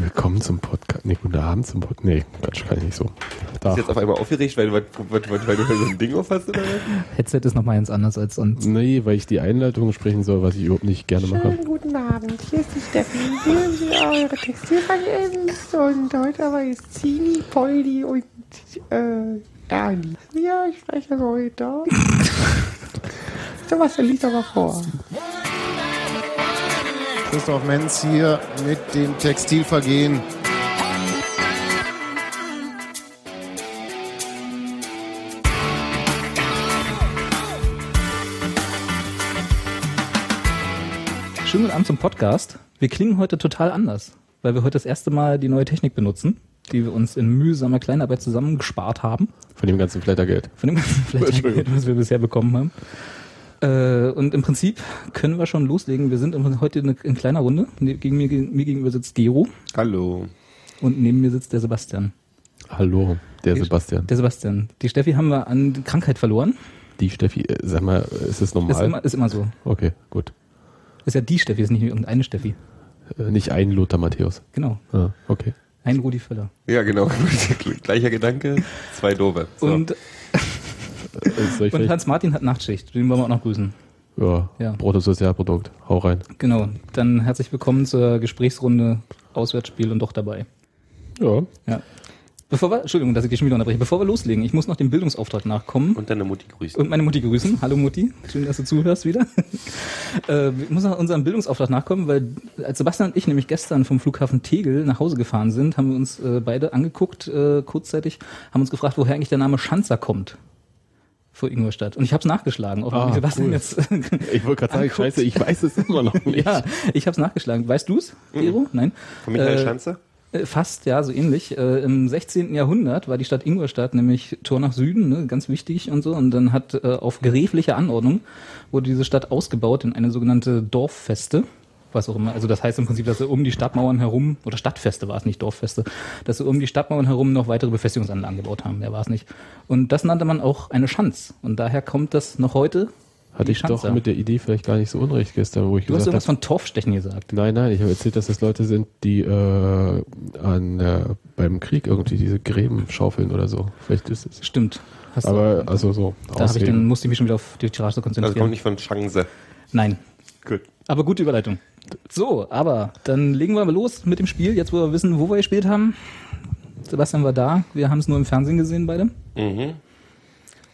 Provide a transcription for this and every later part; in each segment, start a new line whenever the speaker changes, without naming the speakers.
Willkommen zum Podcast. Nee, guten Abend zum Podcast. Nee, Quatsch, kann ich nicht so.
Da. Bist jetzt auf einmal aufgeregt, weil, weil, weil, weil du so ein Ding auf hast oder
Headset ist nochmal ganz anders als sonst.
Nee, weil ich die Einleitung sprechen soll, was ich überhaupt nicht gerne
Schönen
mache.
guten Abend, hier ist die Steffi. Wir sind eure Textilvergängnis und heute aber ist Zini, Poldi und äh, Ernie. Ja, ich spreche heute. Sebastian liest aber vor.
Christoph Menz hier mit dem Textilvergehen.
Schönen guten Abend zum Podcast. Wir klingen heute total anders, weil wir heute das erste Mal die neue Technik benutzen, die wir uns in mühsamer Kleinarbeit zusammengespart haben.
Von dem ganzen Flattergeld.
Von dem ganzen Flattergeld, was wir bisher bekommen haben. Äh, und im Prinzip können wir schon loslegen. Wir sind heute in, in kleiner Runde. Ne, gegen mir, mir gegenüber sitzt Gero.
Hallo.
Und neben mir sitzt der Sebastian.
Hallo, der Sebastian.
Der Sebastian. Die Steffi haben wir an Krankheit verloren.
Die Steffi, äh, sag mal, ist das normal?
Ist immer, ist immer so.
Okay, gut.
Ist ja die Steffi, ist nicht irgendeine Steffi.
Äh, nicht ein Lothar Matthäus.
Genau.
Ah, okay.
Ein Rudi Völler.
Ja, genau. Gleicher Gedanke, zwei Dove.
So. Und, äh, und Hans Martin hat Nachtschicht, den wollen wir auch noch grüßen.
Ja, ja. Bruttosozialprodukt. Hau rein.
Genau. Dann herzlich willkommen zur Gesprächsrunde Auswärtsspiel und doch dabei.
Ja.
Ja. Bevor wir, Entschuldigung, dass ich dich schon wieder unterbreche. Bevor wir loslegen, ich muss noch dem Bildungsauftrag nachkommen.
Und deine Mutti grüßen.
Und meine Mutti grüßen. Hallo Mutti, schön, dass du zuhörst wieder. äh, ich muss noch unserem Bildungsauftrag nachkommen, weil als Sebastian und ich nämlich gestern vom Flughafen Tegel nach Hause gefahren sind, haben wir uns äh, beide angeguckt, äh, kurzzeitig, haben uns gefragt, woher eigentlich der Name Schanzer kommt vor Ingolstadt. Und ich habe es nachgeschlagen. Auch
ah,
Sebastian
cool.
jetzt
ich wollte gerade sagen, scheiße, ich weiß es immer noch nicht.
ja, ich habe es nachgeschlagen. Weißt du es, Gero? Mhm. Nein.
Von Michael äh, Schanzer?
Fast, ja, so ähnlich. Äh, Im 16. Jahrhundert war die Stadt Ingolstadt nämlich Tor nach Süden, ne, ganz wichtig und so. Und dann hat äh, auf gräfliche Anordnung wurde diese Stadt ausgebaut in eine sogenannte Dorffeste. Was auch immer. Also das heißt im Prinzip, dass sie um die Stadtmauern herum, oder Stadtfeste war es nicht, Dorffeste, dass sie um die Stadtmauern herum noch weitere Befestigungsanlagen gebaut haben. Mehr war es nicht. Und das nannte man auch eine Schanz. Und daher kommt das noch heute
hatte ich doch mit der Idee vielleicht gar nicht so unrecht gestern, wo ich
du
gesagt
hast irgendwas von Torfstechen gesagt.
Nein, nein, ich habe erzählt, dass das Leute sind, die äh, an äh, beim Krieg irgendwie diese Gräben schaufeln oder so. Vielleicht ist es.
Stimmt.
Hast Aber du, also so.
Da ich dann musste ich mich schon wieder auf die Tirage konzentrieren.
Das kommt nicht von Chance.
Nein.
Gut.
Aber gute Überleitung. So, aber dann legen wir mal los mit dem Spiel, jetzt wo wir wissen, wo wir gespielt haben. Sebastian war da, wir haben es nur im Fernsehen gesehen beide.
Mhm.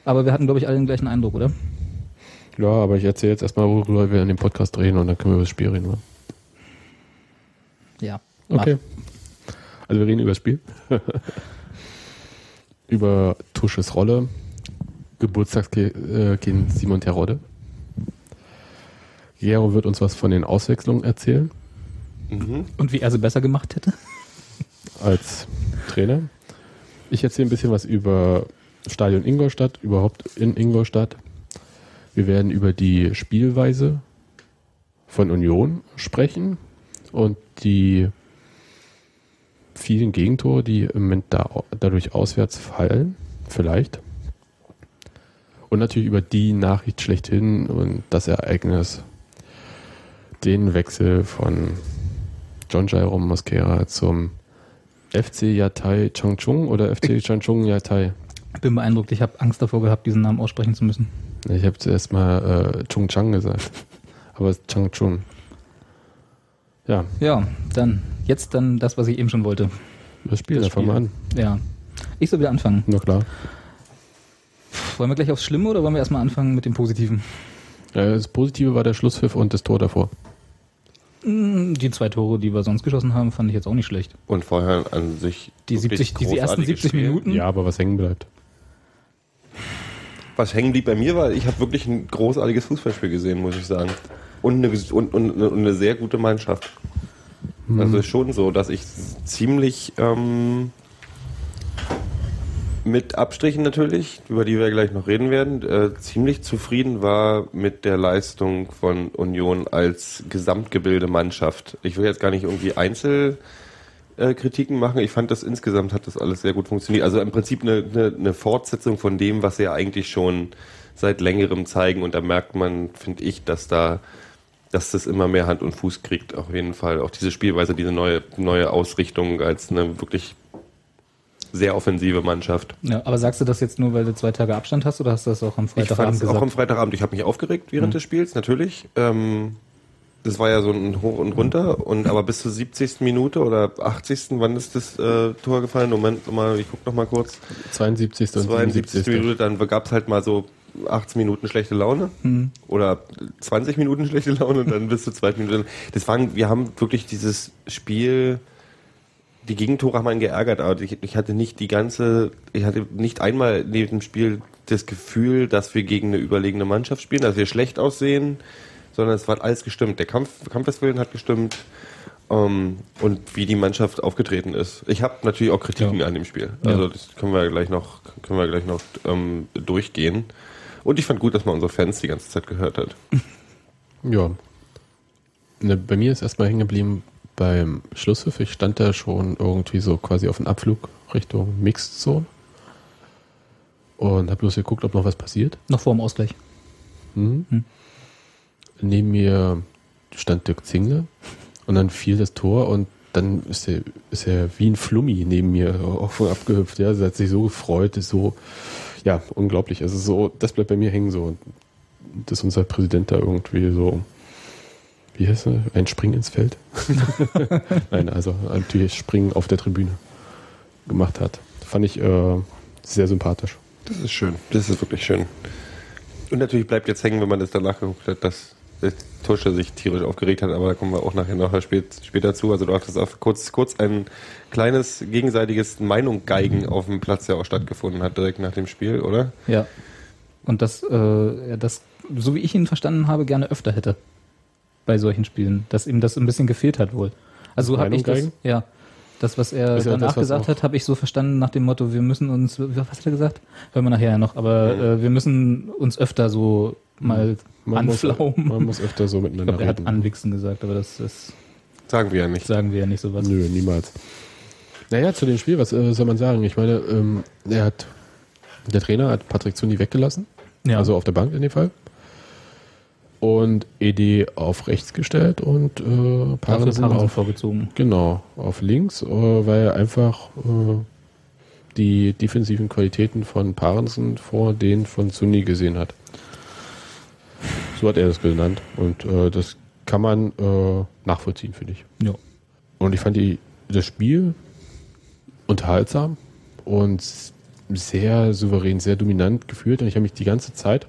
Aber wir hatten, glaube ich, alle den gleichen Eindruck, oder?
Ja, aber ich erzähle jetzt erstmal, worüber wir in dem Podcast reden und dann können wir über das Spiel reden. Oder?
Ja.
Okay. Also wir reden über das Spiel. über Tusches Rolle, Geburtstagskind Simon Terodde. Gero wird uns was von den Auswechslungen erzählen.
Mhm. Und wie er sie besser gemacht hätte?
Als Trainer. Ich erzähle ein bisschen was über Stadion Ingolstadt, überhaupt in Ingolstadt. Wir werden über die Spielweise von Union sprechen und die vielen Gegentore, die im Moment da, dadurch auswärts fallen, vielleicht. Und natürlich über die Nachricht schlechthin und das Ereignis, den Wechsel von John Jairo Mosquera zum FC Yatai Changchung oder FC Changchung Yatai?
Ich bin beeindruckt, ich habe Angst davor gehabt, diesen Namen aussprechen zu müssen.
Ich habe zuerst mal äh, Chung Chang gesagt. Aber es ist Chang Chun. Ja.
Ja, dann jetzt dann das, was ich eben schon wollte.
Das Spiel, das da fangen wir an.
Ja. Ich soll wieder anfangen.
Na klar.
Wollen wir gleich aufs Schlimme oder wollen wir erstmal anfangen mit dem Positiven?
Das Positive war der Schlusspfiff und das Tor davor.
Mm, Die zwei Tore, die wir sonst geschossen haben, fand ich jetzt auch nicht schlecht.
Und vorher an sich.
Die 70, diese ersten 70 Spiel. Minuten.
Ja, aber was hängen bleibt.
Was hängen blieb bei mir war, ich habe wirklich ein großartiges Fußballspiel gesehen, muss ich sagen. Und eine, und, und, und eine sehr gute Mannschaft. Mhm. Also ist schon so, dass ich ziemlich ähm, mit Abstrichen natürlich, über die wir gleich noch reden werden, äh, ziemlich zufrieden war mit der Leistung von Union als Gesamtgebilde Mannschaft. Ich will jetzt gar nicht irgendwie Einzel äh, machen. Ich fand das insgesamt hat das alles sehr gut funktioniert. Also im Prinzip eine, eine, eine Fortsetzung von dem, was sie ja eigentlich schon seit längerem zeigen. Und da merkt man, finde ich, dass da dass das immer mehr Hand und Fuß kriegt, auf jeden Fall. Auch diese Spielweise, diese neue, neue Ausrichtung als eine wirklich sehr offensive Mannschaft.
Ja, aber sagst du das jetzt nur, weil du zwei Tage Abstand hast oder hast du das auch am
Ich
Freitagabend
es
gesagt?
auch am Freitagabend. Ich habe mich aufgeregt während
Mhm.
des Spiels, natürlich. Ähm, das war ja so ein Hoch und Runter. Und aber bis zur 70. Minute oder 80. Wann ist das äh, Tor gefallen? Moment, nochmal, ich guck noch mal kurz.
72. und
72.
77.
Minute, dann gab es halt mal so 18 Minuten schlechte Laune
Mhm.
oder 20 Minuten schlechte Laune und dann bis zur zweiten Minute. Das waren, wir haben wirklich dieses Spiel, die Gegentore haben einen geärgert, aber ich, ich hatte nicht die ganze, ich hatte nicht einmal neben dem Spiel das Gefühl, dass wir gegen eine überlegene Mannschaft spielen, dass wir schlecht aussehen, sondern es war alles gestimmt. Der Kampf, Kampfeswillen hat gestimmt ähm, und wie die Mannschaft aufgetreten ist. Ich habe natürlich auch Kritiken
Ja.
an dem Spiel.
Ja.
Also das können wir gleich noch, können wir gleich noch ähm, durchgehen. Und ich fand gut, dass man unsere Fans die ganze Zeit gehört hat.
Ja. Ne, bei mir ist erstmal hängen geblieben beim Schlusspfiff. Ich stand da schon irgendwie so quasi auf dem Abflug Richtung Mixed Zone. Und habe bloß geguckt, ob noch was passiert.
Noch vor dem Ausgleich.
Mhm.
Hm.
Neben mir stand Dirk Zingle und dann fiel das Tor und dann ist er, ist er wie ein Flummi neben mir auf und abgehüpft. Ja, er hat sich so gefreut, ist so, ja, unglaublich. Also so, das bleibt bei mir hängen so. Dass unser Präsident da irgendwie so, wie heißt er, ein Springen ins Feld? Nein, also natürlich Springen auf der Tribüne gemacht hat. Fand ich äh, sehr sympathisch.
Das ist schön. Das ist wirklich schön. Und natürlich bleibt jetzt hängen, wenn man das danach geguckt hat, dass der Tusche sich tierisch aufgeregt hat, aber da kommen wir auch nachher noch spät, später zu. Also du hattest auch kurz, kurz ein kleines gegenseitiges Meinunggeigen auf dem Platz, der auch stattgefunden hat, direkt nach dem Spiel, oder?
Ja. Und das, äh, er das, so wie ich ihn verstanden habe, gerne öfter hätte. Bei solchen Spielen. Dass ihm das ein bisschen gefehlt hat wohl. Also habe ich das, ja. Das, was er
Ist ja
danach
das, was
gesagt hat, habe ich so verstanden nach dem Motto, wir müssen uns, was hat er gesagt? Hören wir nachher ja noch, aber äh, wir müssen uns öfter so mal
Man muss,
anflaumen.
man muss öfter so
ich
miteinander
glaube, er hat
reden.
anwichsen gesagt, aber das, das
Sagen wir ja nicht.
sagen wir ja nicht sowas.
Nö, niemals. Naja, zu dem Spiel, was äh, soll man sagen? Ich meine, ähm, er hat, der Trainer hat Patrick Zuni weggelassen,
Ja.
also auf der Bank in dem Fall. Und ED auf rechts gestellt und äh, Parensen auf,
vorgezogen.
genau, auf links, äh, weil er einfach äh, die defensiven Qualitäten von Parensen vor denen von Zuni gesehen hat. So hat er das genannt. Und äh, das kann man äh, nachvollziehen, finde ich.
Ja.
Und ich fand die, das Spiel unterhaltsam und sehr souverän, sehr dominant geführt. Und ich habe mich die ganze Zeit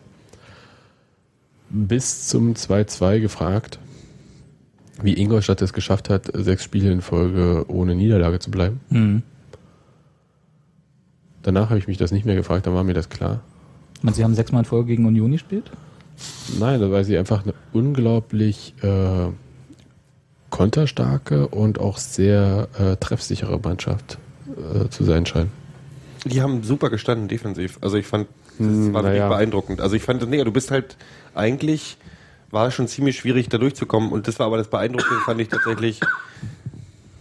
bis zum 2-2 gefragt, wie Ingolstadt es geschafft hat, sechs Spiele in Folge ohne Niederlage zu bleiben.
Mhm.
Danach habe ich mich das nicht mehr gefragt, dann war mir das klar.
Meine, Sie haben sechsmal in Folge gegen Union gespielt?
Nein, weil sie einfach eine unglaublich äh, konterstarke und auch sehr äh, treffsichere Mannschaft äh, zu sein scheint.
Die haben super gestanden defensiv. Also ich fand, das
Hm,
war wirklich
naja.
beeindruckend. Also ich fand, nee, du bist halt eigentlich, war schon ziemlich schwierig da durchzukommen. Und das war aber das Beeindruckende, fand ich tatsächlich,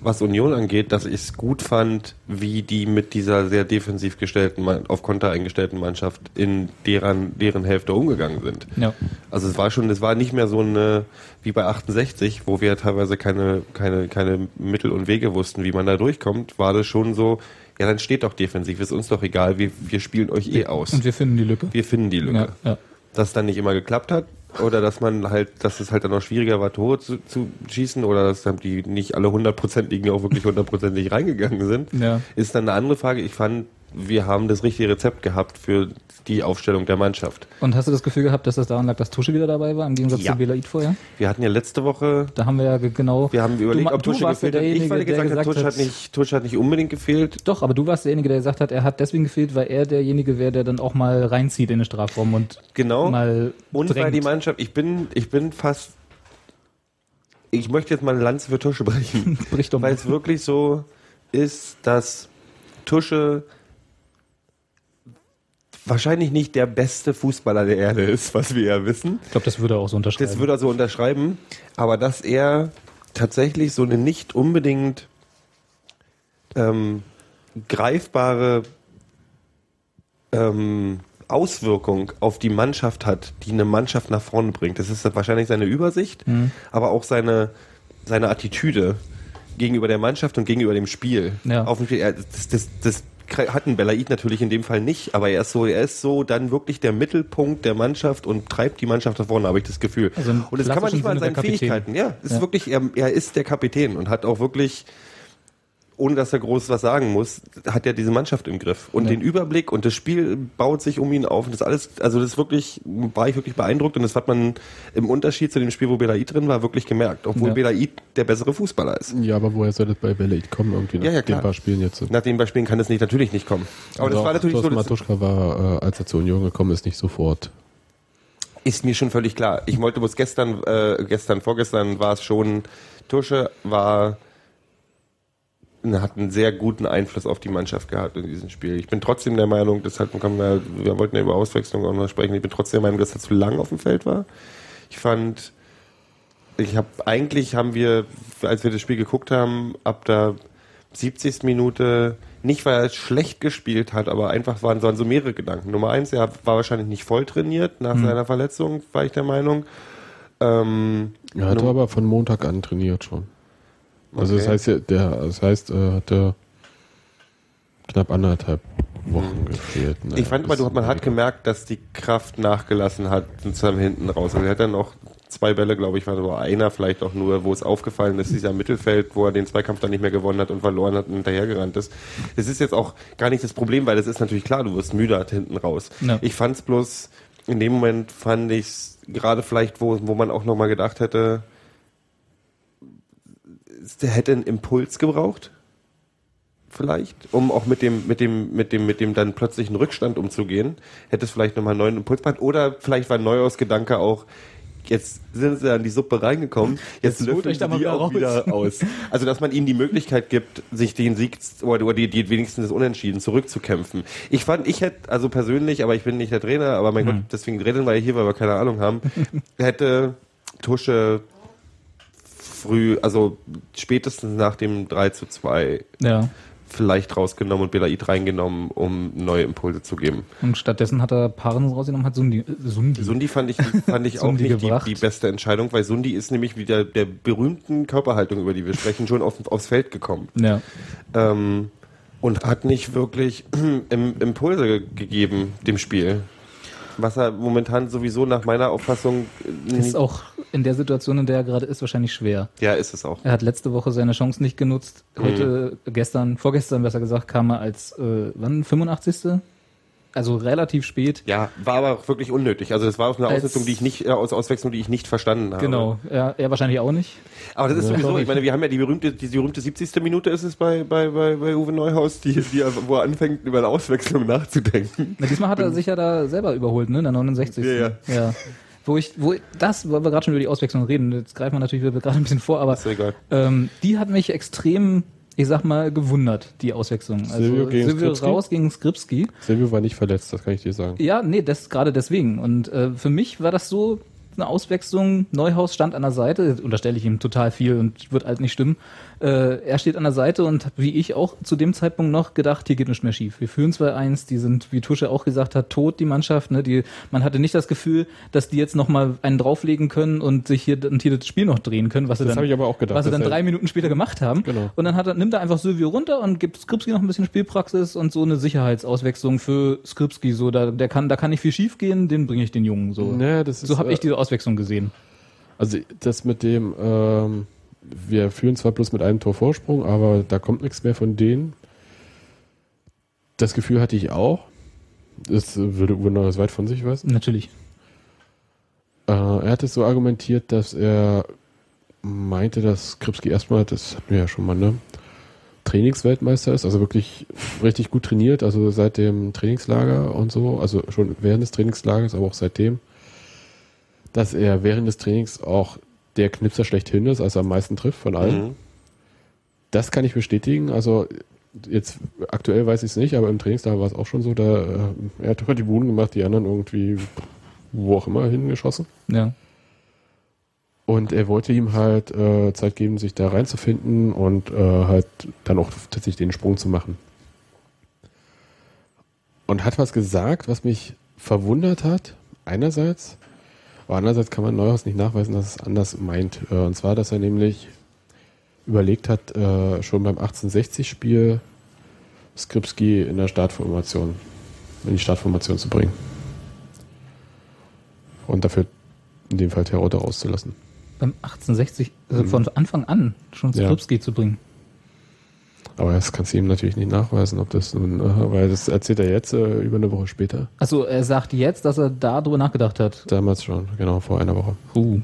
was Union angeht, dass ich es gut fand, wie die mit dieser sehr defensiv gestellten, auf Konter eingestellten Mannschaft in deren, deren Hälfte umgegangen sind.
Ja.
Also es war schon, es war nicht mehr so eine, wie bei 68, wo wir teilweise keine, keine, keine Mittel und Wege wussten, wie man da durchkommt, war das schon so, ja, dann steht doch defensiv, ist uns doch egal, wir, wir spielen euch eh aus.
Und wir finden die Lücke.
Wir finden die Lücke.
Ja, ja.
Dass dann nicht immer geklappt hat oder dass man halt, dass es halt dann auch schwieriger war, Tore zu, zu schießen oder dass dann die nicht alle hundertprozentigen auch wirklich hundertprozentig reingegangen sind,
Ja.
ist dann eine andere Frage. Ich fand, wir haben das richtige Rezept gehabt für die Aufstellung der Mannschaft.
Und hast du das Gefühl gehabt, dass das daran lag, dass Tusche wieder dabei war, im Gegensatz
Ja.
zu Belaid vorher?
Wir hatten ja letzte Woche
Da haben wir ja ge- genau.
Wir haben überlegt,
du,
ob Tusche gefehlt hat. Ich weil
der
gesagt hat,
gesagt
Tusche hat, nicht, Tusche hat nicht unbedingt gefehlt.
Doch, aber du warst derjenige, der gesagt hat, er hat deswegen gefehlt, weil er derjenige wäre, der dann auch mal reinzieht in den Strafraum und
Genau.
mal
Und weil
drängt.
die Mannschaft, ich bin, ich bin fast, ich möchte jetzt mal eine Lanze für Tusche brechen.
bricht um.
weil es wirklich so ist, dass Tusche wahrscheinlich nicht der beste Fußballer der Erde ist, was wir ja wissen.
Ich glaube, das würde er auch so unterschreiben.
Das würde er so unterschreiben, aber dass er tatsächlich so eine nicht unbedingt ähm, greifbare ähm, Auswirkung auf die Mannschaft hat, die eine Mannschaft nach vorne bringt. Das ist wahrscheinlich seine Übersicht,
Mhm.
aber auch seine, seine Attitüde gegenüber der Mannschaft und gegenüber dem Spiel.
Ja.
Auf dem Spiel. Das, das, das hat ein Belaid natürlich in dem Fall nicht, aber er ist so, er ist so dann wirklich der Mittelpunkt der Mannschaft und treibt die Mannschaft nach vorne, habe ich das Gefühl.
Also
und das kann man nicht mal an seinen. Fähigkeiten. Ja, ist
Ja.
wirklich, er, er ist der Kapitän und hat auch wirklich ohne dass er groß was sagen muss, hat er diese Mannschaft im Griff und
Ja.
den Überblick und das Spiel baut sich um ihn auf und das alles, also das ist wirklich, war ich wirklich beeindruckt und das hat man im Unterschied zu dem Spiel, wo Belaid drin war, wirklich gemerkt, obwohl
Ja.
Belaid der bessere Fußballer ist.
Ja, aber woher soll das bei Belaid kommen? Irgendwie nach
Ja, ja,
den
klar.
paar Spielen jetzt.
Nach den Beispielen kann das nicht, natürlich nicht kommen. Aber das
Doch,
war natürlich so, das
Matuschka war, äh, als er zur Union gekommen ist, nicht sofort.
ist mir schon völlig klar. Ich wollte bloß gestern, äh, gestern, vorgestern war es schon, Tusche war, hat einen sehr guten Einfluss auf die Mannschaft gehabt in diesem Spiel. Ich bin trotzdem der Meinung, deshalb kommen wir, wir wollten ja über Auswechslung auch noch sprechen, ich bin trotzdem der Meinung, dass er zu lang auf dem Feld war. Ich fand, ich habe, eigentlich haben wir, als wir das Spiel geguckt haben, ab der 70. Minute, nicht weil er schlecht gespielt hat, aber einfach waren, waren so mehrere Gedanken. Nummer eins, er war wahrscheinlich nicht voll trainiert nach seiner Verletzung, war ich der Meinung. Ähm,
Er hatte
Num-
aber von Montag an trainiert schon. Also das
Okay.
heißt, ja, der, das heißt, er hatte knapp anderthalb Wochen gefehlt. Naja,
Mhm. ich fand aber,
bis
du, man hat gemerkt, dass die Kraft nachgelassen hat zum hinten raus. Also er hat dann noch zwei Bälle, glaube ich, war so einer vielleicht auch nur, wo es aufgefallen ist, dieser Mittelfeld, wo er den Zweikampf dann nicht mehr gewonnen hat und verloren hat und hinterhergerannt ist. Das ist jetzt auch gar nicht das Problem, weil das ist natürlich klar, du wirst müde hinten raus.
Ja.
Ich fand es bloß, in dem Moment fand ich es gerade vielleicht, wo, wo man auch nochmal gedacht hätte, der hätte einen Impuls gebraucht. Vielleicht, um auch mit dem, mit dem, mit dem, mit dem dann plötzlichen Rückstand umzugehen, hätte es vielleicht nochmal einen neuen Impuls gebracht. Oder vielleicht war ein Neuaus Gedanke auch, jetzt sind sie an die Suppe reingekommen, jetzt,
Jetzt
löffeln
euch da
sie
mal
die
wieder
auch wieder aus. Also, dass man ihnen die Möglichkeit gibt, sich den Sieg oder, oder die, die wenigstens das Unentschieden zurückzukämpfen. Ich fand, ich hätte, also persönlich, aber ich bin nicht der Trainer, aber mein Gott, deswegen reden wir hier, weil wir keine Ahnung haben, hätte Tusche früh, also spätestens nach dem 3 zu 2
Ja.
vielleicht rausgenommen und Belaid reingenommen, um neue Impulse zu geben.
Und stattdessen hat er Paaren rausgenommen, hat Sundi, äh, Sundi.
Sundi fand ich, fand ich auch nicht die, die beste Entscheidung, weil Sundi ist nämlich wieder der berühmten Körperhaltung, über die wir sprechen, schon auf, aufs Feld gekommen.
Ja.
Ähm, und hat nicht wirklich Im, Impulse ge- gegeben dem Spiel. Was er momentan sowieso nach meiner Auffassung äh,
Ist auch in der Situation, in der er gerade ist, wahrscheinlich schwer.
ja, ist es auch.
Er hat letzte Woche seine Chance nicht genutzt. Heute,
Mhm.
gestern, vorgestern besser gesagt, kam er als, äh, wann, 85. Also relativ spät.
Ja, war aber auch wirklich unnötig. Also das war auch eine
Als-
Aussetzung, die ich nicht, äh, aus Auswechslung, die ich nicht verstanden habe.
Genau. Er, er wahrscheinlich auch nicht.
Aber das ist sowieso,
glaub
ich
ich.
meine, wir haben ja die berühmte, die berühmte 70. Minute ist es bei, bei, bei, bei Uwe Neuhaus, die, die, wo er anfängt, über eine Auswechslung nachzudenken.
Na, diesmal hat er sich ja da selber überholt, ne? In der 69.
Ja, ja.
ja. Wo ich, wo das, weil wir gerade schon über die Auswechslung reden, jetzt greifen wir natürlich gerade ein bisschen vor, aber ähm, die hat mich extrem, ich sag mal, gewundert, die Auswechslung. Also
Silvio gegen
Silvio
Skripski?
raus gegen Skripski.
Silvio war nicht verletzt, das kann ich dir sagen.
Ja, nee, das gerade deswegen. Und äh, für mich war das so eine Auswechslung. Neuhaus stand an der Seite, unterstelle ich ihm total viel und wird halt nicht stimmen. Äh, er steht an der Seite und wie ich auch zu dem Zeitpunkt noch gedacht, hier geht nichts mehr schief. Wir führen 2-1, die sind, wie Tusche auch gesagt hat, tot, die Mannschaft. Ne? Die, man hatte nicht das Gefühl, dass die jetzt nochmal einen drauflegen können und sich hier, und hier das Spiel noch drehen können, was sie
Das
dann,
ich aber auch gedacht.
was sie dann drei Minuten später gemacht haben.
Genau.
Und dann hat er, nimmt er einfach Silvio runter und gibt Skripski noch ein bisschen Spielpraxis und so eine Sicherheitsauswechslung für Skripski. So, da, der kann, da kann nicht viel schief gehen, den bringe ich den Jungen. So,
ist,
so habe
äh,
ich diese Auswechslung gesehen.
Also das mit dem, ähm, wir führen zwar bloß mit einem Tor Vorsprung, aber da kommt nichts mehr von denen. Das Gefühl hatte ich auch. Das würde Uwe weit von sich weisen.
Natürlich.
Äh, er hat es so argumentiert, dass er meinte, dass Kripski erstmal, das hatten wir ja schon mal, ne, Trainingsweltmeister ist, also wirklich richtig gut trainiert, also seit dem Trainingslager und so, also schon während des Trainingslagers, aber auch seitdem, dass er während des Trainings auch der Knipser schlechthin ist, also am meisten trifft von allen.
Mhm.
Das kann ich bestätigen. Also jetzt aktuell weiß ich es nicht, aber im Trainingslager war es auch schon so. Da, äh, er hat doch die Buden gemacht, die anderen irgendwie wo auch immer hingeschossen.
Ja.
Und er wollte ihm halt äh, Zeit geben, sich da reinzufinden und äh, halt dann auch tatsächlich den Sprung zu machen. Und hat was gesagt, was mich verwundert hat, einerseits, aber andererseits kann man Neuhaus nicht nachweisen, dass es anders meint. Äh, Und zwar, dass er nämlich überlegt hat, äh, schon beim 1860-Spiel Skripski in der Startformation, in die Startformation zu bringen. Und dafür in dem Fall Terodde rauszulassen.
Beim 1860, also von Anfang an schon
Mhm. Ja.
Skripski zu bringen.
Aber das kannst du ihm natürlich nicht nachweisen, ob das nun, äh, weil das erzählt er jetzt äh, über eine Woche später.
Also er sagt jetzt, dass er darüber nachgedacht hat.
Damals schon, genau, vor einer Woche.
Uh.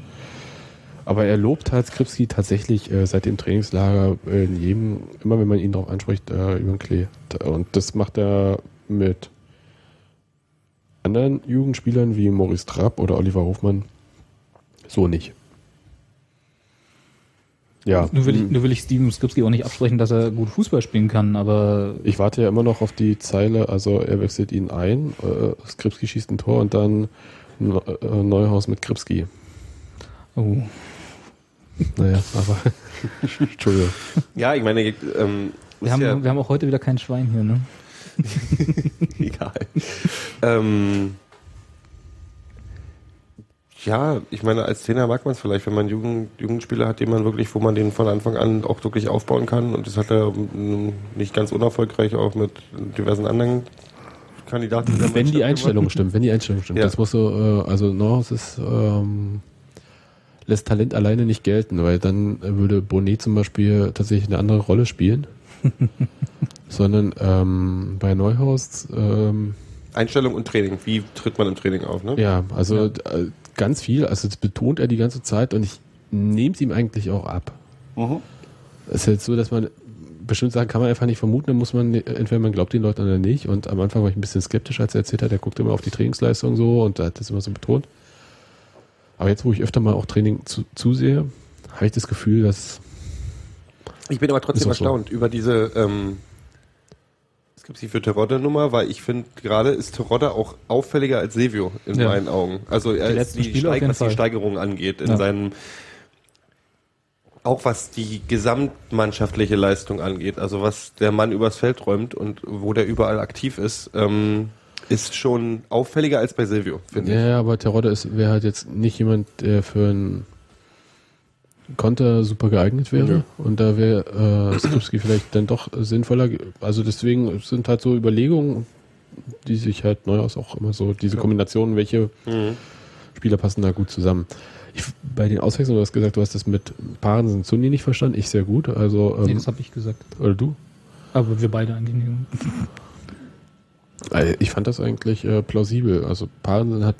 Aber er lobt halt Skripski tatsächlich äh, seit dem Trainingslager äh, in jedem, immer wenn man ihn darauf anspricht, äh, über den Klee. Und das macht er mit anderen Jugendspielern wie Maurice Trapp oder Oliver Hofmann so nicht. Ja,
Nur will, ich, nur will ich Steven Skripski auch nicht absprechen, dass er gut Fußball spielen kann, aber
ich warte ja immer noch auf die Zeile, also er wechselt ihn ein, äh, Skripski schießt ein Tor und dann äh, Neuhaus mit Kripski.
oh,
Naja, aber Entschuldigung.
Ja, ich meine, ähm,
wir, haben,
ja
wir haben auch heute wieder kein Schwein hier, ne?
egal. ähm, ja, ich meine, als Trainer mag man es vielleicht, wenn man Jugend, Jugendspieler hat, den man wirklich, wo man den von Anfang an auch wirklich aufbauen kann. Und das hat er mm, nicht ganz unerfolgreich auch mit diversen anderen Kandidaten.
Wenn die
Mannschaft
Einstellung
gemacht.
stimmt, wenn die Einstellung stimmt.
Ja.
Das muss so, äh, also Neuhaus ist, ähm, lässt Talent alleine nicht gelten, weil dann würde Bonet zum Beispiel tatsächlich eine andere Rolle spielen. Sondern ähm, bei Neuhaus, ähm,
Einstellung und Training. Wie tritt man im Training auf? Ne?
ja, also äh, ganz viel, also das betont er die ganze Zeit und ich nehme es ihm eigentlich auch ab.
Mhm.
Es ist jetzt so, dass man bestimmte Sachen kann man einfach nicht vermuten, dann muss man, entweder man glaubt den Leuten oder nicht. Und am Anfang war ich ein bisschen skeptisch, als er erzählt hat, er guckt immer auf die Trainingsleistung so und hat das immer so betont. Aber jetzt, wo ich öfter mal auch Training zu, zusehe, habe ich das Gefühl, dass
Ich bin aber trotzdem
auch so.
erstaunt über diese ähm, es gibt sie für Terodde-Nummer, weil ich finde, gerade ist Terodde auch auffälliger als Sevio in
Ja.
meinen Augen. Also er
Die
ist die, Steig, was die
Fall.
Steigerung angeht, in
Ja.
seinem auch was die gesamtmannschaftliche Leistung angeht, also was der Mann übers Feld räumt und wo der überall aktiv ist, ähm, ist schon auffälliger als bei Silvio, finde ich.
Ja, aber Terodde ist wäre halt jetzt nicht jemand, der für einen Konter super geeignet wäre.
Nö.
Und da wäre äh, Skripski vielleicht dann doch sinnvoller. Also deswegen sind halt so Überlegungen, die sich halt Neuhaus auch immer so, diese Kombinationen, welche
Mhm.
Spieler passen da gut zusammen. Ich, bei den Auswechslungen, du hast gesagt, du hast das mit Parensen Zuni nicht verstanden. Ich sehr gut. Also, ähm,
Nee, das habe ich gesagt.
oder du?
Aber wir beide eigentlich nicht.
Also ich fand das eigentlich äh, plausibel. Also Parensen hat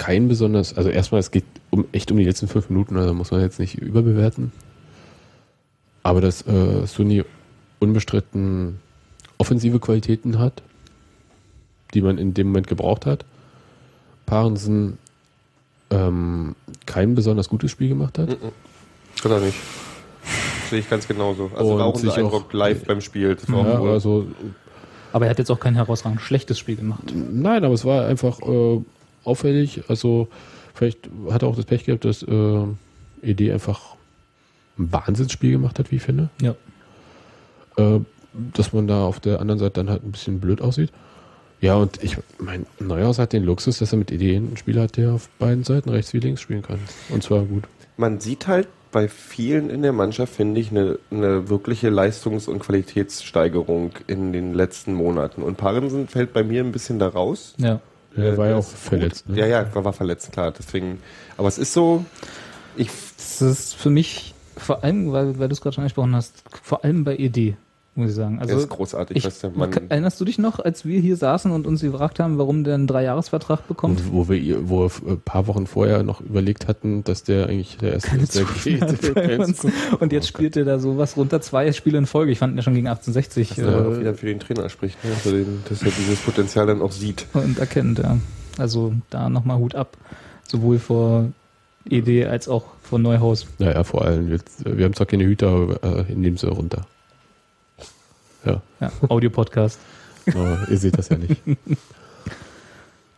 kein besonders, also erstmal, es geht um echt um die letzten fünf Minuten, also muss man jetzt nicht überbewerten. Aber dass äh, Sunni unbestritten offensive Qualitäten hat, die man in dem Moment gebraucht hat. Parensen ähm, kein besonders gutes Spiel gemacht hat.
Mhm. Hat er nicht. Sehe ich ganz genauso. Also
Und
war auch unser
sich auch-
Eindruck live beim Spiel.
Ja, also
Aber er hat jetzt auch kein herausragend schlechtes Spiel gemacht.
Nein, aber es war einfach äh, auffällig. Also vielleicht hat er auch das Pech gehabt, dass äh, ED einfach ein Wahnsinnsspiel gemacht hat, wie ich finde.
Ja.
Äh, dass man da auf der anderen Seite dann halt ein bisschen blöd aussieht. Ja, und ich mein, Neuhaus hat den Luxus, dass er mit ED einen Spieler hat, der auf beiden Seiten rechts wie links spielen kann. Und zwar gut.
Man sieht halt bei vielen in der Mannschaft, finde ich, eine, eine wirkliche Leistungs- und Qualitätssteigerung in den letzten Monaten. Und Parensen fällt bei mir ein bisschen da raus.
Ja.
Er
Äh,
war ja auch verletzt. Ne?
Ja, ja, war, war verletzt, klar. Deswegen, aber es ist so, ich,
Das ist für mich, vor allem, weil, weil du es gerade schon angesprochen hast, vor allem bei ED, muss ich sagen. Also
ist großartig.
ich,
weißt du, man,
erinnerst du dich noch, als wir hier saßen und uns gefragt haben, warum der einen Dreijahresvertrag bekommt?
Und wo wir ihr- wo wir ein paar Wochen vorher noch überlegt hatten, dass der eigentlich der erste ist, der geht.
Und jetzt
Oh
spielt er da sowas runter, zwei Spiele in Folge. Ich fand ihn ja schon gegen 1860
dass er auch
äh,
wieder für den Trainer spricht, ne? dass, er den, dass er dieses Potenzial dann auch sieht.
und erkennt. Ja. Also da nochmal Hut ab. Sowohl vor ED als auch vor Neuhaus.
Naja, vor allem. Jetzt, wir haben zwar keine Hüter, aber äh, nehmen sie runter. Ja,
Ja, Audio-Podcast.
ihr seht das ja nicht.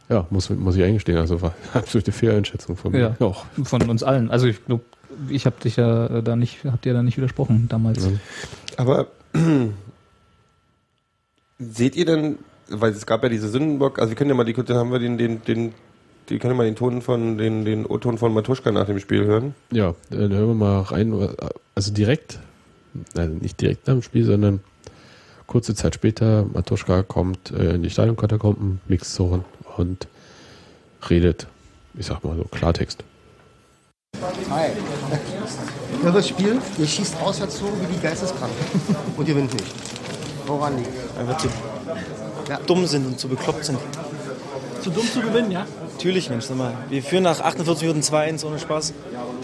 Ja, muss, muss ich eingestehen. Also war eine absolute Fehleinschätzung von mir.
Ja.
Auch.
Von uns allen. Also ich glaube, ich habe dich ja äh, da nicht, habt ihr da nicht widersprochen damals.
Ja.
Aber seht ihr denn weil es gab ja diese Sündenbock, also wir können ja mal die, dann haben wir den, den, den, die können mal den Ton von, den, den O-Ton von Matuschka nach dem Spiel hören.
Ja, dann hören wir mal rein. Also direkt, also nicht direkt nach dem Spiel, sondern kurze Zeit später, Matuschka kommt äh, in die Stadionkatakomben, Mixzone und redet, ich sag mal so, Klartext.
Irres Spiel, ihr schießt auswärts so wie die Geisteskranken und ihr gewinnt nicht. Woran liegt
Einfach zu dumm sind und zu bekloppt sind.
Zu dumm zu gewinnen, ja?
Natürlich, Mensch, mal. Wir führen nach 48 Minuten 2-1 ohne Spaß.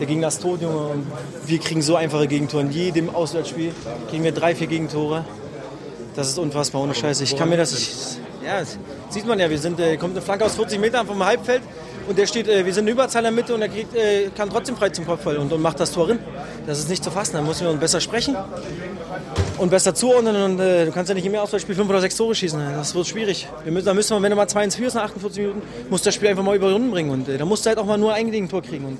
Der Gegner ist tot, Junge. Und wir kriegen so einfache Gegentore. In jedem Auswärtsspiel kriegen wir drei, vier Gegentore. Das ist unfassbar, ohne Scheiße. Ich kann mir das nicht. Ja, das sieht man ja. Wir sind, äh, kommt eine Flanke aus 40 Metern vom Halbfeld. Und der steht, äh, wir sind eine Überzahl in der Mitte und er kriegt, äh, kann trotzdem frei zum Kopfball und, und macht das Tor rein. Das ist nicht zu fassen. Da müssen wir uns besser sprechen und besser zuordnen. Und äh, du kannst ja nicht im Auswärtsspiel fünf oder sechs Tore schießen. Das wird schwierig. Wir müssen, da müssen wir, wenn du mal 2 ins 4 nach 48 Minuten, musst du das Spiel einfach mal über Runden bringen. Und äh, da musst du halt auch mal nur ein Gegentor kriegen. Und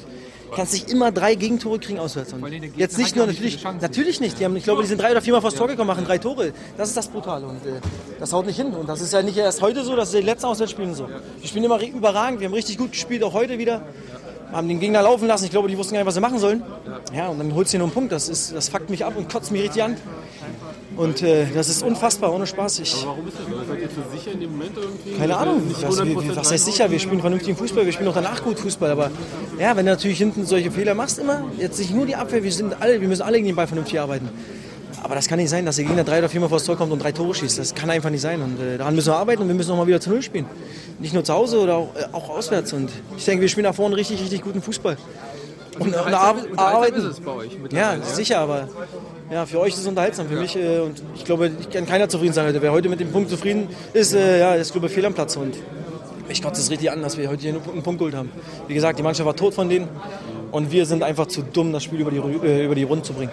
kannst nicht immer drei Gegentore kriegen auswärts. Und jetzt nicht nur natürlich, natürlich nicht. Die haben, ich glaube, die sind drei oder viermal vors Tor gekommen, machen drei Tore. Das ist das Brutale und äh, das haut nicht hin. Und das ist ja nicht erst heute so, das ist die letzten Auswärtsspielen so. Wir spielen immer überragend, wir haben richtig gut gespielt, auch heute wieder. Haben den Gegner laufen lassen. Ich glaube, die wussten gar nicht, was sie machen sollen. Ja, und dann holst du hier nur einen Punkt. Das, ist, das fuckt mich ab und kotzt mich richtig an. Und äh, das ist unfassbar, ohne Spaß. Ich,
Warum ist das so? Seid ihr zu sicher in dem Moment irgendwie?
keine Ahnung, was, wir, was heißt sicher, wir spielen vernünftigen Fußball, wir spielen auch danach gut Fußball, aber ja, wenn du natürlich hinten solche Fehler machst immer, jetzt nicht nur die Abwehr, wir, sind alle, wir müssen alle gegen den Ball vernünftig arbeiten. Aber das kann nicht sein, dass der Gegner drei oder viermal vor das Tor kommt und drei Tore schießt. Das kann einfach nicht sein. Und äh, daran müssen wir arbeiten und wir müssen auch mal wieder zu Null spielen. Nicht nur zu Hause oder auch, äh, auch auswärts. Und ich denke, wir spielen da vorne richtig, richtig guten Fußball. Und, und, ar arbeiten. Ja, sicher, aber ja, für euch ist es unterhaltsam, für mich äh, und ich glaube, ich kann keiner zufrieden sein heute. Wer heute mit dem Punkt zufrieden ist, äh, ja, ist glaube ich fehl am Platz und ich kotze es richtig an, dass wir heute hier einen Punkt geholt haben. Wie gesagt, die Mannschaft war tot von denen und wir sind einfach zu dumm, das Spiel über die, äh, über die Runden zu bringen.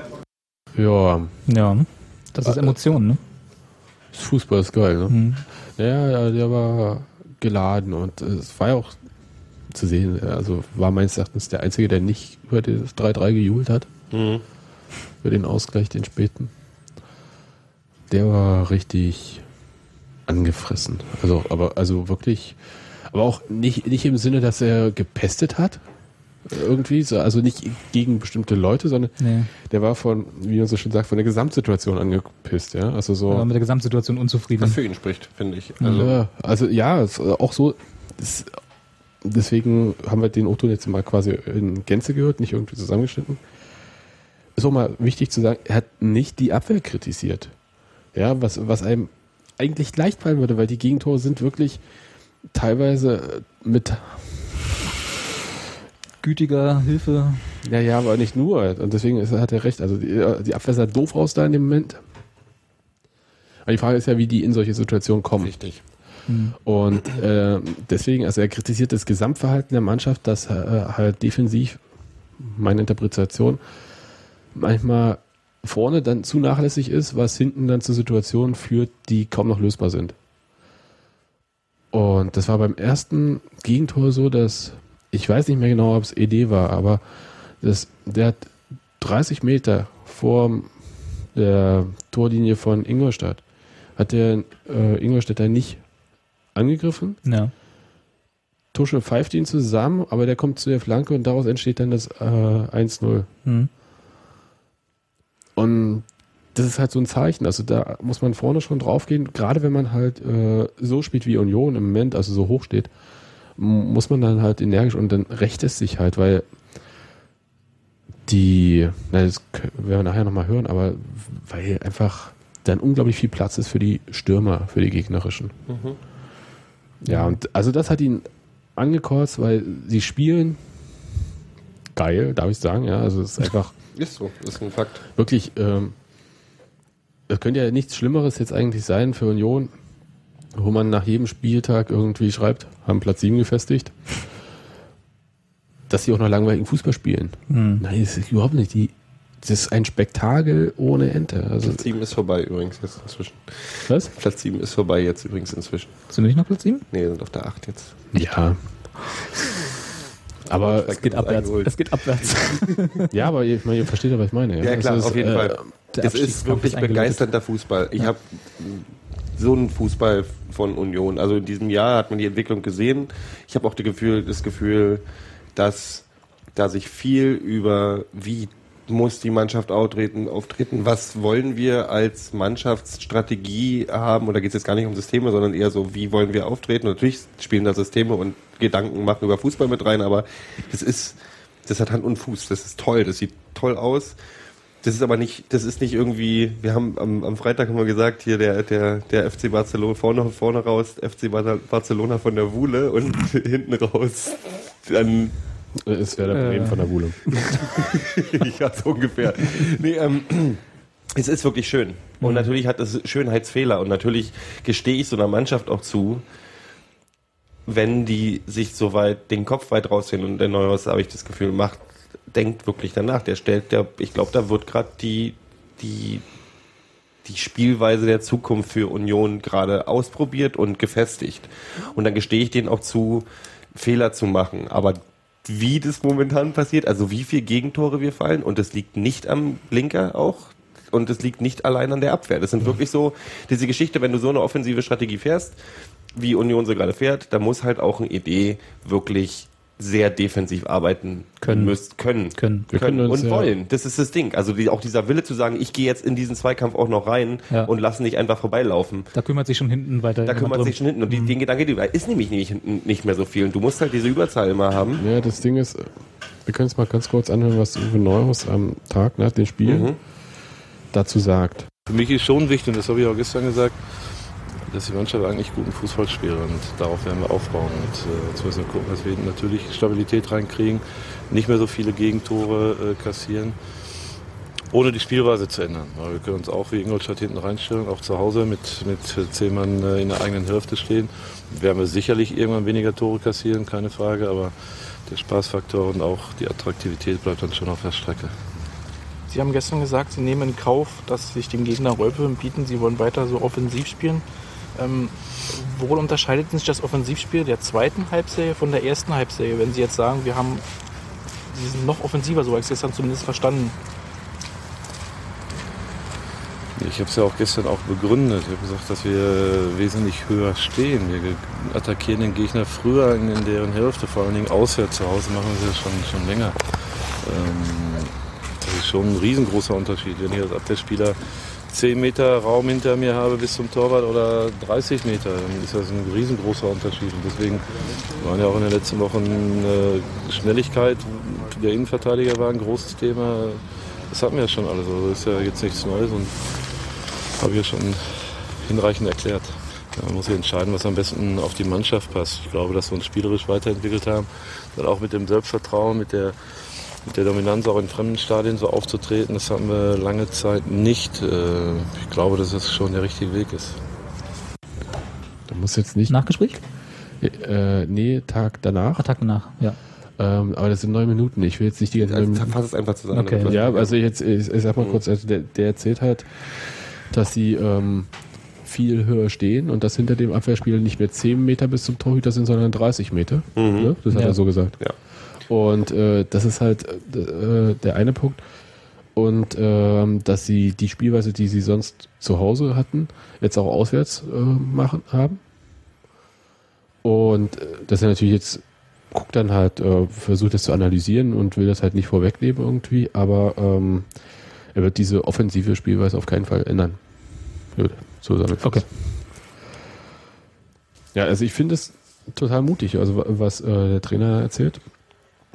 Ja,
Ja, das ist Emotion, ne?
das Fußball ist geil, ne? Ja, ja, der war geladen und äh, es war ja auch zu sehen, also war meines Erachtens der Einzige, der nicht über das 3-3 gejubelt hat. Über den Ausgleich, den späten. Der war richtig angefressen. Also, aber, also wirklich, aber auch nicht, nicht im Sinne, dass er gepestet hat. Irgendwie, so, also nicht gegen bestimmte Leute, sondern
Nee.
der war von, wie man so schön sagt, von der Gesamtsituation angepisst, ja. Also so.
Er war mit der Gesamtsituation unzufrieden.
Was für ihn spricht, finde ich. Also,
ja, also ja, es, äh, auch so. Das, deswegen haben wir den O-Ton jetzt mal quasi in Gänze gehört, nicht irgendwie zusammengeschnitten. Ist auch mal wichtig zu sagen, er hat nicht die Abwehr kritisiert. Ja, was, was einem eigentlich leicht fallen würde, weil die Gegentore sind wirklich teilweise mit,
Gütiger Hilfe.
ja, ja, aber nicht nur. Und deswegen ist, hat er recht. Also die, die Abwehr sah doof aus da in dem Moment. Aber die Frage ist ja, wie die in solche Situationen kommen.
richtig.
Und äh, deswegen, also er kritisiert das Gesamtverhalten der Mannschaft, das äh, halt defensiv, meine Interpretation, manchmal vorne dann zu nachlässig ist, was hinten dann zu Situationen führt, die kaum noch lösbar sind. Und das war beim ersten Gegentor so, dass ich weiß nicht mehr genau, ob es ED war, aber das, der hat 30 Meter vor der Torlinie von Ingolstadt hat der äh, Ingolstädter nicht angegriffen.
Ja.
Tusche pfeift ihn zusammen, aber der kommt zu der Flanke und daraus entsteht dann das äh, 1-0.
Hm.
Das ist halt so ein Zeichen. Also da muss man vorne schon drauf gehen. Gerade wenn man halt äh, so spielt wie Union im Moment, also so hoch steht, muss man dann halt energisch und dann rächt es sich halt, weil die, na, das werden wir nachher nochmal hören, aber weil einfach dann unglaublich viel Platz ist für die Stürmer, für die gegnerischen. Ja, und also das hat ihn angekotzt, weil sie spielen geil, darf ich sagen, ja, also es ist einfach
Ist so, ist ein Fakt.
wirklich, ähm, es könnte ja nichts Schlimmeres jetzt eigentlich sein für Union, wo man nach jedem Spieltag irgendwie schreibt, haben Platz 7 gefestigt, dass sie auch noch langweiligen Fußball spielen.
Hm.
Nein, das ist überhaupt nicht. Die, das ist ein Spektakel ohne Ende. Also,
Platz 7 ist vorbei übrigens jetzt inzwischen.
was?
Platz 7 ist vorbei jetzt übrigens inzwischen.
Sind wir nicht noch Platz 7?
Nee, wir sind auf der 8 jetzt.
Ja. Aber,
Es geht abwärts.
Es geht abwärts.
ja, aber ich meine, ihr versteht ja, was ich meine.
Ja, klar,
Es ist,
auf jeden
äh,
Fall. Das ist wirklich begeisternder Fußball. Ich habe so ein Fußball von Union. Also in diesem Jahr hat man die Entwicklung gesehen. Ich habe auch das Gefühl, das Gefühl, dass da sich viel über wie muss die Mannschaft auftreten, auftreten, was wollen wir als Mannschaftsstrategie haben, oder geht es jetzt gar nicht um Systeme, sondern eher so, wie wollen wir auftreten? Und natürlich spielen da Systeme und Gedanken machen über Fußball mit rein, aber das ist, das hat Hand und Fuß, das ist toll, das sieht toll aus. Das ist aber nicht, das ist nicht irgendwie, wir haben am, am Freitag haben wir gesagt, hier der, der, der FC Barcelona vorne, vorne raus, FC Bar- Barcelona von der Wuhle und hinten raus dann
Es wäre der Bremen von der Wuhle.
ja, so ungefähr. Nee, ähm, es ist wirklich schön. Und natürlich hat es Schönheitsfehler. Und natürlich gestehe ich so einer Mannschaft auch zu, wenn die sich so weit den Kopf weit rausziehen und der Neuhaus, habe ich das Gefühl, macht, denkt wirklich danach. Der stellt, der, ich glaube, da wird gerade die, die, die Spielweise der Zukunft für Union gerade ausprobiert und gefestigt. Und dann gestehe ich denen auch zu, Fehler zu machen. Aber wie das momentan passiert, also wie viel Gegentore wir fallen, und das liegt nicht am Blinker auch, und es liegt nicht allein an der Abwehr. Das sind wirklich so, diese Geschichte, wenn du so eine offensive Strategie fährst, wie Union so gerade fährt, da muss halt auch eine Idee wirklich sehr defensiv arbeiten
Können.
müsst, können,
Können.
Wir können
können
uns
und
ja-
wollen. Das ist das Ding. Also die, auch dieser Wille zu sagen, ich gehe jetzt in diesen Zweikampf auch noch rein
Ja.
und lasse nicht einfach vorbeilaufen.
Da kümmert sich schon hinten weiter.
Da kümmert
drum.
sich schon hinten. Und die, den Gedanke, die ist nämlich nicht, nicht mehr so viel. Und du musst halt diese Überzahl immer haben.
Ja, das Ding ist, wir können es mal ganz kurz anhören, was Uwe Neuhaus am Tag nach dem Spiel
Mhm.
dazu sagt.
Für mich ist schon wichtig, und das habe ich auch gestern gesagt, dass die Mannschaft eigentlich guten Fußball spielt und darauf werden wir aufbauen. Und äh, jetzt müssen wir gucken, dass wir natürlich Stabilität reinkriegen, nicht mehr so viele Gegentore äh, kassieren, ohne die Spielweise zu ändern. Wir können uns auch wie Ingolstadt hinten reinstellen, auch zu Hause mit, mit zehn Mann äh, in der eigenen Hälfte stehen. Werden wir sicherlich irgendwann weniger Tore kassieren, keine Frage, aber der Spaßfaktor und auch die Attraktivität bleibt dann schon auf der Strecke.
Sie haben gestern gesagt, Sie nehmen in Kauf, dass sich dem Gegner Räume bieten. Sie wollen weiter so offensiv spielen. Ähm, worin unterscheidet sich das Offensivspiel der zweiten Halbserie von der ersten Halbserie? Wenn Sie jetzt sagen, wir haben, Sie sind noch offensiver, so habe ich es gestern zumindest verstanden.
Ich habe es ja auch gestern auch begründet. Ich habe gesagt, dass wir wesentlich höher stehen. Wir attackieren den Gegner früher in, in deren Hälfte, vor allen Dingen auswärts. Zu Hause machen wir es ja schon, schon länger. Ähm, das ist schon ein riesengroßer Unterschied. Wenn ich als Abwehrspieler 10 Meter Raum hinter mir habe bis zum Torwart oder 30 Meter, dann ist das ein riesengroßer Unterschied. Und deswegen waren ja auch in den letzten Wochen äh, Schnelligkeit der Innenverteidiger war ein großes Thema. Das hatten wir ja schon alles. Also das ist ja jetzt nichts Neues und habe ich ja schon hinreichend erklärt. Man muss sich entscheiden, was am besten auf die Mannschaft passt. Ich glaube, dass wir uns spielerisch weiterentwickelt haben, dann auch mit dem Selbstvertrauen, mit der, mit der Dominanz auch in fremden Stadien so aufzutreten. Das hatten wir lange Zeit nicht. Äh, Ich glaube, dass das schon der richtige Weg ist.
Da muss jetzt nicht.
Nachgespräch?
Äh, nee, Tag danach.
Tag danach, ja.
Ähm, aber das sind neun Minuten. Ich will jetzt nicht die ganze
Also,
neun Minuten.
fass es einfach zusammen.
Okay.
Ja, also jetzt, ich, ich sag mal
Mhm.
kurz, also der, der erzählt halt, dass sie ähm, viel höher stehen und dass hinter dem Abwehrspieler nicht mehr 10 Meter bis zum Torhüter sind, sondern 30 Meter.
Mhm.
Ne? Das hat
Ja.
er so gesagt.
Ja.
Und äh, das ist halt äh, der eine Punkt. Und ähm, dass sie die Spielweise, die sie sonst zu Hause hatten, jetzt auch auswärts äh, machen haben. Und äh, dass er natürlich jetzt guckt dann halt, äh, versucht das zu analysieren und will das halt nicht vorwegnehmen irgendwie, aber ähm, er wird diese offensive Spielweise auf keinen Fall ändern. Gut, zusammengefasst.
Okay.
Ja, also ich finde es total mutig, also wa- was äh, der Trainer erzählt.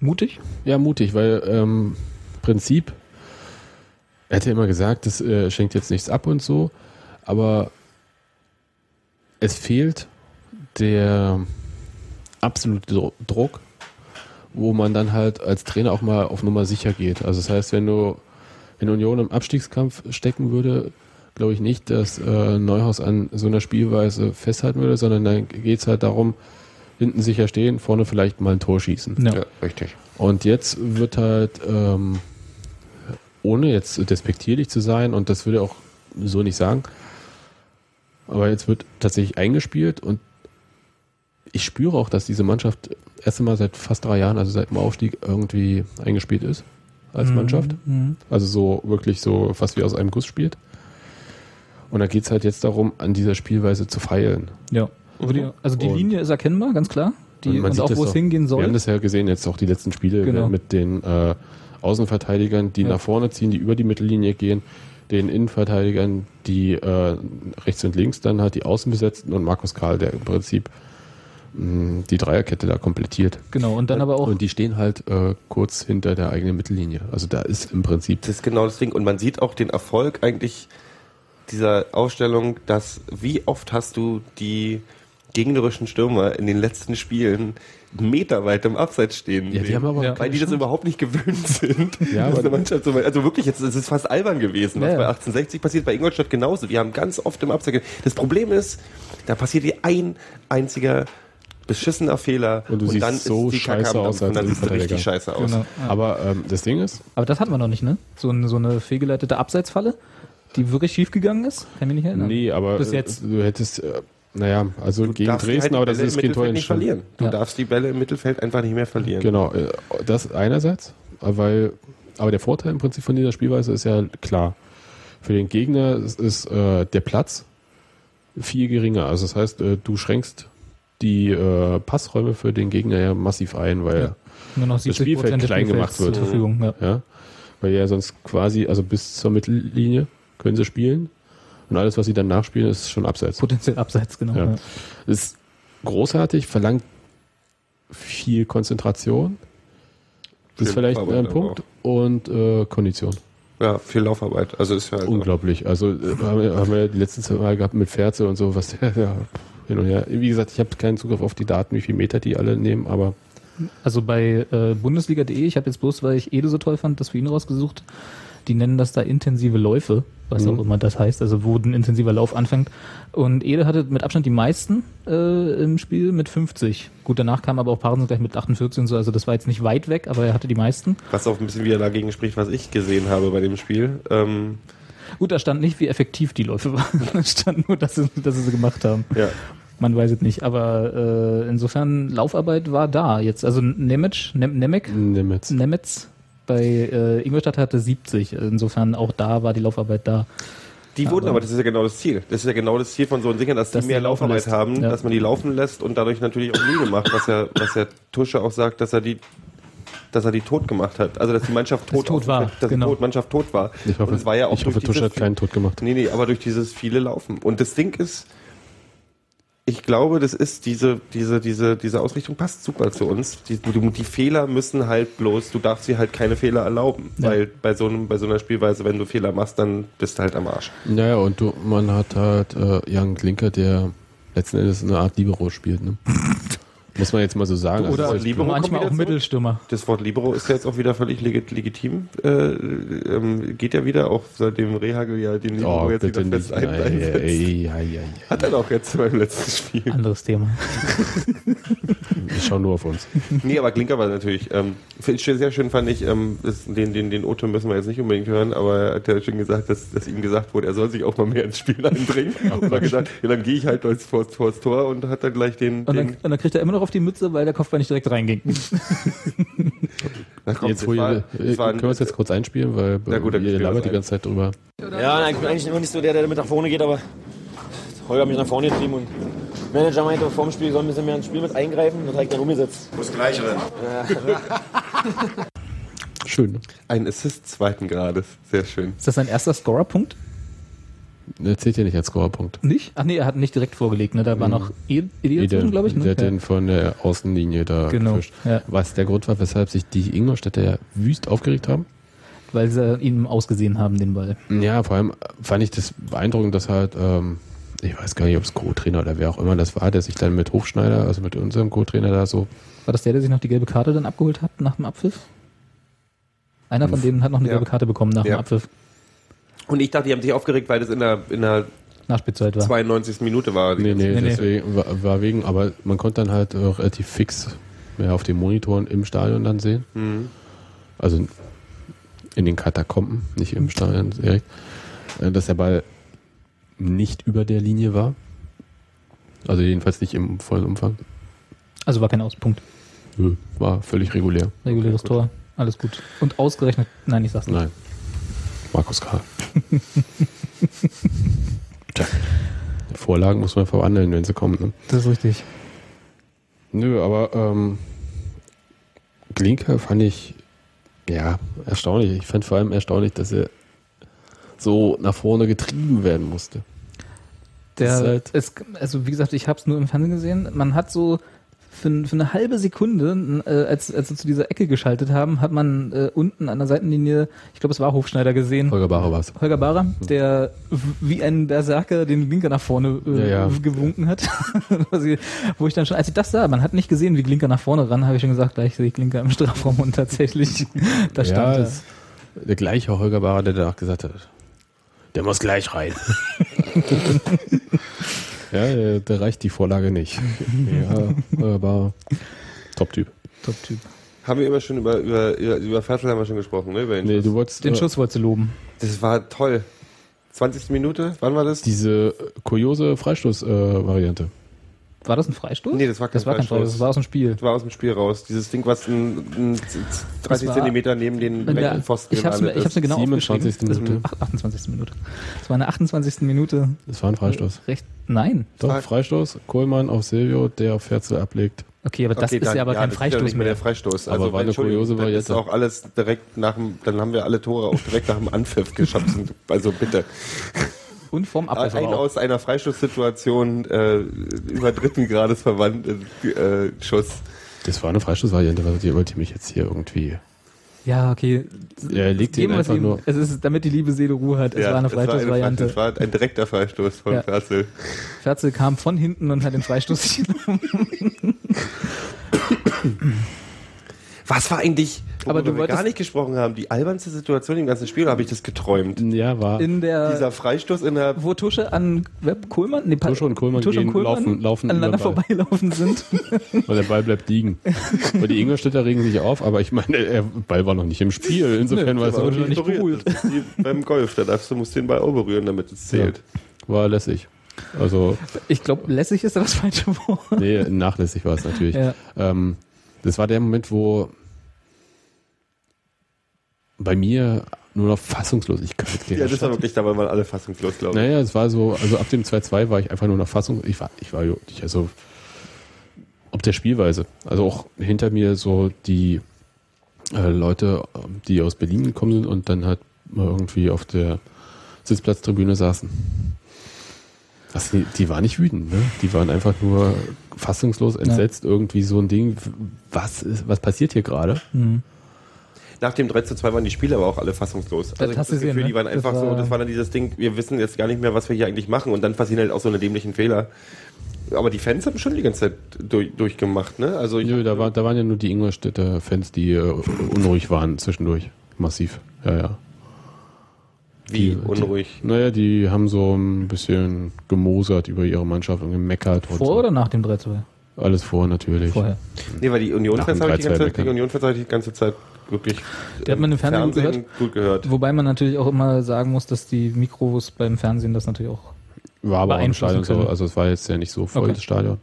Mutig?
Ja, mutig, weil ähm, Prinzip, er hat ja immer gesagt, das äh, schenkt jetzt nichts ab und so, aber es fehlt der absolute Druck, wo man dann halt als Trainer auch mal auf Nummer sicher geht. Also das heißt, wenn du wenn Union im Abstiegskampf stecken würde, glaube ich nicht, dass äh, Neuhaus an so einer Spielweise festhalten würde, sondern dann geht es halt darum, hinten sicher stehen, vorne vielleicht mal ein Tor schießen.
Ja.
Ja, richtig.
Und jetzt wird halt, ähm, ohne jetzt despektierlich zu sein, und das würde er auch so nicht sagen, aber jetzt wird tatsächlich eingespielt und ich spüre auch, dass diese Mannschaft erst einmal seit fast drei Jahren, also seit dem Aufstieg, irgendwie eingespielt ist als Mannschaft.
Mhm.
Also so wirklich so fast wie aus einem Guss spielt. Und da geht es halt jetzt darum, an dieser Spielweise zu feilen.
Ja. Wo die, also die
Und-
Linie ist erkennbar, ganz klar. Die, und,
sieht
auch wo es hingehen
Wir
soll.
haben das ja gesehen, jetzt auch die letzten Spiele
Genau.
mit den äh, Außenverteidigern, die
Ja.
nach vorne ziehen, die über die Mittellinie gehen, den Innenverteidigern, die äh, rechts und links dann halt die Außen besetzten und Markus Karl, der im Prinzip mh, die Dreierkette da komplettiert.
Genau, und dann aber auch.
Und die stehen halt äh, kurz hinter der eigenen Mittellinie. Also da ist im Prinzip
Das ist genau das Ding. Und man sieht auch den Erfolg eigentlich dieser Ausstellung, dass wie oft hast du die gegnerischen Stürmer in den letzten Spielen meterweit im Abseits stehen.
Ja, die haben aber
Ja.
weil die das überhaupt nicht gewöhnt sind.
Ja, aber-
eine Mannschaft so weit- also wirklich, jetzt, es ist fast albern gewesen, was
Ja,
bei 1860 passiert, bei Ingolstadt genauso. Die haben ganz oft im Abseits. Das Problem ist, da passiert dir ein einziger beschissener Fehler
Und du siehst
dann
so
ist die Kacke
scheiße
am
aus
und dann siehst du richtig
Innenverteidiger.
scheiße aus.
Genau.
Aber ähm, das Ding ist,
Aber das hatten wir noch nicht, ne? So, eine- so eine fehlgeleitete Abseitsfalle, die wirklich schief gegangen ist. Kann ich mich nicht erinnern.
nee, aber
Bis
äh,
jetzt.
du hättest, äh, naja, also
Du
gegen Dresden,
halt
aber das ist
im
kein Tor
Mittelfeld nicht verlieren. Du
Ja.
darfst die Bälle im Mittelfeld einfach nicht mehr verlieren.
Genau, äh, das einerseits, weil, aber der Vorteil im Prinzip von dieser Spielweise ist ja klar. Für den Gegner ist, ist äh, der Platz viel geringer. Also das heißt, äh, du schränkst die äh, Passräume für den Gegner ja massiv ein, weil
Ja. Nur noch 70
Spielfeld klein gemacht wird.
zur Verfügung. Ja.
ja, weil ja sonst quasi, also bis zur Mittellinie können sie spielen und alles, was sie dann nachspielen, ist schon abseits.
Potenziell abseits, genau.
Ja.
Ja.
Ist großartig, verlangt viel Konzentration. Das ist
Viel
vielleicht
Laufarbeit
ein Punkt. Und äh, Kondition.
Ja, viel Laufarbeit. Also ist ja halt
Unglaublich. Also äh, haben wir, haben wir die letzten zwei Mal gehabt mit Ferze und so, was der ja, hin und her. Wie gesagt, ich habe keinen Zugriff auf die Daten, wie viel Meter die alle nehmen, aber
Also bei äh, Bundesliga.de, ich habe jetzt bloß, weil ich Ede so toll fand, das für ihn rausgesucht, die nennen das da intensive Läufe, was
Mhm.
auch immer das heißt, also wo ein intensiver Lauf anfängt. Und Ede hatte mit Abstand die meisten äh, im Spiel mit 50. Gut, danach kam aber auch Paaren gleich mit 48 und so, also das war jetzt nicht weit weg, aber er hatte die meisten.
Was auch ein bisschen wieder dagegen spricht, was ich gesehen habe bei dem Spiel. Ähm,
Gut, da stand nicht, wie effektiv die Läufe waren. Da stand nur, dass sie, dass sie sie gemacht haben.
ja.
Man weiß es nicht, aber äh, insofern Laufarbeit war da. Jetzt also Nemec, Nem Nemec,
Nemetz.
Nemetz bei äh, Ingolstadt hatte 70. Insofern auch da war die Laufarbeit da.
Die wurden
Aber-
aber, das ist ja genau das Ziel. Das ist ja genau das Ziel von so einem Dingern, dass,
Dass
die mehr Laufarbeit
lässt.
haben,
Ja.
dass man die laufen lässt und dadurch natürlich auch Mühe macht, was ja, was ja Tusche auch sagt, dass er die dass er die tot gemacht hat. Also dass die Mannschaft tot,
tot war,
Dass
genau.
die tot, Mannschaft tot war.
Ich hoffe,
und es war ja auch
ich hoffe Tusche hat keinen Tod gemacht.
Nee, nee, aber durch dieses viele Laufen. Und das Ding ist, ich glaube, das ist diese, diese, diese, diese Ausrichtung passt super zu uns. Die, die, Fehler müssen halt bloß, du darfst sie halt keine Fehler erlauben.
Ja.
Weil bei so, einem, bei so einer Spielweise, wenn du Fehler machst, dann bist du halt am Arsch.
Naja, und du, man hat halt äh, Jan Klinker, der letzten Endes eine Art Libero spielt, ne? Muss man jetzt mal so sagen. Also
Oder
ist
Libero
manchmal auch. Mittelstürmer.
Das Wort Libero ist ja jetzt auch wieder völlig legit, legitim. Äh, ähm, geht ja wieder, auch seitdem Rehagel ja den Libero
Oh,
jetzt
bitte
wieder
nicht.
fest ein,
Ei,
einsetzt.
ei, ei, ei.
Hat er doch jetzt beim letzten Spiel.
Anderes Thema.
Ich schau nur auf uns.
Nee, aber Klinker war natürlich, ähm, sehr schön fand ich, ähm, das, den, den, den Otto müssen wir jetzt nicht unbedingt hören, aber er hat ja schon gesagt, dass, dass ihm gesagt wurde, er soll sich auch mal mehr ins Spiel einbringen. und hat gesagt, ja, dann gehe ich halt als vor, vor das Tor und hat dann gleich den,
Und dann,
den
und dann kriegt er immer noch auf die Mütze, weil der Kopfball nicht direkt reinging.
na komm,
Jetzt, wo
war-
ihr, äh,
ein-
können wir es jetzt kurz einspielen, weil
Na gut, dann
ihr labert die
ein.
ganze Zeit drüber.
Ja, nein, ich bin eigentlich immer nicht so der, der mit nach vorne geht, aber Holger hat mich nach vorne getrieben und Manager meinte vor dem Spiel, soll ein bisschen mehr ins Spiel mit eingreifen. Das habe ich dann umgesetzt.
Muss gleich rennen.
Schön. Ne?
ein Assist zweiten Grades. Sehr schön.
Ist das sein erster Scorerpunkt?
Der zählt ja nicht als Scorerpunkt.
Nicht? Ach nee, er hat nicht direkt vorgelegt. Ne? Da war noch Ede dazwischen, glaube ich. Ne?
Der hat
Ja.
den von der Außenlinie da
Genau,
gefischt.
ja.
Was der Grund war, weshalb sich die Ingolstädter ja wüst aufgeregt haben?
Weil sie ihn ausgesehen haben, den Ball.
Ja, vor allem fand ich das beeindruckend, dass halt, ähm, ich weiß gar nicht, ob es Co-Trainer oder wer auch immer das war, der sich dann mit Hofschneider, also mit unserem Co-Trainer da so,
War das der, der sich noch die gelbe Karte dann abgeholt hat nach dem Abpfiff? Einer von denen hat noch eine
Ja.
gelbe Karte bekommen nach
Ja.
dem Abpfiff.
Und ich dachte, die haben sich aufgeregt, weil das in der, in der
Nachspielzeit war.
92. Minute war.
nee, nee,
Nee, nee.
deswegen war, war wegen, aber man konnte dann halt relativ fix ja, auf den Monitoren im Stadion dann sehen.
Mhm.
Also in den Katakomben, nicht im Stadion direkt, äh, dass der Ball nicht über der Linie war. Also jedenfalls nicht im vollen Umfang.
Also war kein Auspunkt.
Nö, War völlig regulär.
Reguläres Tor. Alles gut. Und ausgerechnet, nein, ich sag's nicht.
Nein. Markus Karl. Vorlagen muss man verwandeln, wenn sie kommen. Ne?
Das ist richtig.
Nö, aber ähm, Glinker fand ich ja erstaunlich. Ich fand vor allem erstaunlich, dass er so nach vorne getrieben werden musste.
Der,
halt-
es, also wie gesagt, ich habe es nur im Fernsehen gesehen. Man hat so für, für eine halbe Sekunde, äh, als, als sie zu dieser Ecke geschaltet haben, hat man äh, unten an der Seitenlinie, ich glaube, es war Hofschneider gesehen.
Holger Bacher war's.
Holger Barer, der wie ein Berserker den Blinker nach vorne äh,
Ja, ja.
gewunken hat. Wo ich dann schon, als ich das sah, man hat nicht gesehen, wie Glinker nach vorne ran, habe ich schon gesagt, gleich sehe ich Glinker im Strafraum und tatsächlich, da stand
ja, es- der gleiche Holger Bacher, der danach gesagt hat, der muss gleich rein. ja, der, der reicht die Vorlage nicht. ja, Holger Bacher, Top-Typ.
Top-Typ.
Haben wir immer schon über, über, über, über Fertel haben wir schon gesprochen, ne? Über den
Nee,
Schuss.
du wolltest
Den
äh,
Schuss wolltest du loben.
Das war toll. 20. Minute, wann war das?
diese kuriose Freistoß-Variante.
War das ein Freistoß?
Nee, das war kein
das war kein
Freistoß.
Freistoß, das war aus dem Spiel.
Das war aus dem Spiel raus. Dieses Ding, was ein, ein 30
Das war-
Zentimeter neben den
der,
Pfosten
ich habe es mir, ich hab's mir genau
27.
aufgeschrieben.
Minute.
Das- ach, 28. Minute. Das war in der 28. Minute.
Das war ein Freistoß.
Recht, nein.
Doch,
Frei-
Freistoß, Kohlmann auf Silvio, der auf Ferzel ablegt.
Okay, aber das
Okay,
ist
dann-
ja aber kein
das ist
Freistoß
nicht
mehr.
der Freistoß.
Aber
Also,
war eine kuriose Variante.
auch alles direkt nach dem, dann haben wir alle Tore auch direkt nach dem Anpfiff geschafft. Also bitte.
Und vom Abwehr
Ein aus einer Freistoßsituation äh, über dritten Grades verwandt äh, Schuss.
Das war eine Freistoßvariante, was ihr wollt ihr mich jetzt hier irgendwie.
Ja, okay.
Er legt ihn einfach
ihm.
nur.
Es ist, damit die liebe Seele Ruhe hat. Es war eine Freistoßvariante.
Es war ein direkter Freistoß von
Ja.
Ferzel.
Ferzel kam von hinten und hat den Freistoß genommen.
Was war eigentlich,
Aber du
wir
wolltest-
gar nicht gesprochen haben, die albernste Situation im ganzen Spiel, oder habe ich das geträumt?
Ja, war.
In der,
Dieser Freistoß in der
wo Tusche an Web Kohlmann, nee,
Tusche und Kohlmann
Tusche und Kohlmann
laufen- laufen
aneinander vorbeilaufen sind.
Weil der Ball bleibt liegen. Weil die Ingolstädter regen sich auf, aber ich meine, der Ball war noch nicht im Spiel. Insofern
Nö,
war es
noch nicht berührt.
Das ist wie beim Golf, da darfst du musst den Ball auch berühren, damit es zählt.
war lässig. Also,
Ich glaube, lässig ist da das falsche Wort.
nee, nachlässig war es natürlich.
Ja.
Ähm, das war der Moment, wo bei mir nur noch Fassungslosigkeit
Ja, das war wirklich, da waren alle fassungslos, glaube ich.
Naja, es war so, also ab dem 2-2 war ich einfach nur noch Fassung. Ich war, ich war ich also ob der Spielweise. Also auch hinter mir so die äh, Leute, ähm, die aus Berlin gekommen sind und dann halt mal irgendwie auf der Sitzplatztribüne saßen. Das, die, die waren nicht wütend, ne? Die waren einfach nur fassungslos entsetzt, irgendwie so ein Ding. Was ist, was passiert hier gerade?
Mhm.
Nach dem 3 zu 2 waren die Spieler aber auch alle fassungslos. Also ich
hast
hab
du
das Gefühl,
gesehen,
die waren
ne?
einfach
Das
so,
war-
das war dann dieses Ding, wir wissen jetzt gar nicht mehr, was wir hier eigentlich machen und dann passieren halt auch so eine dämlichen Fehler. Aber die Fans haben schon die ganze Zeit durch, durchgemacht, ne? Also ich
Nö, da, war, da waren ja nur die Ingolstädter Fans, die äh, unruhig waren zwischendurch. Massiv. Ja, ja.
wie
die-
unruhig.
Naja, die haben so ein bisschen gemosert über ihre Mannschaft und gemeckert. und
Vor
so.
oder nach dem 3-2?
Alles vor natürlich.
Vorher.
Nee, weil die Union-Fans habe ich die ganze
3-2
Zeit, die. Union-Fans habe ich die ganze Zeit wirklich
Die hat man im Fernsehen gut gehört.
gut gehört.
Wobei man natürlich auch immer sagen muss, dass die Mikros beim Fernsehen das natürlich auch.
War aber auch im
Beeinflussen
Stadion so. Also es war jetzt ja nicht so voll,
Okay.
das Stadion.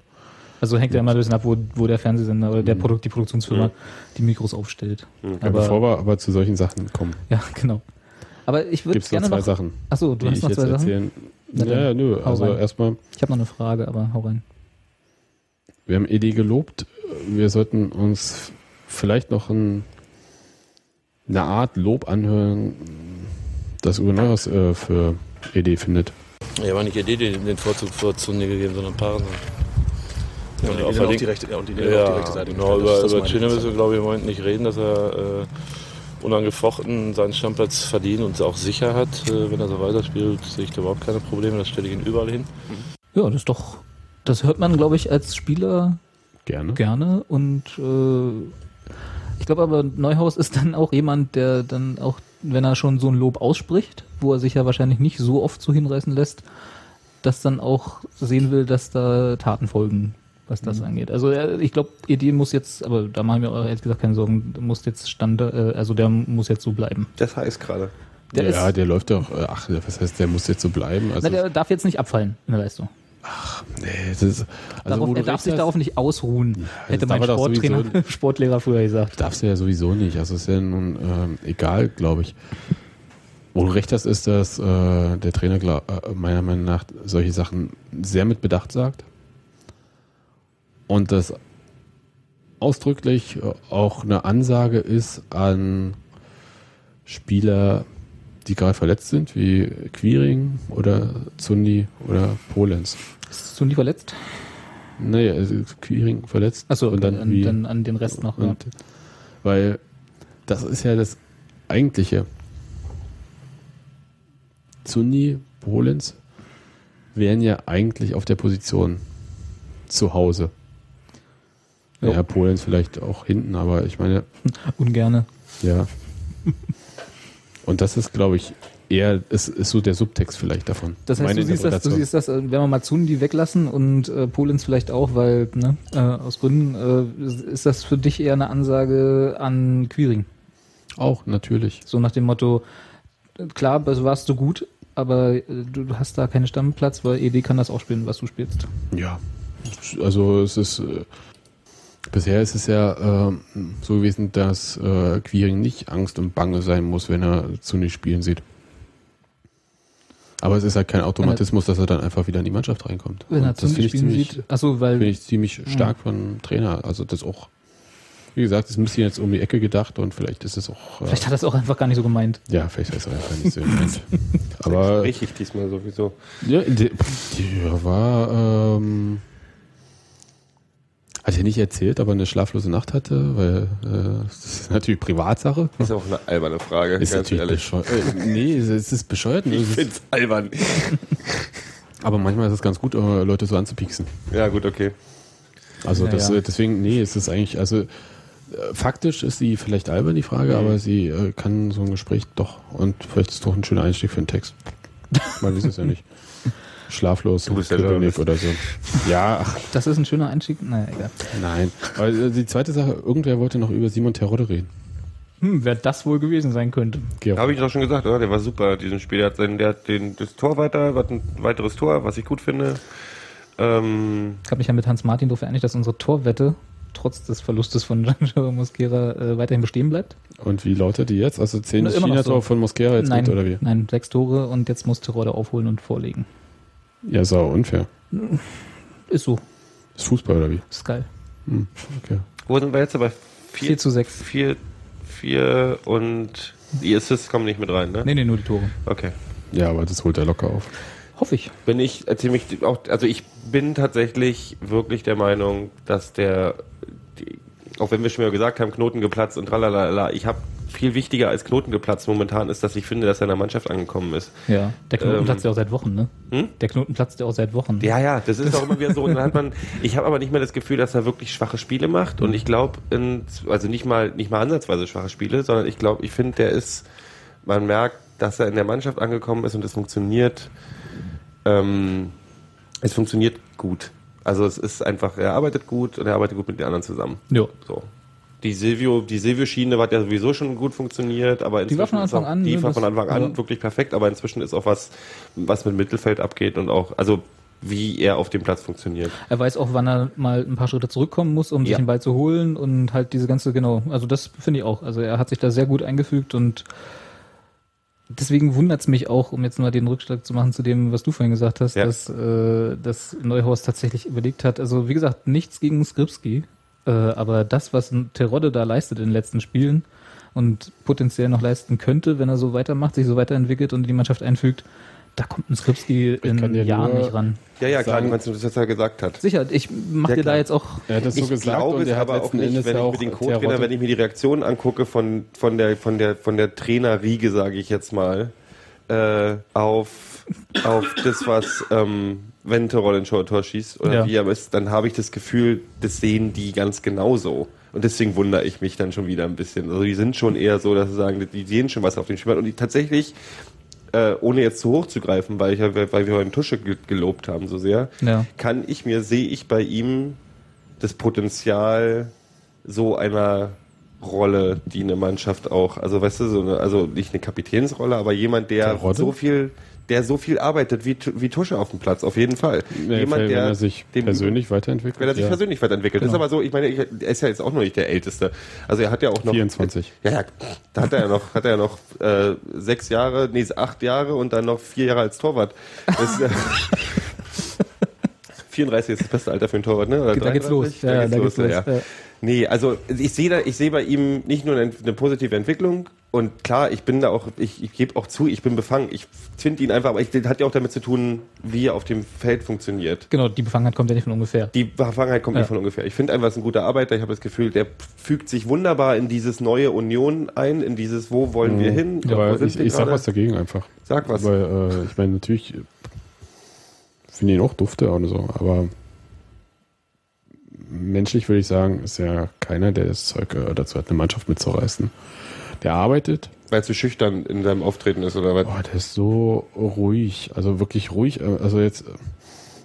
Also hängt ja immer ein bisschen ab, wo, wo der Fernsehsender oder der
Mhm.
Produkt, die Produktionsfirma die Mikros aufstellt.
Mhm.
Ja,
Aber,
bevor wir aber zu solchen Sachen kommen,
ja, genau. Aber ich würde
gibt es noch
gerne
zwei
noch.
Sachen,
Achso, du hast
ich
noch
jetzt
zwei Sachen.
erzählen.
Na dann,
Ja, nö. Also
rein.
erstmal,
Ich habe noch eine Frage, aber hau rein.
wir haben Edi gelobt. Wir sollten uns vielleicht noch ein, eine Art Lob anhören, das Uwe Neuhaus äh, für Edi findet.
Ja, aber nicht Idee den, den Vorzug vor Zunde gegeben, sondern Paaren.
Ja, und die
auf
auf,
der
auf
Link-
die rechte, ja, und die auf die
Ja,
rechte Seite
genau. Über,
Das-
über Chine müssen wir, glaube ich, im Moment nicht reden, dass er äh, unangefochten seinen Stammplatz verdient und auch sicher hat. Äh, wenn er so weiterspielt, sehe ich da überhaupt keine Probleme. Das stelle ich ihn überall hin.
Ja, das ist doch. Das hört man, glaube ich, als Spieler
Gerne.
gerne und äh, ich glaube aber Neuhaus ist dann auch jemand, der dann auch, wenn er schon so ein Lob ausspricht, wo er sich ja wahrscheinlich nicht so oft so hinreißen lässt, das dann auch sehen will, dass da Taten folgen, was das angeht. Also er, ich glaube, Idee muss jetzt, aber da machen wir auch ehrlich gesagt keine Sorgen, muss jetzt Stand, äh, also der muss jetzt so bleiben.
Das heißt gerade.
Der
ja,
ist,
der läuft doch, äh, ach, was heißt, der muss jetzt so bleiben? Also,
na, der darf jetzt nicht abfallen in der Leistung.
Nee, das ist, also
darauf, er darf sich
hast,
darauf nicht ausruhen, hätte mein
er
Sporttrainer,
sowieso-
Sportlehrer früher gesagt.
Darfst du ja sowieso nicht. Also ist ja nun ähm, egal, glaube ich. Wo du recht hast, ist, dass äh, der Trainer glaub, äh, meiner Meinung nach solche Sachen sehr mit Bedacht sagt. Und das ausdrücklich äh, auch eine Ansage ist an Spieler, die gerade verletzt sind, wie Quiring oder Zundi oder Polenz.
Ist Zundi verletzt?
Nee, also Quiring verletzt.
Achso,
und dann,
an,
wie,
dann an den Rest noch. Ja.
und, Weil das ist ja das Eigentliche. Zundi, Polenz wären ja eigentlich auf der Position zu Hause. Ja, Polenz vielleicht auch hinten, aber ich meine,
Ungerne.
ja. Und das ist, glaube ich, eher, ist, ist so der Subtext vielleicht davon.
Das heißt,
Meine
du siehst, das, du siehst das, äh, wenn wir mal Zundi weglassen und äh, Polens vielleicht auch, weil, ne, äh, aus Gründen, äh, ist das für dich eher eine Ansage an Quiring.
Auch, natürlich.
So nach dem Motto, klar, das warst du gut, aber äh, du du hast da keinen Stammplatz, weil ED kann das auch spielen, was du spielst.
Ja, also es ist äh, bisher ist es ja ähm, so gewesen, dass äh, Quiring nicht Angst und Bange sein muss, wenn er zu nicht spielen sieht. Aber es ist halt kein Automatismus, dass er dann einfach wieder in die Mannschaft reinkommt.
Wenn er
Und das
Zundi
finde ich
spielen
ziemlich,
sieht, achso, weil,
finde ich ziemlich stark von Trainer. Also das auch, wie gesagt, ist ein bisschen jetzt um die Ecke gedacht und vielleicht ist es auch. Äh,
vielleicht hat er es auch einfach gar nicht so gemeint.
ja, vielleicht ist es einfach nicht so gemeint. Aber
Richtig diesmal sowieso.
ja, die, die war, ähm, hat er nicht erzählt, aber eine schlaflose Nacht hatte, weil äh, das ist natürlich Privatsache.
Ist auch eine alberne Frage,
Ist
ganz
natürlich
ehrlich.
bescheuert. Äh, nee, es ist- es ist bescheuert.
Ich
Es ist,
find's albern.
aber manchmal ist es ganz gut, äh, Leute so anzupieksen.
Ja, gut, okay.
Also
Ja,
das, äh, deswegen, nee, es ist eigentlich, also äh, faktisch ist sie vielleicht albern, die Frage,
Mhm.
aber sie äh, kann so ein Gespräch doch und vielleicht ist es doch ein schöner Einstieg für einen Text. Man weiß es ja nicht. Schlaflos,
Du bist der Journalist.
oder so. Ja, ach,
Das ist ein schöner Einstieg. Naja, egal.
nein. Aber äh, die zweite Sache, irgendwer wollte noch über Simon Terodde reden.
Hm, wer das wohl gewesen sein könnte.
Habe ich doch schon gesagt, oder? Der war super, diesen Spiel. Der hat, sein, der hat den, das Tor weiter, hat ein weiteres Tor, was ich gut finde. Ähm,
Ich habe mich ja mit Hans Martin darauf geeinigt, dass unsere Torwette trotz des Verlustes von Giancarlo Mosquera äh, weiterhin bestehen bleibt.
Und wie lautet die jetzt? Also 10
Na,
das
immer noch
China-Tor
so.
von Mosquera jetzt
nein,
mit, oder wie?
nein, sechs Tore und jetzt muss Terodde aufholen und vorlegen.
Ja, sau unfair.
Ist so,
Ist Fußball oder wie?
ist geil.
Hm, okay.
wo sind wir jetzt? Bei
4
4,
zu 6.
4, 4 und die Assists kommen nicht mit rein, ne?
Nee, nee, nur die Tore.
Okay.
Ja, aber das holt er locker auf.
Hoffe ich.
Bin ich ziemlich auch, also ich bin tatsächlich wirklich der Meinung, dass der, die, auch wenn wir schon mal gesagt haben, Knoten geplatzt und tralala, ich habe viel wichtiger als Knoten geplatzt momentan ist, dass ich finde, dass er in der Mannschaft angekommen ist.
Ja, der Knoten
Ähm,
platzt ja auch seit Wochen, ne?
Hm?
Der Knoten platzt ja auch seit Wochen.
Ja, ja, das ist auch immer wieder so. Und dann hat man, ich habe aber nicht mehr das Gefühl, dass er wirklich schwache Spiele macht. Und ich glaube, also nicht mal, nicht mal ansatzweise schwache Spiele, sondern ich glaube, ich finde, der ist, man merkt, dass er in der Mannschaft angekommen ist und es funktioniert, ähm, es funktioniert gut. Also es ist einfach, er arbeitet gut und er arbeitet gut mit den anderen zusammen.
Ja.
So. Die Silvio, die Silvio-Schiene hat ja sowieso schon gut funktioniert, aber
Die war von
inzwischen
Anfang
auch,
an,
Die
ne,
war von Anfang an
ja.
wirklich perfekt, aber inzwischen ist auch was, was mit Mittelfeld abgeht und auch, also wie er auf dem Platz funktioniert.
Er weiß auch, wann er mal ein paar Schritte zurückkommen muss, um sich
Ja.
den Ball zu holen und halt diese ganze, genau, also das finde ich auch. Also er hat sich da sehr gut eingefügt und deswegen wundert es mich auch, um jetzt mal den Rückschlag zu machen zu dem, was du vorhin gesagt hast,
Ja.
dass, äh, dass Neuhaus tatsächlich überlegt hat. Also wie gesagt, nichts gegen Skripski, äh, aber das, was ein Terodde da leistet in den letzten Spielen und potenziell noch leisten könnte, wenn er so weitermacht, sich so weiterentwickelt und in die Mannschaft einfügt, da kommt ein Skripski in Jahren nicht ran.
Ja, ja, klar,
Sagen-
du meinst, das, was er gesagt hat.
Sicher, ich mach
Ja,
dir da jetzt auch
Er hat das so
ich
gesagt
glaube
und
es
er hat
aber auch nicht,
Endes
wenn ich mir den Co-Trainer, wenn ich mir die Reaktion angucke von, von der, von der, von der Trainerriege, sage ich jetzt mal, äh, auf, auf das, was, ähm, wenn Terol ein Tor schießt oder
Ja.
wie er ist, dann habe ich das Gefühl, das sehen die ganz genauso. Und deswegen wundere ich mich dann schon wieder ein bisschen. Also die sind schon eher so, dass sie sagen, die sehen schon was auf dem Spiel. Und die tatsächlich, äh, ohne jetzt zu hoch zu greifen, weil, ich, weil wir heute Tusche ge- gelobt haben so sehr,
Ja.
kann ich mir, sehe ich bei ihm das Potenzial so einer Rolle, die eine Mannschaft auch, also weißt du, so eine, also nicht eine Kapitänsrolle, aber jemand, der so viel der so viel arbeitet wie, wie Tusche auf dem Platz, auf jeden Fall.
Nee, wenn er sich
dem-
persönlich weiterentwickelt.
wenn er sich
ja.
persönlich weiterentwickelt. Das ist
Genau.
aber so, ich meine, er ist ja jetzt auch noch nicht der Älteste. Also er hat ja auch noch.
24.
Ja, ja, da hat er ja noch, hat er ja noch äh, sechs Jahre, nee, acht Jahre und dann noch vier Jahre als Torwart. Das, äh, 34 ist das beste Alter für einen Torwart, ne? Oder
Da geht's
33?
los. Ja, da geht's los, ja.
Nee, also ich sehe da, ich sehe bei ihm nicht nur eine, eine positive Entwicklung und klar, ich bin da auch, ich, ich gebe auch zu, ich bin befangen. Ich finde ihn einfach, aber ich, das hat ja auch damit zu tun, wie er auf dem Feld funktioniert.
Genau, die Befangenheit kommt ja nicht von ungefähr.
Die Befangenheit kommt
Ja.
nicht von ungefähr. Ich finde einfach, er ist ein guter Arbeiter. Ich habe das Gefühl, der fügt sich wunderbar in dieses neue Union ein, in dieses, wo wollen wir hin?
Ja,
Wo
aber
sind
ich,
wir
ich sag was dagegen einfach.
Sag was.
Weil, äh, ich meine, natürlich finde ich ihn auch dufte und so, aber menschlich würde ich sagen, ist ja keiner, der das Zeug äh, dazu hat, eine Mannschaft mitzureißen. Der arbeitet.
Weil zu schüchtern in seinem Auftreten ist oder was?
Boah, der ist so ruhig, also wirklich ruhig. äh, Also jetzt,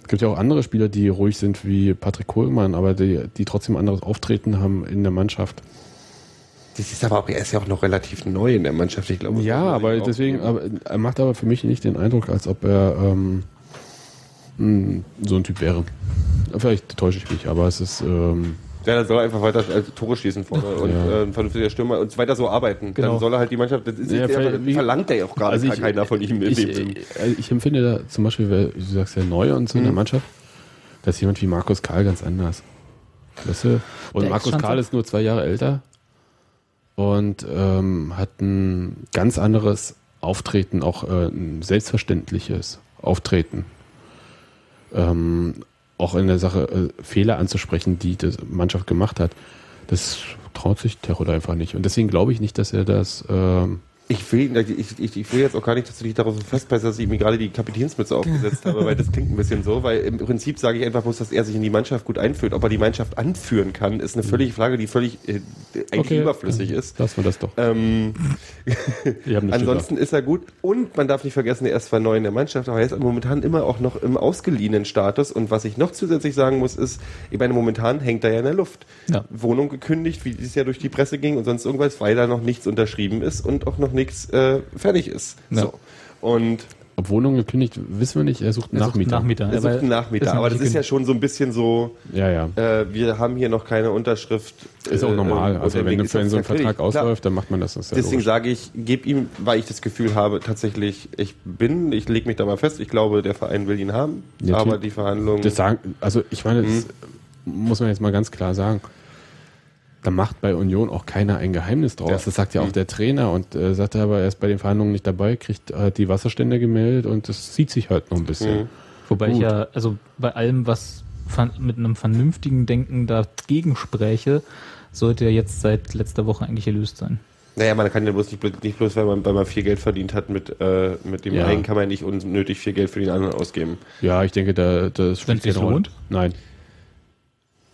es gibt ja auch andere Spieler, die ruhig sind wie Patrick Kohlmann, aber die, die trotzdem anderes Auftreten haben in der Mannschaft.
Das ist aber auch, er ist ja auch noch relativ neu in der Mannschaft, ich glaube.
Ja, aber deswegen, aber, er macht aber für mich nicht den Eindruck, als ob er ähm, mh, so ein Typ wäre. Vielleicht täusche ich mich, aber es ist. Ähm,
Ja, dann soll er einfach weiter äh, Tore schießen vorne und
Ja.
äh, ein vernünftiger Stürmer und weiter so arbeiten.
Genau.
Dann soll er halt die Mannschaft, das ist
Ja,
der, verlangt er ja auch gerade
also ich-
keiner von ihm. in
ich,
dem Sinn.
ich, ich empfinde da zum Beispiel, weil du sagst ja neu und so in der
Mhm.
Mannschaft, da ist jemand wie Markus Karl ganz anders. Weißt du? Und
Der
Markus? Karl ist nur zwei Jahre älter und ähm, hat ein ganz anderes Auftreten, auch äh, ein selbstverständliches Auftreten. Ähm, auch in der Sache äh, Fehler anzusprechen, die die Mannschaft gemacht hat. Das traut sich Terror einfach nicht. Und deswegen glaube ich nicht, dass er das. Ähm,
Ich will, ich, ich, ich will jetzt auch gar nicht, dass du dich darauf so festbeißt, dass ich mir gerade die Kapitänsmütze aufgesetzt habe, weil das klingt ein bisschen so, weil im Prinzip sage ich einfach bloß, dass er sich in die Mannschaft gut einfühlt. Ob er die Mannschaft anführen kann, ist eine völlige Frage, die völlig äh, eigentlich
Okay,
überflüssig ist.
Lassen wir das doch.
Ähm,
nicht
ansonsten ist er gut und man darf nicht vergessen, er ist zwar neu in der Mannschaft, aber er ist momentan immer auch noch im ausgeliehenen Status und was ich noch zusätzlich sagen muss, ist, ich meine, momentan hängt er ja in der Luft.
Ja.
Wohnung gekündigt, wie es ja durch die Presse ging und sonst irgendwas, weil da noch nichts unterschrieben ist und auch noch nichts äh, fertig ist.
Ja.
So. Und
Ob Wohnung gekündigt, wissen wir nicht. Er sucht einen
Er
Nachmieter.
Nachmieter.
er sucht einen Nachmieter, aber das ist ja schon so ein bisschen so,
Ja, ja.
äh, wir haben hier noch keine Unterschrift.
Ist auch
äh,
normal.
äh,
Also wenn, wenn so ein Vertrag
klar.
ausläuft, dann macht man das. das ja
Deswegen
logisch.
sage ich, gebe ihm, weil ich das Gefühl habe, tatsächlich, ich bin, ich lege mich da mal fest, ich glaube, der Verein will ihn haben,
Ja,
aber
die-
Verhandlungen.
Das sagen, also ich meine, das muss man jetzt mal ganz klar sagen. Da macht bei Union auch keiner ein Geheimnis draus.
Ja.
Das sagt ja auch
Mhm.
der Trainer und äh, sagt er aber, er ist bei den Verhandlungen nicht dabei, kriegt halt die Wasserstände gemeldet und das zieht sich halt noch ein bisschen.
Mhm.
Wobei ich
Gut.
ja, also bei allem, was mit einem vernünftigen Denken dagegen spräche, sollte er jetzt seit letzter Woche eigentlich erlöst sein.
Naja, man kann ja bloß nicht, nicht bloß, weil man, weil man viel Geld verdient hat mit, äh, mit dem
Ja.
einen, kann man ja nicht unnötig viel Geld für den anderen ausgeben.
Ja, ich denke, da das spielt
Wenn's sich lohnt?
Nein.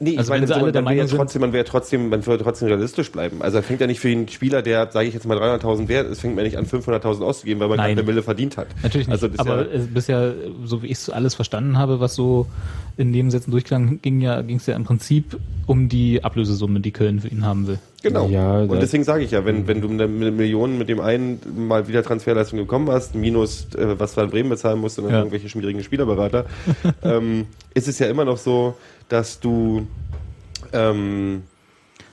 Nee,
Also wenn sie alle
man,
der Meinung sind-
trotzdem, man ja trotzdem, man ja trotzdem realistisch bleiben. Also er fängt ja nicht für den Spieler, der, sage ich jetzt mal 300.000 wert ist, fängt man nicht an 500.000 auszugeben, weil man
Nein.
gerade eine Mille verdient hat.
Natürlich nicht.
Also
aber
ja,
es bisher, so wie ich es alles verstanden habe, was so in Nebensätzen durchklang, ging ja, ging es ja im Prinzip um die Ablösesumme, die Köln für ihn haben will.
Genau.
Ja,
und deswegen sage ich ja, wenn, wenn du eine Million mit dem einen mal wieder Transferleistung bekommen hast, minus äh, was du an Bremen bezahlen musst und dann
Ja.
irgendwelche schwierigen Spielerberater, ähm, ist es ja immer noch so, dass du ähm,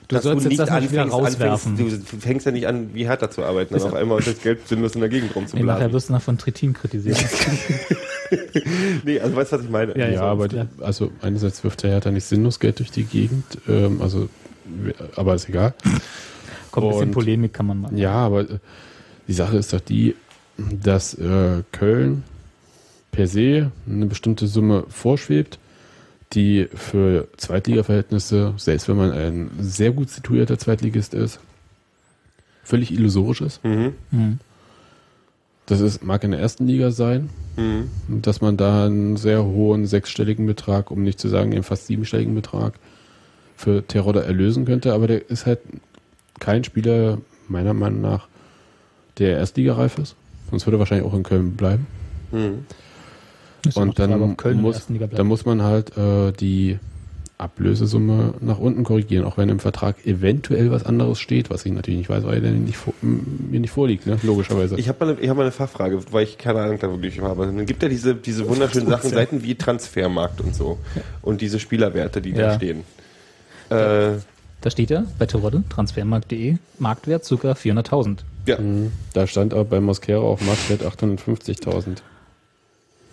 Du
dass
sollst jetzt das nicht wieder
anfängst,
rauswerfen.
anfängst, du fängst ja nicht an, wie härter zu arbeiten, dann auf einmal das Geld sinnlos in der Gegend
Nee, nachher
rumzublasen.
wirst du nach von Trittin kritisiert.
nee, also weißt du, was ich meine?
Ja,
Ja, aber die, also einerseits wirft der Hertha nicht sinnlos Geld durch die Gegend, ähm, also aber ist egal.
Komm, ein bisschen Polemik kann man machen.
Ja, aber äh, die Sache ist doch die, dass äh, Köln per se eine bestimmte Summe vorschwebt, die für Zweitliga-Verhältnisse, selbst wenn man ein sehr gut situierter Zweitligist ist, völlig illusorisch ist.
Mhm.
Mhm.
Das ist, mag in der ersten Liga sein,
Mhm.
dass man da einen sehr hohen sechsstelligen Betrag, um nicht zu sagen einen fast siebenstelligen Betrag für Terodde erlösen könnte, aber der ist halt kein Spieler, meiner Meinung nach, der erstligareif ist. Sonst würde er wahrscheinlich auch in Köln bleiben.
Mhm.
Und dann
Köln
muss, dann muss man halt äh, die Ablösesumme nach unten korrigieren, auch wenn im Vertrag eventuell was anderes steht, was ich natürlich nicht weiß, weil der nicht mir nicht vorliegt, ne? logischerweise.
Ich habe mal, hab mal eine Fachfrage, weil ich keine Ahnung da wirklich habe. Dann gibt ja diese, diese wunderschönen Sachen, Seiten wie Transfermarkt und so. Und diese Spielerwerte, die da
Ja.
stehen. Äh,
Da steht ja bei Terodde, transfermarkt.de, Marktwert ca. 400.000.
ja.
Mhm. Da stand aber bei Mosquera auf Marktwert 850.000.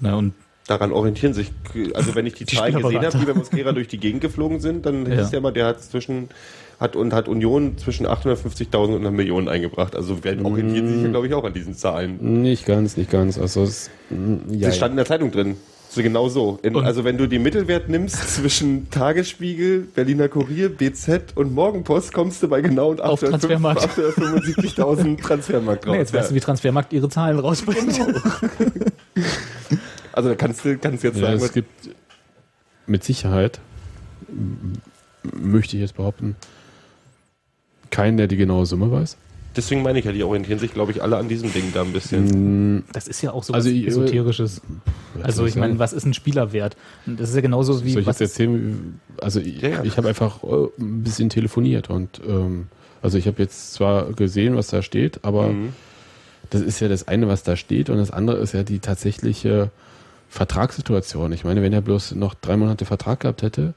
Na und
Daran orientieren sich, also wenn ich die,
Die
Zahlen gesehen habe, die bei Mosquera durch die Gegend geflogen sind, dann
Ja.
hieß ja immer, der hat zwischen, hat und hat Union zwischen 850.000 und einer Million eingebracht. Also werden orientieren sich ja, glaube ich, auch an diesen Zahlen.
Nicht ganz, nicht ganz. Also es, mm, ja,
Das stand in der Zeitung drin. So genau so. In, also wenn du den Mittelwert nimmst zwischen Tagesspiegel, Berliner Kurier, BZ und Morgenpost, kommst du bei genau und
Auf Transfermarkt.
875.000 Transfermarkt raus.
nee, jetzt weißt du, wie Transfermarkt ihre Zahlen rausbringt.
Also da kannst du kannst jetzt
ja,
sagen,
es gibt mit Sicherheit, möchte ich jetzt behaupten, keinen, der die genaue Summe weiß.
deswegen meine ich ja, die orientieren sich, glaube ich, alle an diesem Ding da ein bisschen.
Das ist ja auch so
Also
was
ich-
Esoterisches.
was
Also ich meine, was ist ein Spielerwert? Das ist ja genauso wie
Soll ich
was
jetzt erzählen? Also ich,
Ja, ja.
ich habe einfach äh, ein bisschen telefoniert und ähm, also ich habe jetzt zwar gesehen, was da steht, aber
Mhm.
das ist ja das eine, was da steht und das andere ist ja die tatsächliche Vertragssituation. Ich meine, wenn er bloß noch drei Monate Vertrag gehabt hätte,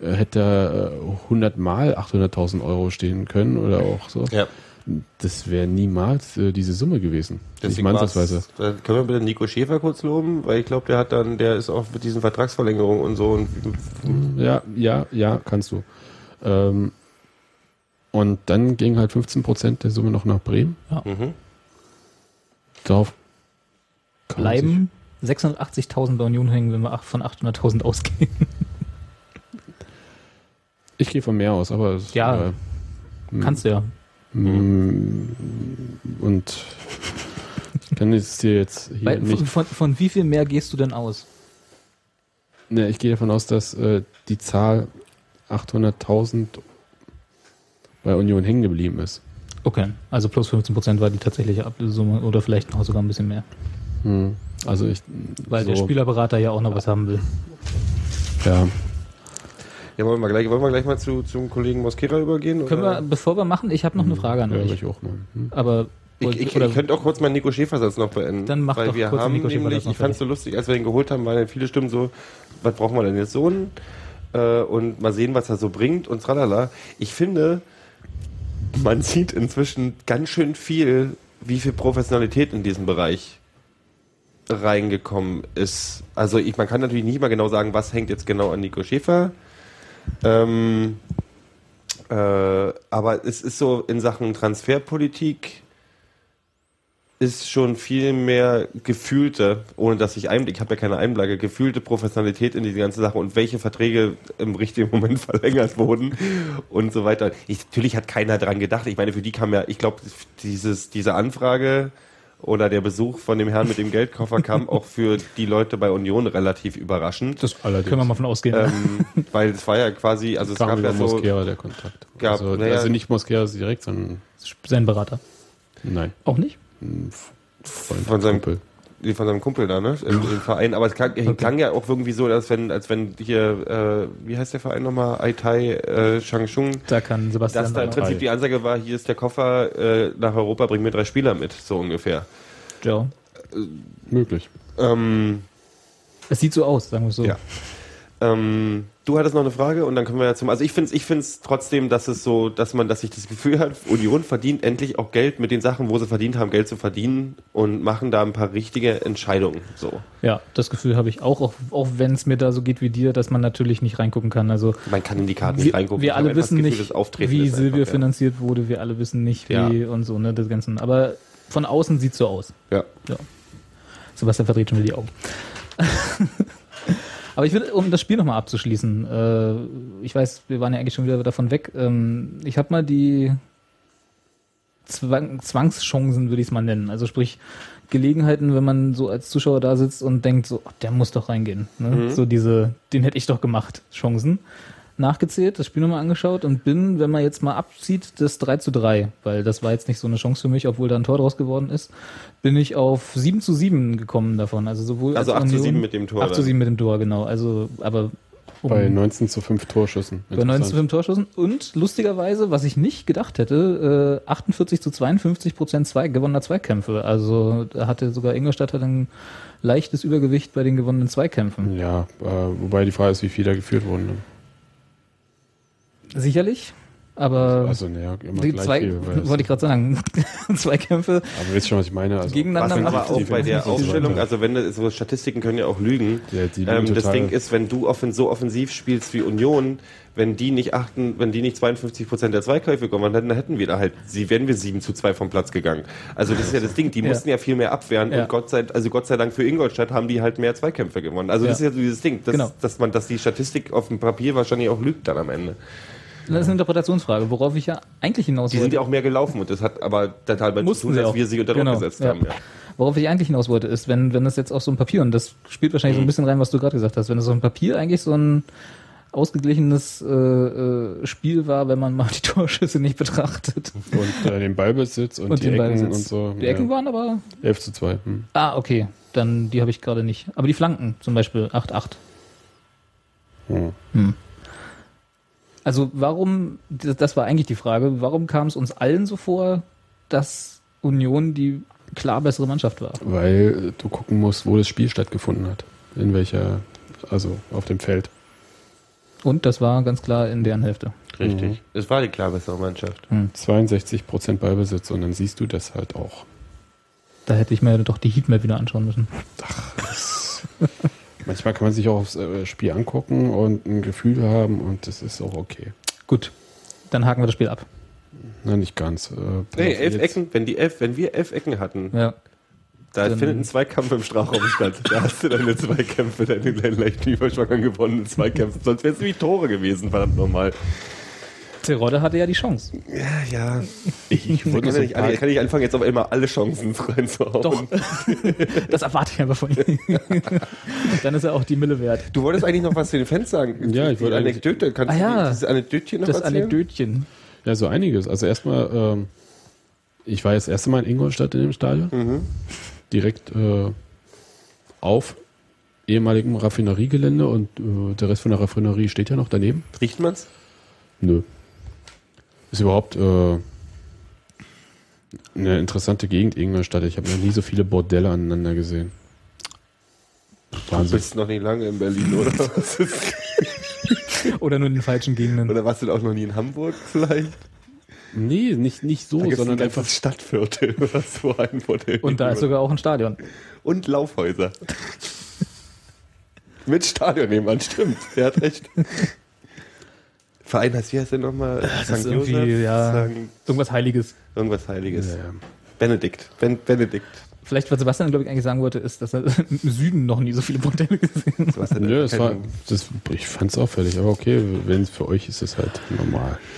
äh, hätte er äh, 100 mal 800.000 Euro stehen können oder auch so.
Ja.
Das wäre niemals äh, diese Summe gewesen. nicht mal
war's-
ansatzweise.
Da können wir bitte Nico Schäfer kurz loben, weil ich glaube, der hat dann, der ist auch mit diesen Vertragsverlängerungen und so und
Ja, ja, ja, kannst du. Ähm, und dann ging halt 15% der Summe noch nach Bremen.
mhm.
Darauf kann man
bleiben 680.000 bei Union hängen, wenn wir von 800.000 ausgehen.
Ich gehe von mehr aus, aber es,
Ja.
äh,
Kannst du ja.
m- Und ich kann es dir jetzt hier
Bei,
nicht.
von, von, von wie viel mehr gehst du denn aus?
Ne, ich gehe davon aus, dass äh, die Zahl 800.000 bei Union hängen geblieben ist.
Okay, also plus 15% war die tatsächliche Ablösesumme oder vielleicht noch sogar ein bisschen mehr.
Hm. Also ich.
Weil
so,
der Spielerberater ja auch noch was haben will.
Ja.
Ja, wollen wir gleich, wollen wir gleich mal zu, zum Kollegen Mosquera übergehen?
Können wir,
oder?
bevor wir machen, ich habe noch eine Frage an
Ja,
euch.
ich auch mal. Hm.
Aber
Ich, ich, ich könnte auch kurz meinen Nico Schäfer-Satz noch beenden.
Dann mach
weil
doch
wir
kurz
haben
Nico
nämlich,
noch
ich fand es so lustig, als wir ihn geholt haben, waren ja viele Stimmen so, was brauchen wir denn jetzt so einen? Äh, und mal sehen, was er so bringt und tralala. Ich finde, man sieht inzwischen ganz schön viel, wie viel Professionalität in diesem Bereich reingekommen ist. Also ich, man kann natürlich nicht mal genau sagen, was hängt jetzt genau an Nico Schäfer. Ähm, äh, aber es ist so in Sachen Transferpolitik ist schon viel mehr gefühlte, ohne dass ich Einblick, ich habe ja keine Einblicke, gefühlte Professionalität in diese ganze Sache und welche Verträge im richtigen Moment verlängert wurden und so weiter. Ich, natürlich hat keiner dran gedacht. Ich meine, für die kam ja, ich glaube, dieses, diese Anfrage oder der Besuch von dem Herrn mit dem Geldkoffer kam auch für die Leute bei Union relativ überraschend.
das können wir mal von ausgehen.
Ähm, weil es war ja quasi, also es
kam
gab ja so,
Mosquera der Kontakt.
gab-
also,
naja-
also nicht Mosquera direkt, sondern
Sein Berater.
nein.
Auch nicht?
Von,
Von seinem-
Kumpel.
Von seinem Kumpel da, ne? Im, im Verein. Aber es klang, klang ja auch irgendwie so, als wenn, als wenn hier, äh, wie heißt der Verein nochmal? Aitai äh, Changchung.
Da kann Sebastian.
Dass da im Prinzip die Ansage war, hier ist der Koffer äh, nach Europa, bring mir drei Spieler mit, so ungefähr.
ja.
Möglich.
Ähm,
Es sieht so aus, sagen wir es so.
Ja. ähm, du hattest noch eine Frage und dann können wir ja zum. Also ich finde es ich find's trotzdem, dass es so, dass man, dass sich das Gefühl hat, Union verdient endlich auch Geld mit den Sachen, wo sie verdient haben, Geld zu verdienen und machen da ein paar richtige Entscheidungen. So.
Ja, das Gefühl habe ich auch, auch, auch wenn es mir da so geht wie dir, dass man natürlich nicht reingucken kann. Also
Man kann in die Karten nicht
wir,
reingucken.
wir
Ich
alle wissen
Gefühl,
nicht, wie
einfach, ja.
finanziert wurde. Wir alle wissen nicht, wie
Ja.
und so, ne, das Ganze. Aber von außen sieht so aus.
Ja.
Sebastian verdreht schon wieder die Augen. Aber ich würde, um das Spiel nochmal abzuschließen, äh, ich weiß, wir waren ja eigentlich schon wieder davon weg. Ähm, ich habe mal die Zwang, Zwangschancen, würde ich es mal nennen. Also sprich, Gelegenheiten, wenn man so als Zuschauer da sitzt und denkt, so, oh, der muss doch reingehen. Ne?
Mhm.
So diese, den hätte ich doch gemacht, Chancen. Nachgezählt, das Spiel nochmal angeschaut und bin, wenn man jetzt mal abzieht, das 3 zu 3, weil das war jetzt nicht so eine Chance für mich, obwohl da ein Tor draus geworden ist, bin ich auf 7 zu 7 gekommen davon. Also sowohl
Also
als
8 zu
Union-
7 mit dem Tor
8 zu
dann.
7 mit dem Tor, genau. Also, aber
Bei 19 zu 5 Torschüssen.
Bei 19 zu 5 Torschüssen. Und lustigerweise, was ich nicht gedacht hätte, äh, 48 zu 52 Prozent zwei, gewonnener Zweikämpfe. Also da hatte sogar Ingolstadt hat ein leichtes Übergewicht bei den gewonnenen Zweikämpfen.
Ja, äh, wobei die Frage ist, wie viele da geführt wurden. Ne?
Sicherlich. Aber
Also, naja, immer
die zwei,
viel. weil es-
wollte ich gerade sagen, Zweikämpfe
Aber wisst schon, was ich meine? Also,
gegeneinander
Was aber auch bei der Aufstellung, also wenn so Statistiken können ja auch lügen.
Ja,
ähm, das. Ding ist, wenn du offen, so offensiv spielst wie Union, wenn die nicht achten, wenn die nicht 52 Prozent der Zweikäufe kommen, dann hätten wir da halt, sie wären wir 7 zu 2 vom Platz gegangen. Also das ist ja das Ding, die
Ja.
mussten ja viel mehr abwehren
Ja.
und Gott sei, also Gott sei Dank für Ingolstadt haben die halt mehr Zweikämpfe gewonnen. Also das
Ja.
ist ja so dieses Ding, dass,
Genau.
dass man, dass die Statistik auf dem Papier wahrscheinlich auch lügt dann am Ende.
Das ist eine Interpretationsfrage, worauf ich ja eigentlich hinaus
Die sind
wollte.
ja auch mehr gelaufen und das hat aber total damit zu tun,
sie
dass wir sie unter Druck
Genau,
gesetzt
ja.
haben. Ja.
Worauf ich eigentlich hinaus wollte, ist, wenn, wenn das jetzt auf so einem Papier, und das spielt wahrscheinlich so ein bisschen rein, was du gerade gesagt hast, wenn das auf dem Papier eigentlich so ein ausgeglichenes äh, äh, Spiel war, wenn man mal die Torschüsse nicht betrachtet.
Und äh, den Ballbesitz und,
Und
die
den
Ecken
Ballbesitz.
und so.
Die Ecken waren aber.
11 zu 2. Hm.
Ah, okay. Dann die habe ich gerade nicht. Aber die Flanken zum Beispiel 8-8.
Hm.
Hm. Also warum, das war eigentlich die Frage, warum kam es uns allen so vor, dass Union die klar bessere Mannschaft war?
Weil du gucken musst, wo das Spiel stattgefunden hat. In welcher, also auf dem Feld.
Und das war ganz klar in deren Hälfte.
Richtig.
Mhm.
Es war die klar bessere Mannschaft.
62 Prozent Ballbesitz und dann siehst du das halt auch.
Da hätte ich mir doch die Heatmap wieder anschauen müssen.
Manchmal kann man sich auch aufs äh, Spiel angucken und ein Gefühl haben und das ist auch okay.
Gut, dann haken wir das Spiel ab.
Na, nicht ganz. Äh,
Nee, elf
jetzt-
Ecken, wenn die elf, wenn wir elf Ecken hatten,
Ja.
da
Dann-
findet ein Zweikampf im Strafraum statt. Da hast du deine Zweikämpfe, deine kleinen leichten Überschwang gewonnenen Zweikämpfe. Sonst wären es nämlich Tore gewesen, verdammt nochmal.
Terodde hatte ja die Chance.
Ja, ja. Ich, ich
Wurde
kann,
so
nicht,
paar-
kann ich anfangen, jetzt auf einmal alle Chancen reinzuhauen.
Doch. das erwarte ich aber von ihm. dann ist er auch die Mille wert.
Du wolltest eigentlich noch was zu den Fans sagen.
Ja, ich
Die
wollte eigentlich-
Anekdote. Kannst
Ah,
du
ja.
dieses Anekdötchen noch
Das
erzählen?
Anekdötchen.
Ja, so einiges. Also erstmal, ähm, ich war jetzt das erste Mal in Ingolstadt in dem Stadion.
Mhm.
Direkt äh, auf ehemaligem Raffineriegelände und äh, der Rest von der Raffinerie steht ja noch daneben.
Riecht man's?
Nö. Ist überhaupt äh, eine interessante Gegend, Ingolstadt. Ich habe noch nie so viele Bordelle aneinander gesehen.
Du
Wahnsinn.
bist noch nicht lange in Berlin, oder? Was ist-
Oder nur in den falschen Gegenden.
oder warst du auch noch nie in Hamburg vielleicht?
Nee, nicht, nicht so, sondern
ein
einfach.
Stadtviertel, was so ein Bordell
Und da ist sogar auch ein Stadion.
Und Laufhäuser. Mit Stadion nebenan, stimmt. Er hat recht. Verein heißt, wie heißt der nochmal?
Das ist irgendwie, ja,
St.
irgendwas Heiliges.
Irgendwas Heiliges.
Ja, ja.
Benedikt. Ben Benedikt.
Vielleicht, was Sebastian, glaube ich, eigentlich sagen wollte, ist, dass er im Süden noch nie so viele Bordelle gesehen hat.
Nö, es war, das, ich fand es auffällig, aber okay, wenn es für euch ist es halt normal.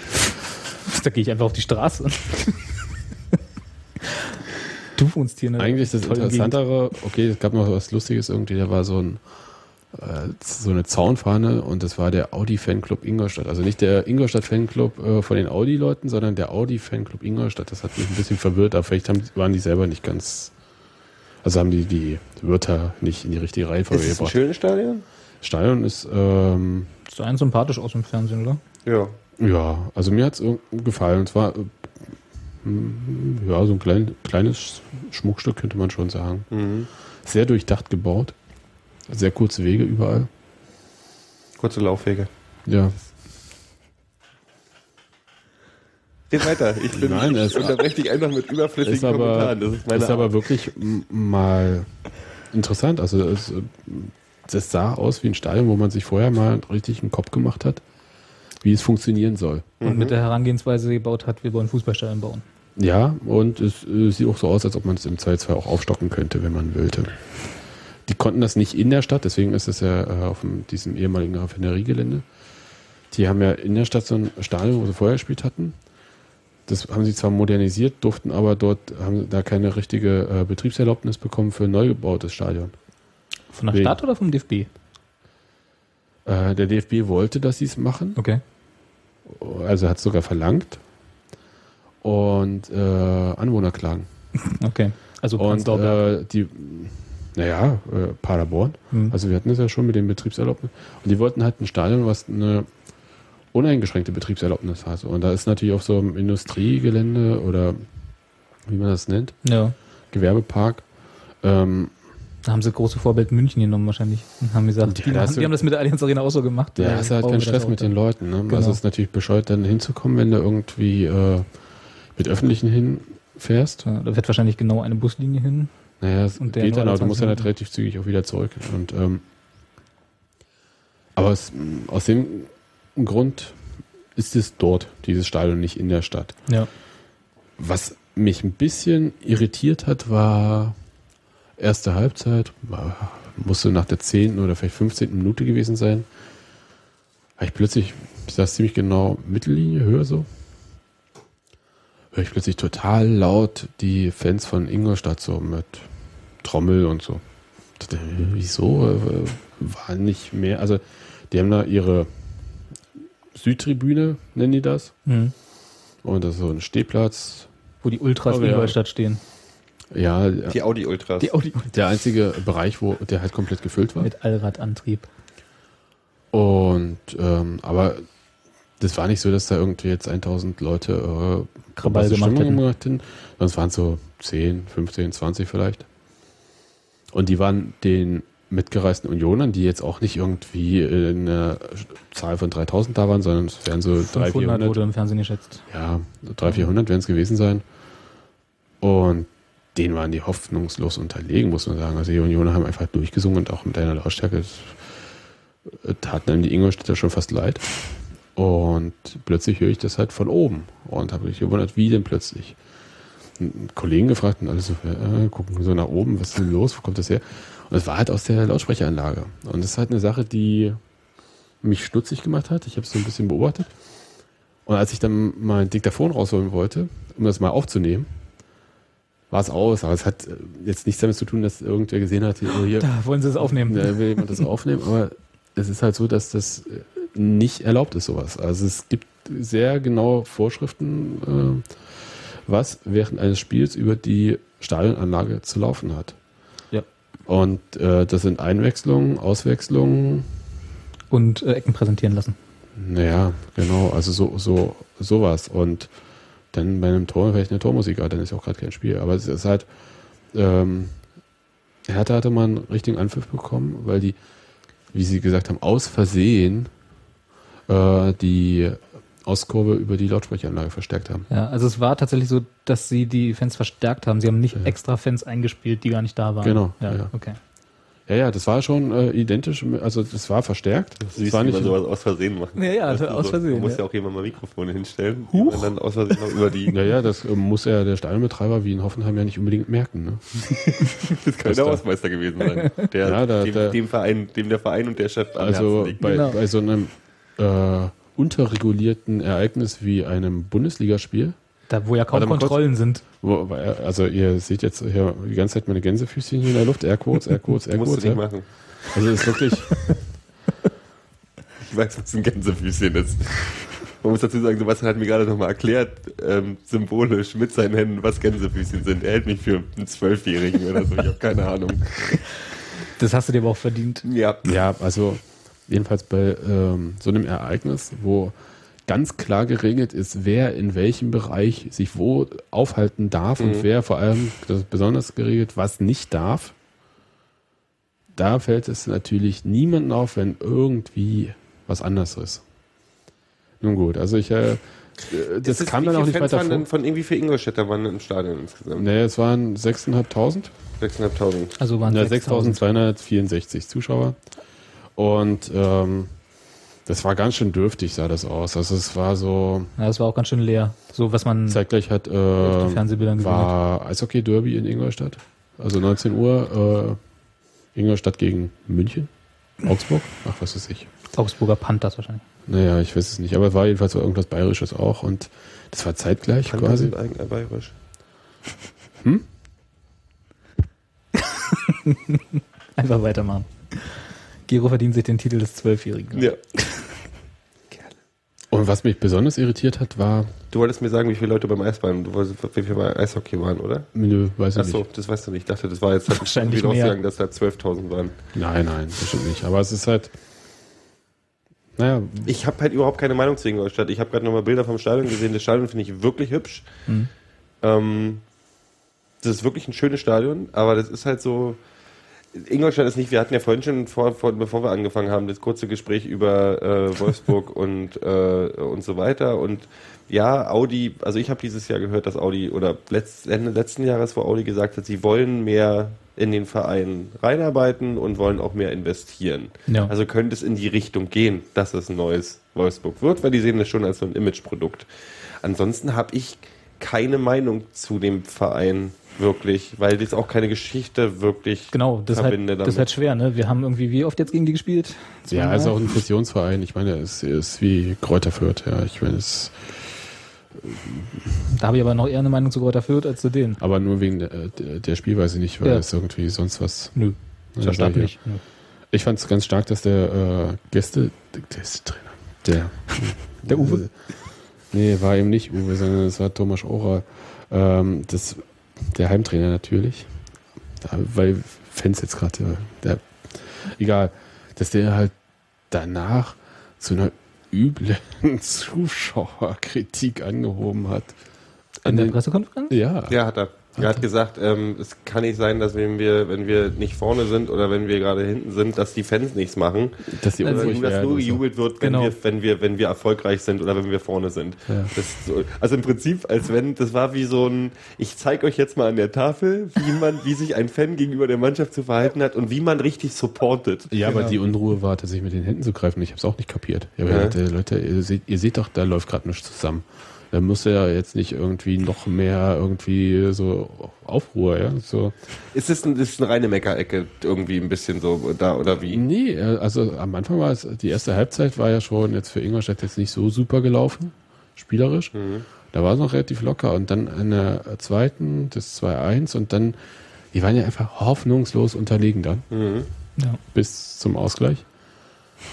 Da gehe ich einfach auf die Straße. du wohnst hier einer
Eigentlich das
tollen Gegend.
Interessantere, okay, es gab noch was Lustiges irgendwie, da war so ein äh, so eine Zaunfahne und das war der Audi-Fanclub Ingolstadt. Also nicht der Ingolstadt-Fanclub äh, von den Audi-Leuten, sondern der Audi-Fanclub Ingolstadt. Das hat mich ein bisschen verwirrt, aber vielleicht haben, waren die selber nicht ganz, also haben die die Wörter nicht in die richtige Reihenfolge
Ist es ein
gebracht.
schönes Stadion?
Stadion ist, ähm,
Ist ein sympathisch aus dem Fernsehen, oder?
Ja.
ja, also mir hat es gefallen. Es war, äh, mm, ja, so ein klein, kleines Schmuckstück könnte man schon sagen.
Mhm.
Sehr durchdacht gebaut. Sehr kurze Wege überall.
Kurze Laufwege.
Ja.
Geht weiter. Ich bin
Nein, es-
ich unterbreche dich einfach mit überflüssigen
Ist aber,
Kommentaren. Das ist meine
ist aber wirklich mal interessant. Also es, äh, das sah aus wie ein Stadion, wo man sich vorher mal richtig einen Kopf gemacht hat, wie es funktionieren soll.
Und mit der Herangehensweise gebaut hat, wir wollen Fußballstadion bauen.
Ja, und es äh, sieht auch so aus, als ob man es im Zweifelsfall auch aufstocken könnte, wenn man wollte. Die konnten das nicht in der Stadt, deswegen ist es ja äh, auf dem, diesem ehemaligen Raffineriegelände. Die haben ja in der Stadt so ein Stadion, wo sie vorher gespielt hatten. Das haben sie zwar modernisiert, durften aber dort, haben da keine richtige äh, Betriebserlaubnis bekommen für ein neu gebautes Stadion.
Von der
Wegen-
Stadt oder vom DFB?
Äh, der DFB wollte, dass sie es machen.
Okay.
Also hat es sogar verlangt. Und äh, Anwohnerklagen.
Okay. Also
Und äh, die, Naja, äh, Paderborn.
Hm.
Also wir hatten das ja schon mit dem Betriebserlaubnis. Und die wollten halt ein Stadion, was eine uneingeschränkte Betriebserlaubnis hat. Und da ist natürlich auf so einem Industriegelände oder wie man das nennt,
Ja.
Gewerbepark, ähm,
Da haben sie große Vorbild München genommen wahrscheinlich. Und haben gesagt,
Ja,
die,
du-
die haben das mit der Allianz Arena auch so gemacht.
Ja, hast halt keinen Stress mit den Leuten. Ne?
Genau.
Also es ist natürlich bescheuert, dann hinzukommen, wenn du irgendwie äh, mit Öffentlichen hinfährst.
Ja, da wird wahrscheinlich genau eine Buslinie hin.
Naja, es
Und
geht dann, aber du musst dann
20
halt relativ zügig auch wieder zurück. Und, ähm, aber es, aus dem Grund ist es dort, dieses Stadion, nicht in der Stadt.
Ja.
Was mich ein bisschen irritiert hat, war erste Halbzeit, musste nach der 10. oder vielleicht 15. Minute gewesen sein. Habe ich plötzlich, ich saß ziemlich genau Mittellinie, höher so, höre ich plötzlich total laut die Fans von Ingolstadt so mit Trommel und so. Dachte, äh, wieso? Äh, War nicht mehr, also die haben da ihre Südtribüne, nennen die das.
Mhm.
Und das ist so ein Stehplatz.
Wo die Ultras
Oh,
in
ja.
Ingolstadt stehen.
Ja,
Die Audi Ultras.
Die Audi
der einzige Bereich, wo der halt komplett gefüllt war.
mit Allradantrieb.
Und ähm, aber das war nicht so, dass da irgendwie jetzt 1000 Leute äh,
Krawall gemacht
Stimmung
hätten.
gemacht hätten, sondern es waren so 10, 15, 20 vielleicht. Und die waren den mitgereisten Unionern, die jetzt auch nicht irgendwie in einer Zahl von 3000 da waren, sondern es wären so 300,
500
400.
wurde im Fernsehen geschätzt.
Ja, 300, 400 werden es gewesen sein. Und denen waren die hoffnungslos unterlegen, muss man sagen. Also die Unioner haben einfach durchgesungen und auch mit einer Lautstärke. Das taten einem die Ingolstädter schon fast leid. Und plötzlich höre ich das halt von oben und habe mich gewundert, wie denn plötzlich. Einen Kollegen gefragt und alle so, äh, gucken so nach oben, was ist denn los, wo kommt das her? Und es war halt aus der Lautsprecheranlage. Und das ist halt eine Sache, die mich stutzig gemacht hat. Ich habe es so ein bisschen beobachtet. Und als ich dann mein Diktaphon rausholen wollte, um das mal aufzunehmen, war es aus. Aber es hat äh, jetzt nichts damit zu tun, dass irgendwer gesehen hat, hier, oh, hier
Da wollen sie es aufnehmen.
da will jemand das aufnehmen. Aber es ist halt so, dass das äh, nicht erlaubt ist, sowas. Also es gibt sehr genaue Vorschriften, äh, was während eines Spiels über die Stadionanlage zu laufen hat.
Ja.
Und äh, das sind Einwechslungen, Auswechslungen,
Und äh, Ecken präsentieren lassen.
naja, genau, also so, so, sowas. Und dann bei einem Tor vielleicht eine Tormusik, dann ist ja auch gerade kein Spiel. Aber es ist halt, ähm, Hertha hatte mal einen richtigen Anpfiff bekommen, weil die, wie sie gesagt haben, aus Versehen äh, die Ostkurve über die Lautsprecheranlage verstärkt haben.
Ja, also es war tatsächlich so, dass sie die Fans verstärkt haben. Sie haben nicht extra Fans eingespielt, die gar nicht da waren.
Genau,
Ja,
ja.
okay.
Ja, ja, das war schon äh, identisch, also das war verstärkt. Das
Süß,
war
wie
nicht,
man sowas aus Versehen macht.
Ja, ja,
du,
aus
so,
Versehen,
Man muss
ja.
ja auch jemand mal Mikrofone hinstellen, die man dann aus Versehen noch über die.
ja, ja, das äh, muss ja der Stadionbetreiber wie in Hoffenheim ja nicht unbedingt merken. Ne?
Das kann
Das
der
da-
Hausmeister gewesen sein. Der,
Ja, da-
dem,
da-
dem, Verein, dem der Verein und der Chef am
Also bei,
Genau.
bei so einem äh, unterregulierten Ereignis wie einem Bundesligaspiel,
Da, wo ja kaum
mal kurz.
Kontrollen sind.
wo, also ihr seht jetzt hier die ganze Zeit meine Gänsefüßchen hier in der Luft, Airquotes, Airquotes,
musst
Airquotes.
du nicht
Ja.
machen.
Also das ist wirklich,
Ich weiß, was ein Gänsefüßchen ist. Man muss dazu sagen, Sebastian hat mir gerade nochmal erklärt, ähm, symbolisch mit seinen Händen, was Gänsefüßchen sind. Er hält mich für einen Zwölfjährigen oder so, ich habe keine Ahnung.
Das hast du dir aber auch verdient.
Ja,
ja, also jedenfalls bei ähm, so einem Ereignis, wo ganz klar geregelt ist, wer in welchem Bereich sich wo aufhalten darf und
Mhm.
wer vor allem, das ist besonders geregelt, was nicht darf. Da fällt es natürlich niemandem auf, wenn irgendwie was anders ist. Nun gut, also ich, äh, äh, das
Ist es-
kam
wie
dann auch
viele
nicht
Fans
weiter
waren
vor.
denn von irgendwie für Ingolstädter waren im Stadion insgesamt?
Nee, es waren 6.500.
6.500.
Also waren
Ja,
6.000.
6.264 Zuschauer. Und ähm, das war ganz schön dürftig, sah das aus. Also es war so,
Ja, das war auch ganz schön leer. So, was man
zeitgleich hat äh, war Eishockey-Derby in Ingolstadt. Also 19 Uhr äh, Ingolstadt gegen München. Augsburg? Ach, was weiß ich.
Augsburger Panthers wahrscheinlich.
Naja, ich weiß es nicht. Aber es war jedenfalls so irgendwas Bayerisches auch. Und das war zeitgleich quasi.
sind eigentlich bayerisch.
Einfach weitermachen. Gero verdient sich den Titel des Zwölfjährigen.
Ja.
Und was mich besonders irritiert hat, war,
Du wolltest mir sagen, wie viele Leute beim Eisbahn, du wolltest, wie viele bei Eishockey waren, oder?
nö, weiß ich
Achso,
nicht.
das weißt du nicht. Ich dachte, das war jetzt halt
Wahrscheinlich
ausgegangen, dass da 12.000 waren.
Nein, nein, bestimmt nicht. Aber es ist halt, naja,
Ich habe halt überhaupt keine Meinung zu Ingolstadt. Ich habe gerade nochmal Bilder vom Stadion gesehen. Das Stadion finde ich wirklich hübsch.
Mhm.
Ähm, das ist wirklich ein schönes Stadion, aber das ist halt so. Ingolstadt ist nicht, wir hatten ja vorhin schon, vor, vor, bevor wir angefangen haben, das kurze Gespräch über äh, Wolfsburg und, äh, und so weiter. Und ja, Audi, also ich habe dieses Jahr gehört, dass Audi, oder letzt, Ende letzten Jahres, wo Audi gesagt hat, sie wollen mehr in den Verein reinarbeiten und wollen auch mehr investieren.
Ja.
Also könnte es in die Richtung gehen, dass es ein neues Wolfsburg wird, weil die sehen das schon als so ein Imageprodukt. Ansonsten habe ich keine Meinung zu dem Verein wirklich, weil das auch keine Geschichte wirklich
Genau, das ist, halt,
verbinde
das ist halt schwer, ne? Wir haben irgendwie wie oft jetzt gegen die gespielt?
ja,
Zweimal?
ist auch ein Fusionsverein. Ich meine, es ist wie Kräuter Fürth, ja. Ich meine, es,
Da habe ich aber noch eher eine Meinung zu Kräuter Fürth als zu denen.
aber nur wegen der, der, Spielweise nicht, weil
Ja.
es irgendwie sonst was.
Nö.
Ja,
So stark
ich
nicht.
ja. Ich fand es ganz stark, dass der äh, Gäste, der Gästetrainer, der,
Der Uwe?
Nee, war eben nicht Uwe, sondern es war Thomas Orer. Ähm, das, der Heimtrainer natürlich. Ja, weil Fans jetzt gerade, der, egal, dass der halt danach zu einer üblen Zuschauerkritik angehoben hat.
In der
den-
Pressekonferenz?
Ja.
Ja, hat er. Er hat gesagt, ähm, es kann nicht sein, dass wenn wir, wenn wir nicht vorne sind oder wenn wir gerade hinten sind, dass die Fans nichts machen.
Dass die unruhig
nur, dass
werden
nur gejubelt wird, wenn,
Genau.
wir, wenn, wir, wenn wir erfolgreich sind oder wenn wir vorne sind.
Ja.
So, also im Prinzip, als wenn, das war wie so ein, ich zeige euch jetzt mal an der Tafel, wie man, wie sich ein Fan gegenüber der Mannschaft zu verhalten hat und wie man richtig supportet.
Ja, aber
Genau.
die Unruhe war tatsächlich mit den Händen zu greifen. Ich habe es auch nicht kapiert. Ja,
Ja.
Leute, Leute ihr, seht, ihr seht doch, da läuft gerade nichts zusammen. Da muss ja jetzt nicht irgendwie noch mehr irgendwie so Aufruhr, ja. So.
Ist das, ein, ist eine reine Meckerecke irgendwie ein bisschen so da oder wie?
Nee, äh, also am Anfang war es, die erste Halbzeit war ja schon jetzt für Ingolstadt jetzt nicht so super gelaufen, spielerisch. Da war es noch relativ locker und dann in der zweiten das 2-1 und dann, die waren ja einfach hoffnungslos unterlegen dann
Mhm.
Ja.
bis zum Ausgleich.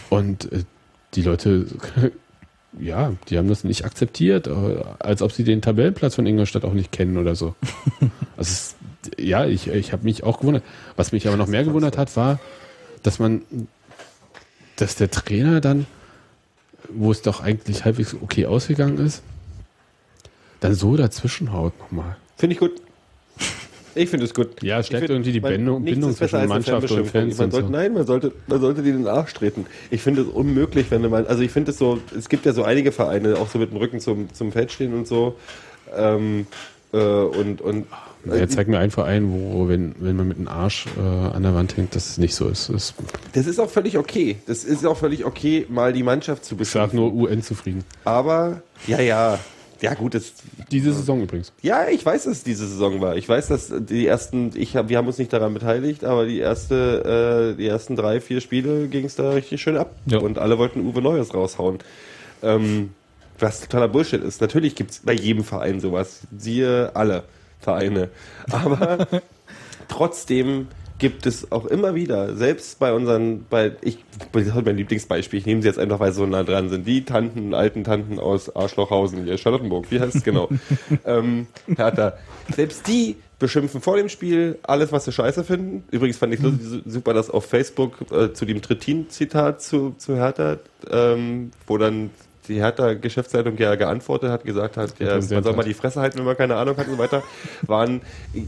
Und äh, die Leute, ja, die haben das nicht akzeptiert, äh, als ob sie den Tabellenplatz von Ingolstadt auch nicht kennen oder so. also es, ja, ich, ich habe mich auch gewundert. Was mich aber noch mehr gewundert hat, war, dass man, dass der Trainer dann, wo es doch eigentlich halbwegs okay ausgegangen ist, dann so dazwischen haut nochmal.
Finde ich gut. Ich finde es gut.
Ja, es stärkt irgendwie die Bindung, Bindung zwischen Mannschaft und. Fans.
Man sollte,
so.
Nein, man sollte, man sollte denen in den Arsch treten. Ich finde es unmöglich, wenn man, also ich finde es so, es gibt ja so einige Vereine, auch so mit dem Rücken zum, zum Feld stehen und so. Ähm, äh, und, und
Ja, zeig mir einen Verein, wo, wenn, wenn man mit dem Arsch äh, an der Wand hängt, dass es nicht so ist. Das,
das ist auch völlig okay. Das ist auch völlig okay, mal die Mannschaft zu
ich sag
beschimpfen.
nur UN zufrieden.
Aber, ja, ja. Ja, gut, das,
Diese Saison übrigens.
Ja, ich weiß, dass es diese Saison war. Ich weiß, dass die ersten, ich hab, wir haben uns nicht daran beteiligt, aber die erste, äh, die ersten drei, vier Spiele ging es da richtig schön ab.
Ja.
Und alle wollten Uwe Neues raushauen. Ähm, was totaler Bullshit ist. Natürlich gibt es bei jedem Verein sowas. Siehe alle Vereine. Aber trotzdem gibt es auch immer wieder, selbst bei unseren, bei, ich, das ist mein Lieblingsbeispiel, ich nehme sie jetzt einfach, weil sie so nah dran sind, die Tanten, alten Tanten aus Arschlochhausen, hier, Charlottenburg, wie heißt es genau? ähm, Hertha. Selbst die beschimpfen vor dem Spiel alles, was sie scheiße finden. Übrigens fand ich so super, dass auf Facebook äh, zu dem Trittin-Zitat zu, zu Hertha, ähm, wo dann die Hertha-Geschäftsleitung ja geantwortet hat, gesagt hat, ja, man soll mal
hat.
die Fresse halten, wenn man keine Ahnung hat und so weiter, waren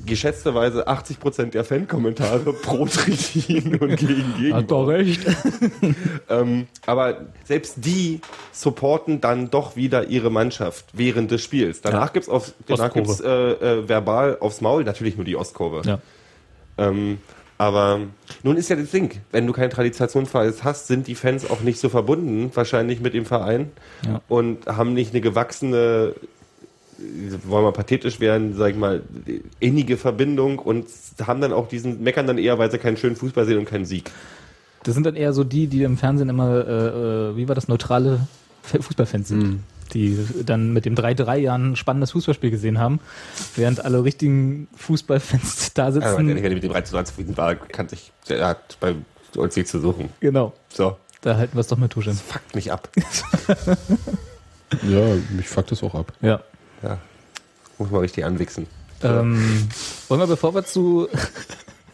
geschätzterweise 80 Prozent der Fan-Kommentare pro Trittin und gegen Gegenbau.
Hat doch recht.
Ähm, aber selbst die supporten dann doch wieder ihre Mannschaft während des Spiels. Danach gibt's auf, danach
Ostkurve.
gibt's äh, äh, verbal aufs Maul, natürlich nur die Ostkurve.
Ja.
Ähm, aber nun ist ja das Ding, wenn du keinen Traditionsverein hast, sind die Fans auch nicht so verbunden, wahrscheinlich mit dem Verein
Ja.
und haben nicht eine gewachsene, wollen wir pathetisch werden, sag ich mal, innige Verbindung und haben dann auch diesen, meckern dann eher, weil sie keinen schönen Fußball sehen und keinen Sieg.
Das sind dann eher so die, die im Fernsehen immer, äh, äh, wie war das, neutrale Fußballfans sind. Die dann mit dem 3-3 Jahren ein spannendes Fußballspiel gesehen haben, während alle richtigen Fußballfans da sitzen.
Also, wenn ich mit dem 3 zu 3 zufrieden war, kann sich, er hat bei uns nichts zu suchen.
genau.
So,
Da halten wir es doch mit Tusche.
fuckt mich ab.
Ja, mich fuckt das auch ab.
Ja.
Ja. Muss man richtig anwichsen.
Ähm, wollen wir, bevor wir zu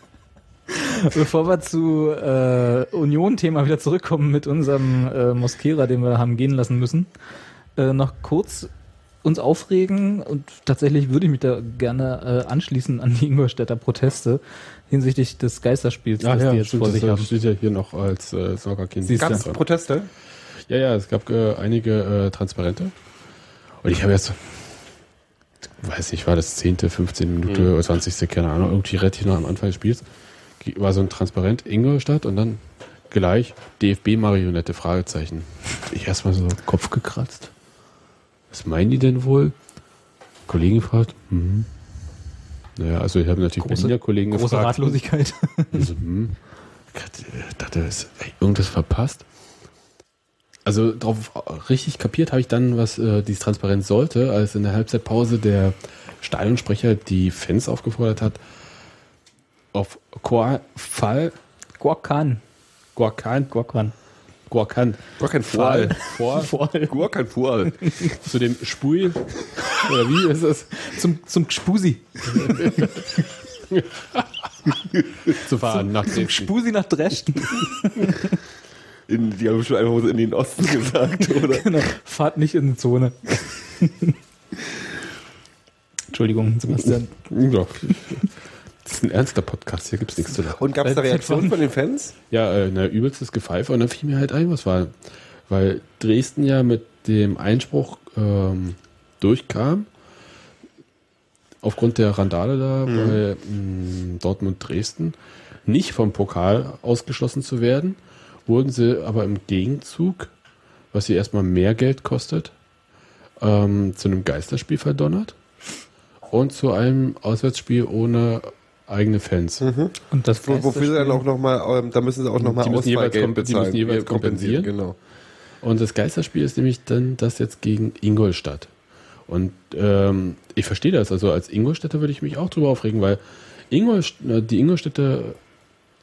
bevor wir zu äh, Union-Thema wieder zurückkommen mit unserem äh, Mosquera, den wir haben gehen lassen müssen, äh, noch kurz uns aufregen und tatsächlich würde ich mich da gerne äh, anschließen an die Ingolstädter Proteste hinsichtlich des Geisterspiels,
Ach
das
ja,
die jetzt
stimmt,
vor
das
sich haben.
steht ja hier noch als äh,
du.
Gab es Proteste?
Ja, ja, es gab äh, einige äh, Transparente. Und ich habe jetzt, weiß nicht, war das 10., 15. Minute oder 20. keine Ahnung, irgendwie relativ noch am Anfang des Spiels, war so ein Transparent Ingolstadt und dann gleich DFB-Marionette, Fragezeichen. Ich erstmal so Kopf gekratzt. Was meinen die denn wohl? Kollegen gefragt. Hm. Naja, also ich habe natürlich
Große-
Berliner Kollegen
Große
gefragt.
Ratlosigkeit.
Also, hm. Ich dachte, ist irgendwas verpasst. Also drauf richtig kapiert habe ich dann, was äh, dieses Transparenz sollte, als in der Halbzeitpause der Stadionsprecher die Fans aufgefordert hat, auf Qua- Fall
Guacan.
Guacan,
Guacan.
Guacan,
Guacan
Fall vor
Guacan Fual.
zu dem Spui oder wie ist es
Zum, zum Gspusi.
zu fahren nach
Zum
Dresden.
Gspusi nach Dresden.
In, die haben schon einfach in den Osten gesagt, oder?
genau. Fahrt nicht in die Zone. Entschuldigung, Sebastian.
Ja. Das ist ein ernster Podcast, hier gibt's nichts zu lachen.
Und gab es da
Seit
Reaktionen von den Fans?
Ja, äh, na, übelstes Gepfeife und dann fiel mir halt ein, was war. Weil Dresden ja mit dem Einspruch ähm, durchkam, aufgrund der Randale da bei mh, Dortmund Dresden, nicht vom Pokal ausgeschlossen zu werden, wurden sie aber im Gegenzug, was sie erstmal mehr Geld kostet, ähm, zu einem Geisterspiel verdonnert und zu einem Auswärtsspiel ohne eigene Fans.
Und das
Wo, wofür sie dann auch nochmal, ähm, da müssen sie auch nochmal Auswahlgeld
komp- die
bezahlen.
müssen jeweils
kompensieren, Genau.
Und das Geisterspiel ist nämlich dann das jetzt gegen Ingolstadt. Und ähm, ich verstehe das. Also als Ingolstädter würde ich mich auch drüber aufregen, weil Ingolst äh, die Ingolstädter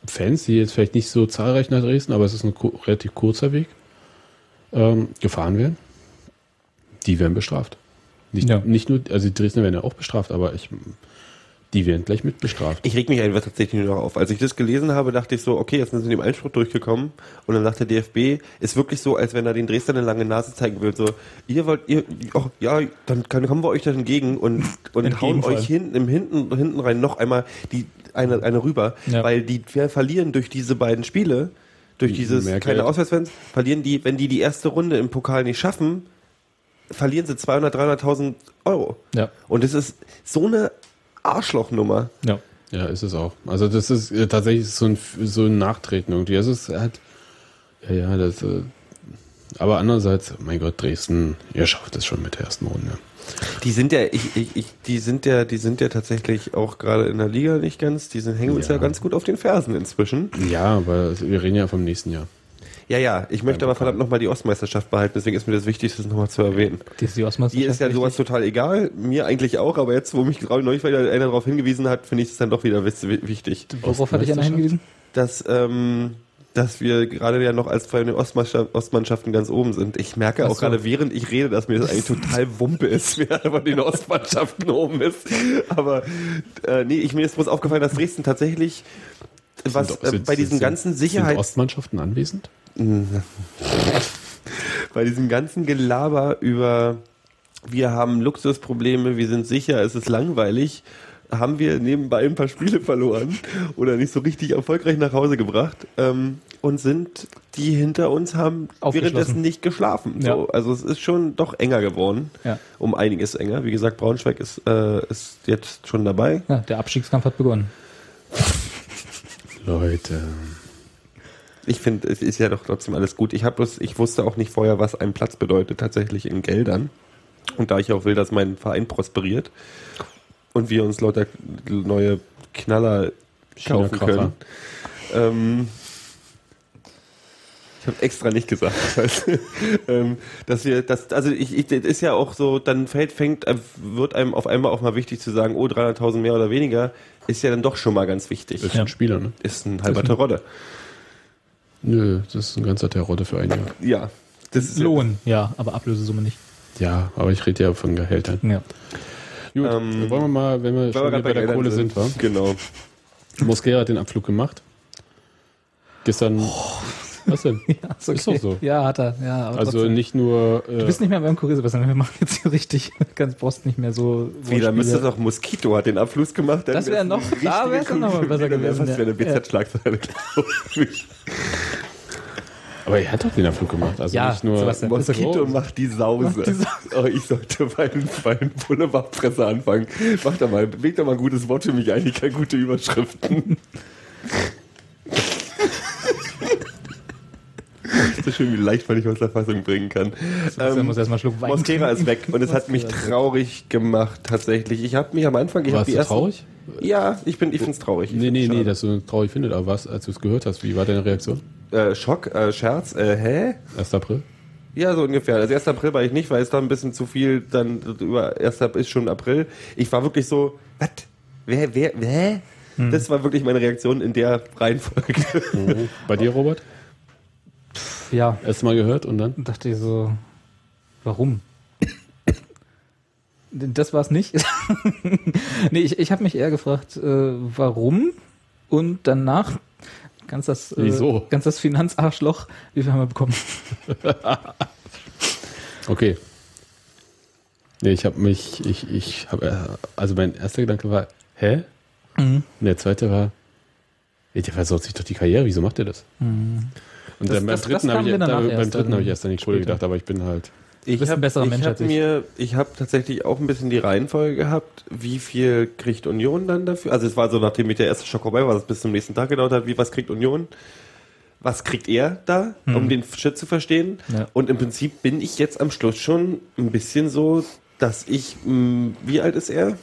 Fans, die jetzt vielleicht nicht so zahlreich nach Dresden, aber es ist ein ku relativ kurzer Weg, ähm, gefahren werden, die werden bestraft. Nicht,
Ja.
nicht nur, also die Dresdner werden ja auch bestraft, aber ich, die werden gleich mit bestraft.
Ich reg mich einfach tatsächlich nur noch auf. Als ich das gelesen habe, dachte ich so, okay, jetzt sind sie in dem Einspruch durchgekommen und dann sagt der DFB, ist wirklich so, als wenn er den Dresdner eine lange Nase zeigen will, so, ihr wollt, ihr, oh, ja, dann kommen wir euch da entgegen und, und hauen euch hinten, im hinten, hinten rein noch einmal die, eine, eine rüber,
Ja.
weil die wir verlieren durch diese beiden Spiele, durch dieses
Mehr
keine. Auswärtsfans, verlieren die, wenn die die erste Runde im Pokal nicht schaffen, verlieren sie 200, 300.000 Euro.
Ja.
Und das ist so eine Arschlochnummer.
Ja.
Ja, ist es auch. Also das ist äh, tatsächlich so ein, so ein Nachtreten irgendwie. Es ist halt, ja, ja, das, äh, aber andererseits, mein Gott, Dresden, ihr schafft es schon mit der ersten Runde.
Die sind ja, ich, ich, ich, die sind ja, die sind ja tatsächlich auch gerade in der Liga nicht ganz, die sind, hängen uns ja.
Ja.
ganz gut auf den Fersen inzwischen.
Ja, aber wir reden ja vom nächsten Jahr.
Ja, ja, ich möchte aber verdammt nochmal die Ostmeisterschaft behalten, deswegen ist mir das wichtig, das nochmal zu erwähnen.
Die ist die
Die
Ostmeisterschaft
ist ja sowas
wichtig.
total egal, mir eigentlich auch, aber jetzt, wo mich gerade neulich wieder einer darauf hingewiesen hat, finde ich es dann doch wieder wichtig.
Worauf hatte ich einer hingewiesen?
Dass, ähm, dass wir gerade ja noch als zwei Ostmannschaft- Ostmannschaften ganz oben sind. Ich merke
Ach
auch
so.
gerade, während ich rede, dass mir das eigentlich total Wumpe ist, wer bei den Ostmannschaften oben ist. Aber äh, nee, ich, mir ist bloß aufgefallen, dass Dresden tatsächlich was
Sind-
äh,
sind-
bei diesen
sind-
ganzen
Sind
Sicherheits...
Ostmannschaften anwesend?
bei diesem ganzen Gelaber über wir haben Luxusprobleme, wir sind sicher, es ist langweilig, haben wir nebenbei ein paar Spiele verloren oder nicht so richtig erfolgreich nach Hause gebracht ähm, und sind die hinter uns haben währenddessen nicht geschlafen.
Ja.
So, also es ist schon doch enger geworden,
Ja.
um einiges enger. Wie gesagt, Braunschweig ist, äh, ist jetzt schon dabei.
Ja, der Abstiegskampf hat begonnen.
Leute.
Ich finde, es ist ja doch trotzdem alles gut. Ich bloß, ich wusste auch nicht vorher, was ein Platz bedeutet tatsächlich in Geldern. Und da ich auch will, dass mein Verein prosperiert und wir uns lauter neue Knaller kaufen können. Ähm, ich habe extra nicht gesagt, weißt du? ähm, dass wir, das, also ich, ich, das ist ja auch so, dann fällt, fängt, äh, wird einem auf einmal auch mal wichtig zu sagen, oh 300.000 mehr oder weniger, ist ja dann doch schon mal ganz wichtig.
Ist ein Spieler, ne?
Ist ein halber Terodde.
Nö, das ist ein ganzer Terodde für ein Jahr.
Ja, das ist
Lohn, ja, aber Ablösesumme nicht.
Ja, aber ich rede ja von Gehältern.
Ja.
Gut,
Ähm,
wollen wir mal, wenn wir schon
Weil wir
bei der Kohle sind, wa?
Genau.
Mosquera hat den Abflug gemacht. Gestern. Was denn?
Ja, ist,
Ist doch so.
Ja, hat er. Ja, aber
Also
trotzdem.
nicht nur.
Du bist nicht mehr beim Kurier, Sebastian. Wir machen jetzt hier richtig. Ganz brauchst nicht mehr so.
Wie, da müsste doch Mosquito hat den Abfluss gemacht. dann
Das wär
wär's
noch- da
richtige
wär's dann noch mal besser gewesen,
Das wäre eine. BZ-Schlagzeile, glaube ich.
aber er hat doch den Abflug gemacht. Also
Ja,
nicht nur.
Sebastian.
Moskito macht die Sause.
Macht die Sause.
Oh, ich sollte bei den Boulevardpresse anfangen. Mach doch mal, beweg doch mal ein gutes Wort für mich, eigentlich keine gute Überschriften. ist so schön, wie leicht man dich aus der Fassung bringen kann.
Sebastian muss erstmal Schluck Wein trinken.
ist weg und es hat mich
ist
traurig gemacht, tatsächlich. Ich habe mich am Anfang, ich hab
Warst
die
du
ersten,
traurig?
Ja, ich bin, ich find's traurig. Ich
Nee, nee, nee, dass du es traurig findest, aber was, als du es gehört hast, wie war deine Reaktion?
Äh, Schock, äh, Scherz, äh, hä?
1. April?
Ja, so ungefähr. Also 1. April war ich nicht, weil es da ein bisschen zu viel dann über 1. ist schon April. Ich war wirklich so, was? Wer, wer, wer? Das war wirklich meine Reaktion in der Reihenfolge.
Bei dir, Robert?
Ja,
Erst mal gehört und dann?
dachte ich so, warum? Das war es nicht. nee, ich, ich habe mich eher gefragt, äh, warum? Und danach ganz das, äh,
Wieso?
ganz das Finanzarschloch, wie viel haben wir bekommen?
Okay. Nee, ich habe mich, ich, ich habe, also mein erster Gedanke war, hä?
Mhm.
Und der zweite war, der versaut sich doch die Karriere, wieso macht er das?
Mhm.
Und
Das-
dann beim
das-
dritten habe ich,
mir
da, beim dritten habe ich erst an die Kohle
später.
gedacht, aber ich bin halt,
Ich
ein
hab-
besserer
ich
Mensch
hab
als ich.
mir, ich habe tatsächlich auch ein bisschen die Reihenfolge gehabt, wie viel kriegt Union dann dafür? Also es war so, nachdem mich der erste Schock vorbei war, was bis zum nächsten Tag gedauert hat, wie was kriegt Union? Was kriegt er da, um den Shit zu verstehen?
Ja.
Und im Prinzip bin ich jetzt am Schluss schon ein bisschen so, dass ich, mh, wie alt ist er?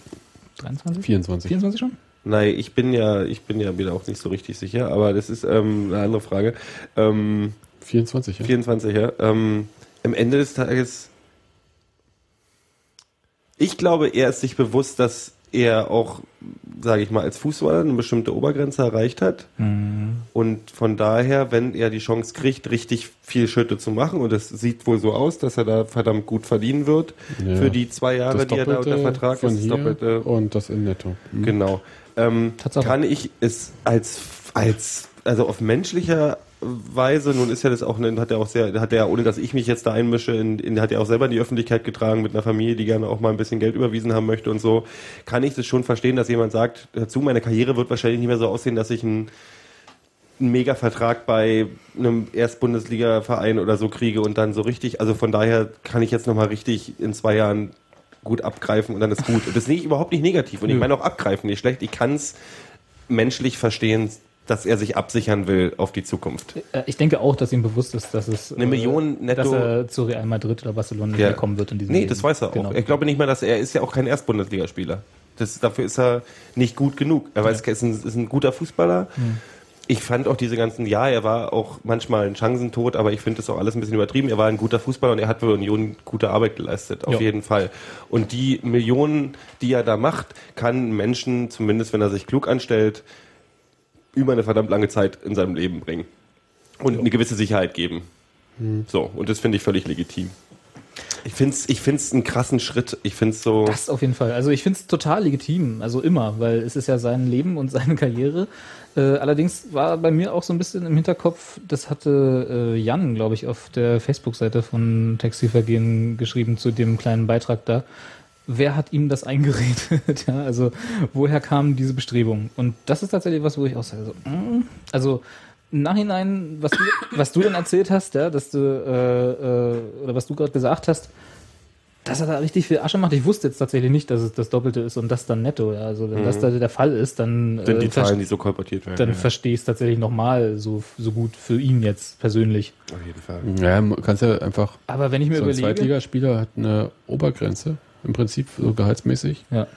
23?
24.
24 schon?
Nein, ich bin ja, ich bin ja wieder auch nicht so richtig sicher, aber das ist ähm, eine andere Frage. Ähm,
24, ja.
24, ja. Ähm, am Ende des Tages, ich glaube, er ist sich bewusst, dass er auch, sage ich mal, als Fußballer eine bestimmte Obergrenze erreicht hat. Und von daher, wenn er die Chance kriegt, richtig viel Schritte zu machen, und es sieht wohl so aus, dass er da verdammt gut verdienen wird,
Ja.
für die zwei Jahre,
Das
die er da unter Vertrag
von
ist, das
hier
Doppelte
und das in Netto. Mhm.
Genau. Ähm, kann ich es als, als, also auf menschlicher Weise, nun ist ja das auch, ein- hat er auch sehr, hat er, ohne dass ich mich jetzt da einmische, in, in, hat er auch selber in die Öffentlichkeit getragen mit einer Familie, die gerne auch mal ein bisschen Geld überwiesen haben möchte und so, kann ich das schon verstehen, dass jemand sagt, dazu, meine Karriere wird wahrscheinlich nicht mehr so aussehen, dass ich einen, einen Mega-Vertrag bei einem Erstbundesliga-Verein oder so kriege und dann so richtig, also von daher kann ich jetzt nochmal richtig in zwei Jahren gut abgreifen und dann ist gut. Und das sehe ich überhaupt nicht negativ. Und ich meine auch abgreifen nicht schlecht. Ich kann es menschlich verstehen, dass er sich absichern will auf die Zukunft.
Äh, Ich denke auch, dass ihm bewusst ist, dass es
Eine Million netto-
dass er zu Real Madrid oder Barcelona
Ja.
kommen wird in diesem
Nee,
Leben.
das weiß er auch.
Genau.
Ich glaube nicht mal, dass er ist ja auch kein Erstbundesligaspieler. Das, dafür ist er nicht gut genug. Er weiß, er ist ein, ist ein guter Fußballer.
Hm.
Ich fand auch diese ganzen, ja, er war auch manchmal ein Chancentod, aber ich finde das auch alles ein bisschen übertrieben. Er war ein guter Fußballer und er hat für Union gute Arbeit geleistet, auf
Ja.
jeden Fall. Und die Millionen, die er da macht, kann Menschen, zumindest wenn er sich klug anstellt, über eine verdammt lange Zeit in seinem Leben bringen. Und eine gewisse Sicherheit geben. So, und das finde ich völlig legitim. Ich finde es ich find's einen krassen Schritt. Ich finde so.
Das auf jeden Fall. Also ich finde es total legitim, also immer, weil es ist ja sein Leben und seine Karriere. Äh, allerdings war bei mir auch so ein bisschen im Hinterkopf, das hatte äh, Jan, glaube ich, auf der Facebook-Seite von Textilvergehen geschrieben zu dem kleinen Beitrag da. Wer hat ihm das eingeredet? ja, also woher kamen diese Bestrebungen? Und das ist tatsächlich was, wo ich auch sage, so, mm, also im Nachhinein, was du, was du dann erzählt hast, ja, dass du, äh, äh, oder was du gerade gesagt hast, dass er da richtig viel Asche macht. Ich wusste jetzt tatsächlich nicht, dass es das Doppelte ist und das dann netto. Ja. Also wenn das da der Fall ist, dann,
Denn die
äh,
Zahlen, die so kolportiert werden.
dann
ja.
verstehe ich es tatsächlich nochmal so, so gut für ihn jetzt persönlich.
Auf jeden Fall.
Ja, kannst ja einfach.
Aber wenn ich mir
so ein
überlege,
Zweitligaspieler hat eine Obergrenze, im Prinzip so gehaltsmäßig.
Ja.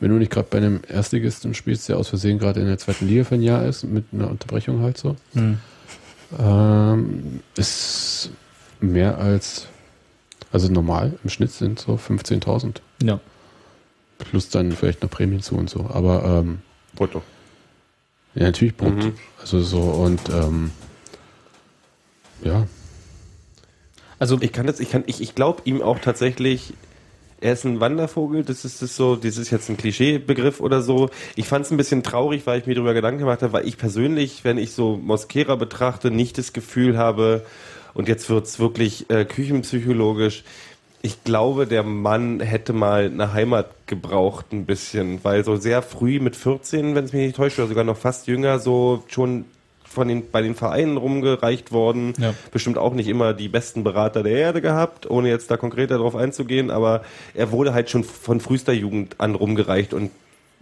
Wenn du nicht gerade bei einem Erstligisten spielst, der aus Versehen gerade in der zweiten Liga für ein Jahr ist, mit einer Unterbrechung halt so,
Hm.
ähm, ist mehr als, also normal im Schnitt sind so 15.000.
Ja.
Plus dann vielleicht noch Prämien zu und so. Aber ähm,
Brutto.
ja, natürlich brutto.
Mhm.
Also so und ähm, ja,
Also
ich kann das, ich kann, ich, ich glaube ihm auch tatsächlich, er ist ein Wandervogel, das ist das so, das ist jetzt ein Klischeebegriff oder so. Ich fand es ein bisschen traurig, weil ich mir darüber Gedanken gemacht habe, weil ich persönlich, wenn ich so Mosquera betrachte, nicht das Gefühl habe, und jetzt wird's wirklich äh, küchenpsychologisch, ich glaube, der Mann hätte mal eine Heimat gebraucht ein bisschen, weil so sehr früh mit 14, wenn es mich nicht täuscht, oder sogar noch fast jünger, so schon von den, bei den Vereinen rumgereicht worden.
Ja.
Bestimmt auch nicht immer die besten Berater der Erde gehabt, ohne jetzt da konkreter drauf einzugehen, aber er wurde halt schon von frühester Jugend an rumgereicht und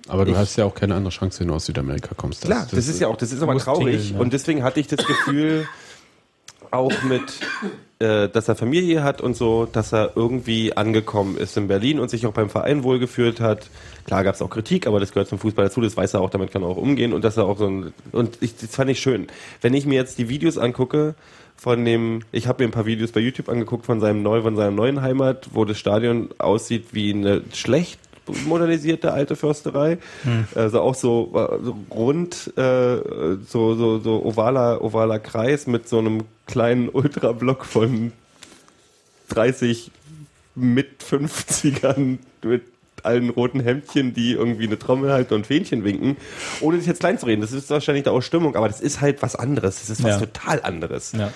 Aber du
Ich-
hast ja auch keine andere Chance, wenn du aus Südamerika kommst.
Klar, das, ist ja auch, das ist aber traurig.
tingeln, ne?
Und deswegen hatte ich das Gefühl, auch mit, äh, dass er Familie hat und so, dass er irgendwie angekommen ist in Berlin und sich auch beim Verein wohlgefühlt hat. Klar gab es auch Kritik, aber das gehört zum Fußball dazu, das weiß er auch, damit kann er auch umgehen und dass er auch so ein, und ich, das fand ich schön. Wenn ich mir jetzt die Videos angucke, von dem, ich habe mir ein paar Videos bei YouTube angeguckt von seinem neu, von seiner neuen Heimat, wo das Stadion aussieht wie eine schlecht modernisierte alte Försterei. Also auch so, so rund, äh, so, so, so ovaler, ovaler Kreis mit so einem kleinen Ultrablock von 30 mit 50ern mit allen roten Hemdchen, die irgendwie eine Trommel halten und Fähnchen winken. Ohne sich jetzt klein zu reden, das ist wahrscheinlich da auch Stimmung, aber das ist halt was anderes. Das ist was
Ja.
total anderes.
Ja.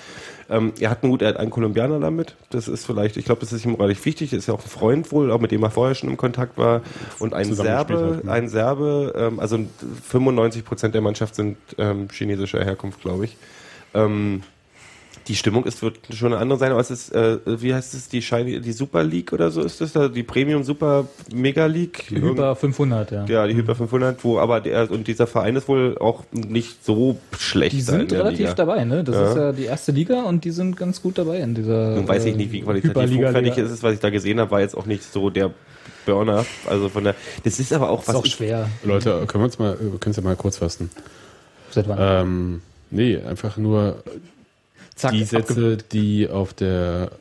Ähm, er hat einen gut, er hat einen Kolumbianer damit. Das ist vielleicht, ich glaube, das ist ihm relativ wichtig. Ist ja auch ein Freund wohl, auch mit dem er vorher schon im Kontakt war. Und ein Serbe,
ne?
ein Serbe, ähm, also 95 Prozent der Mannschaft sind ähm, chinesischer Herkunft, glaube ich. Ähm, die Stimmung ist, wird schon eine andere sein, aber es ist, äh, wie heißt es, die, Shiny, die Super League oder so ist das da? Die Premium Super Mega League?
Die Hyper 500, ja.
Ja, die Hyper 500, wo aber der, und dieser Verein ist wohl auch nicht so schlecht.
Die sind relativ
Liga.
dabei, ne? Das
Ja.
ist ja die erste Liga und die sind ganz gut dabei in dieser.
Nun weiß ich
äh,
nicht, wie qualitativ
Hyperliga-
hochwertig
Liga.
es ist, was ich da gesehen habe, war jetzt auch nicht so der Burner. Also von der, das ist aber auch
Ist
was
auch
ich,
schwer.
Leute, können wir uns mal, wir können es ja mal kurz fassen.
Seit wann?
Ähm, nee, einfach nur
Zack,
die Sätze, die auf der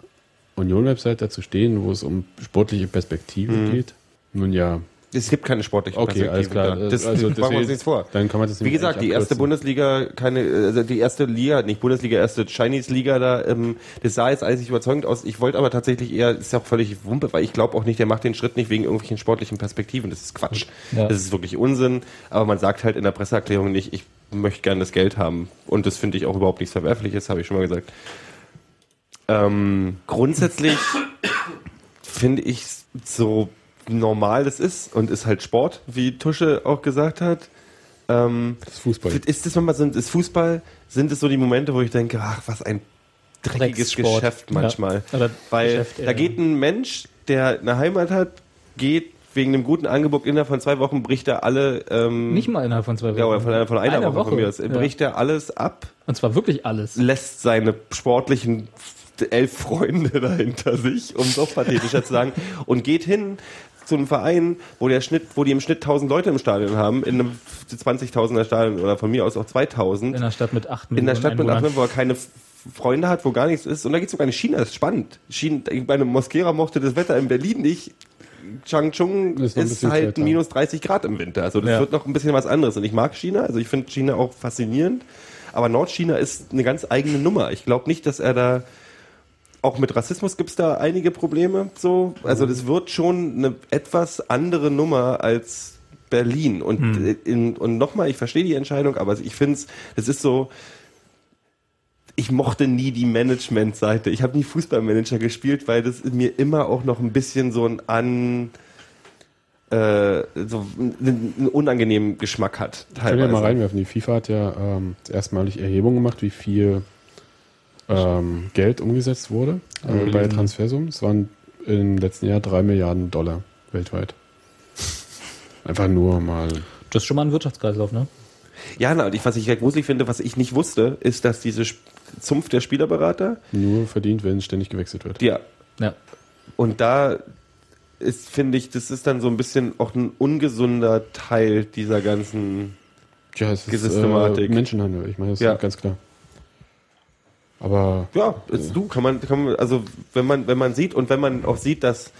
Union-Website dazu stehen, wo es um sportliche Perspektive
Mhm.
geht. Nun ja,
es gibt keine sportliche
okay, alles klar.
da. Das
also
machen wir uns nichts vor.
Dann kann man das
Wie gesagt, die
eigentlich
erste. Bundesliga, keine, also die erste Liga, nicht Bundesliga, erste Chinese-Liga da, ähm, das sah jetzt nicht überzeugend aus. Ich wollte aber tatsächlich eher, ist ja auch völlig Wumpe, weil ich glaube auch nicht, der macht den Schritt nicht wegen irgendwelchen sportlichen Perspektiven. Das ist Quatsch.
Ja.
Das ist wirklich Unsinn. Aber man sagt halt in der Presseerklärung nicht, ich möchte gerne das Geld haben. Und das finde ich auch überhaupt nichts Verwerfliches, habe ich schon mal gesagt. Ähm, grundsätzlich finde ich so normal das ist und ist halt Sport, wie Tusche auch gesagt hat. Ähm,
Das ist Fußball.
ist das nochmal so, ist Fußball, sind es so die Momente, wo ich denke, ach, was ein dreckiges. Geschäft manchmal.
Ja.
Weil
Geschäft,
da geht ein Mensch, der eine Heimat hat, geht wegen einem guten Angebot innerhalb von zwei Wochen bricht er alle, ähm,
Nicht mal innerhalb von zwei Wochen.
ja, oder von, einer- von einer,
Einer
Woche, von
Woche.
mir aus,
Ja.
bricht er alles ab
Und zwar wirklich alles.
lässt seine sportlichen elf Freunde da hinter sich, um es noch pathetischer zu sagen, und geht hin zu einem Verein, wo der Schnitt, wo die im Schnitt 1000 Leute im Stadion haben, in einem 20.000er Stadion oder von mir aus auch 2000,
In der Stadt mit acht
in
Millionen
der Stadt mit
Einwohnern.
Achmed, wo er keine Freunde hat, wo gar nichts ist. Und da geht sogar in China, das ist spannend. China, bei einem Moskera mochte das Wetter in Berlin nicht. Changchun
Ist
ist, halt
kälter.
minus 30 Grad im Winter. Also das
Ja.
wird noch ein bisschen was anderes. Und ich mag China, also ich finde China auch faszinierend. Aber Nordchina ist eine ganz eigene Nummer. Ich glaube nicht, dass er da auch mit Rassismus gibt es da einige Probleme. So, also das wird schon eine etwas andere Nummer als Berlin. Und äh, in, und nochmal, ich verstehe die Entscheidung, aber ich finde es, es ist so. Ich mochte nie die Management-Seite. Ich habe nie Fußballmanager gespielt, weil das mir immer auch noch ein bisschen so ein an äh, so einen, unangenehmen Geschmack hat.
Ich kann ja
Teilweise.
mal reinwerfen. Die FIFA hat ja ähm, erstmalig Erhebungen gemacht, wie viel ähm, Geld umgesetzt wurde äh, bei Transfersummen. Es waren im letzten Jahr drei Milliarden Dollar weltweit. Einfach nur mal.
Das ist schon mal ein Wirtschaftskreislauf, ne?
Ja, na, was ich halt gruselig finde, was ich nicht wusste, ist, dass diese Zunft der Spielerberater,
Nur verdient, wenn ständig gewechselt wird.
ja,
Ja.
und da ist, finde ich, das ist dann so ein bisschen auch ein ungesunder Teil dieser ganzen,
Tja, es ist
Systematik.
äh, Menschenhandel. Ich meine, das
Ja.
ist ganz klar. Aber
ja, ist du, kann man, kann man, also wenn man, wenn man sieht und wenn man auch sieht, dass,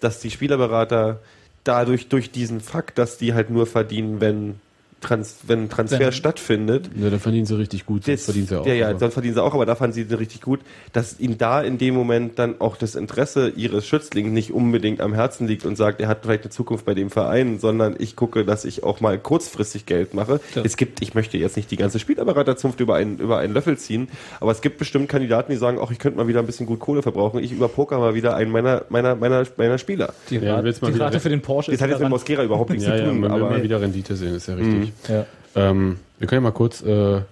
dass die Spielerberater dadurch, durch diesen Fakt, dass die halt nur verdienen, wenn Trans, wenn ein Transfer
Wenn-
stattfindet,
Ja, dann verdienen sie richtig gut. Das
das,
verdienen sie auch.
ja, ja, dann verdienen sie auch, aber da fanden sie richtig gut, dass ihm da in dem Moment dann auch das Interesse ihres Schützlings nicht unbedingt am Herzen liegt und sagt, er hat vielleicht eine Zukunft bei dem Verein, sondern ich gucke, dass ich auch mal kurzfristig Geld mache.
Ja.
Es gibt, ich möchte jetzt nicht die ganze Spielerberaterzunft über einen, über einen Löffel ziehen, aber es gibt bestimmt Kandidaten, die sagen, auch ich könnte mal wieder ein bisschen gut Kohle verbrauchen, ich überpoker mal wieder einen meiner, meiner, meiner, meiner Spieler.
Die,
Ja,
Rate,
mal
die Rate für den Porsche
Das hat jetzt mit Mosquera überhaupt nichts
ja,
zu
ja,
tun,
man will
aber
mal wieder Rendite sehen, ist ja richtig.
Ja.
Ähm, wir können ja mal kurz äh,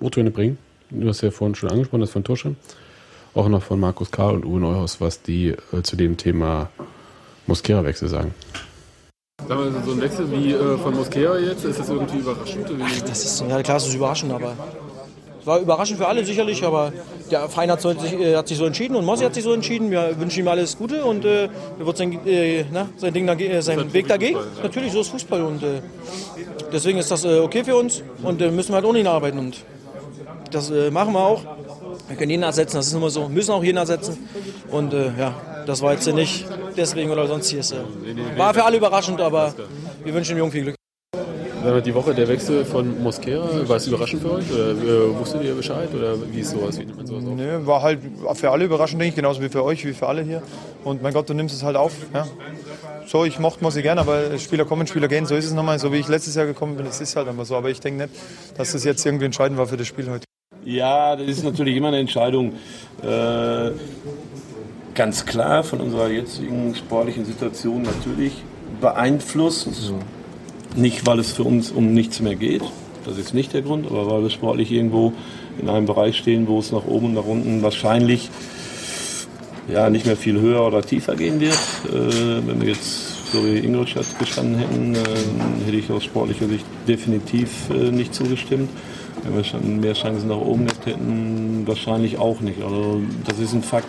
O-Töne bringen. Du hast ja vorhin schon angesprochen, das von Tusche. Auch noch von Markus Karl und Uwe Neuhaus, was die äh, zu dem Thema Mosquera-Wechsel sagen.
Sagen wir, so ein Wechsel wie äh, von Mosquera jetzt, ist das irgendwie überraschend?
Das ist, ja klar, es ist überraschend, aber war überraschend für alle sicherlich, aber der Verein hat, sich, äh, hat sich so entschieden und Mossi hat sich so entschieden. Wir wünschen ihm alles Gute und äh, er wird sein, äh, na, sein, Ding dage- äh, seinen Weg dagegen. Natürlich, so ist Fußball und äh, deswegen ist das äh, okay für uns und müssen wir halt ohne ihn arbeiten und das machen wir auch. Wir können jeden ersetzen, das ist immer so, müssen auch jeden ersetzen und ja, das war jetzt nicht deswegen oder sonst hier. Ist, war für alle überraschend, aber wir wünschen dem Jungen viel Glück.
Die Woche der Wechsel von Mosquera, war es überraschend für euch? Oder äh, wusstet ihr Bescheid? Oder wie ist sowas? Wie nimmt man sowas auf?
Nee, war halt für alle überraschend, denke ich, genauso wie für euch, wie für alle hier. Und mein Gott, du nimmst es halt auf. Ja. So, ich mochte Mosi gern, aber Spieler kommen, Spieler gehen, so ist es nochmal. So wie ich letztes Jahr gekommen bin, es ist halt einfach so. Aber ich denke nicht, dass das jetzt irgendwie entscheidend war für das Spiel heute.
Ja, das ist natürlich immer eine Entscheidung. Äh, ganz klar von unserer jetzigen sportlichen Situation natürlich beeinflusst. Nicht, weil es für uns um nichts mehr geht. Das ist nicht der Grund, aber weil wir sportlich irgendwo in einem Bereich stehen, wo es nach oben und nach unten wahrscheinlich ja, nicht mehr viel höher oder tiefer gehen wird. Äh, wenn wir jetzt so wie Ingolstadt gestanden hätten, äh, hätte ich aus sportlicher Sicht definitiv äh, nicht zugestimmt. Wenn wir schon mehr Chancen nach oben gehabt hätten, wahrscheinlich auch nicht. Also das ist ein Fakt,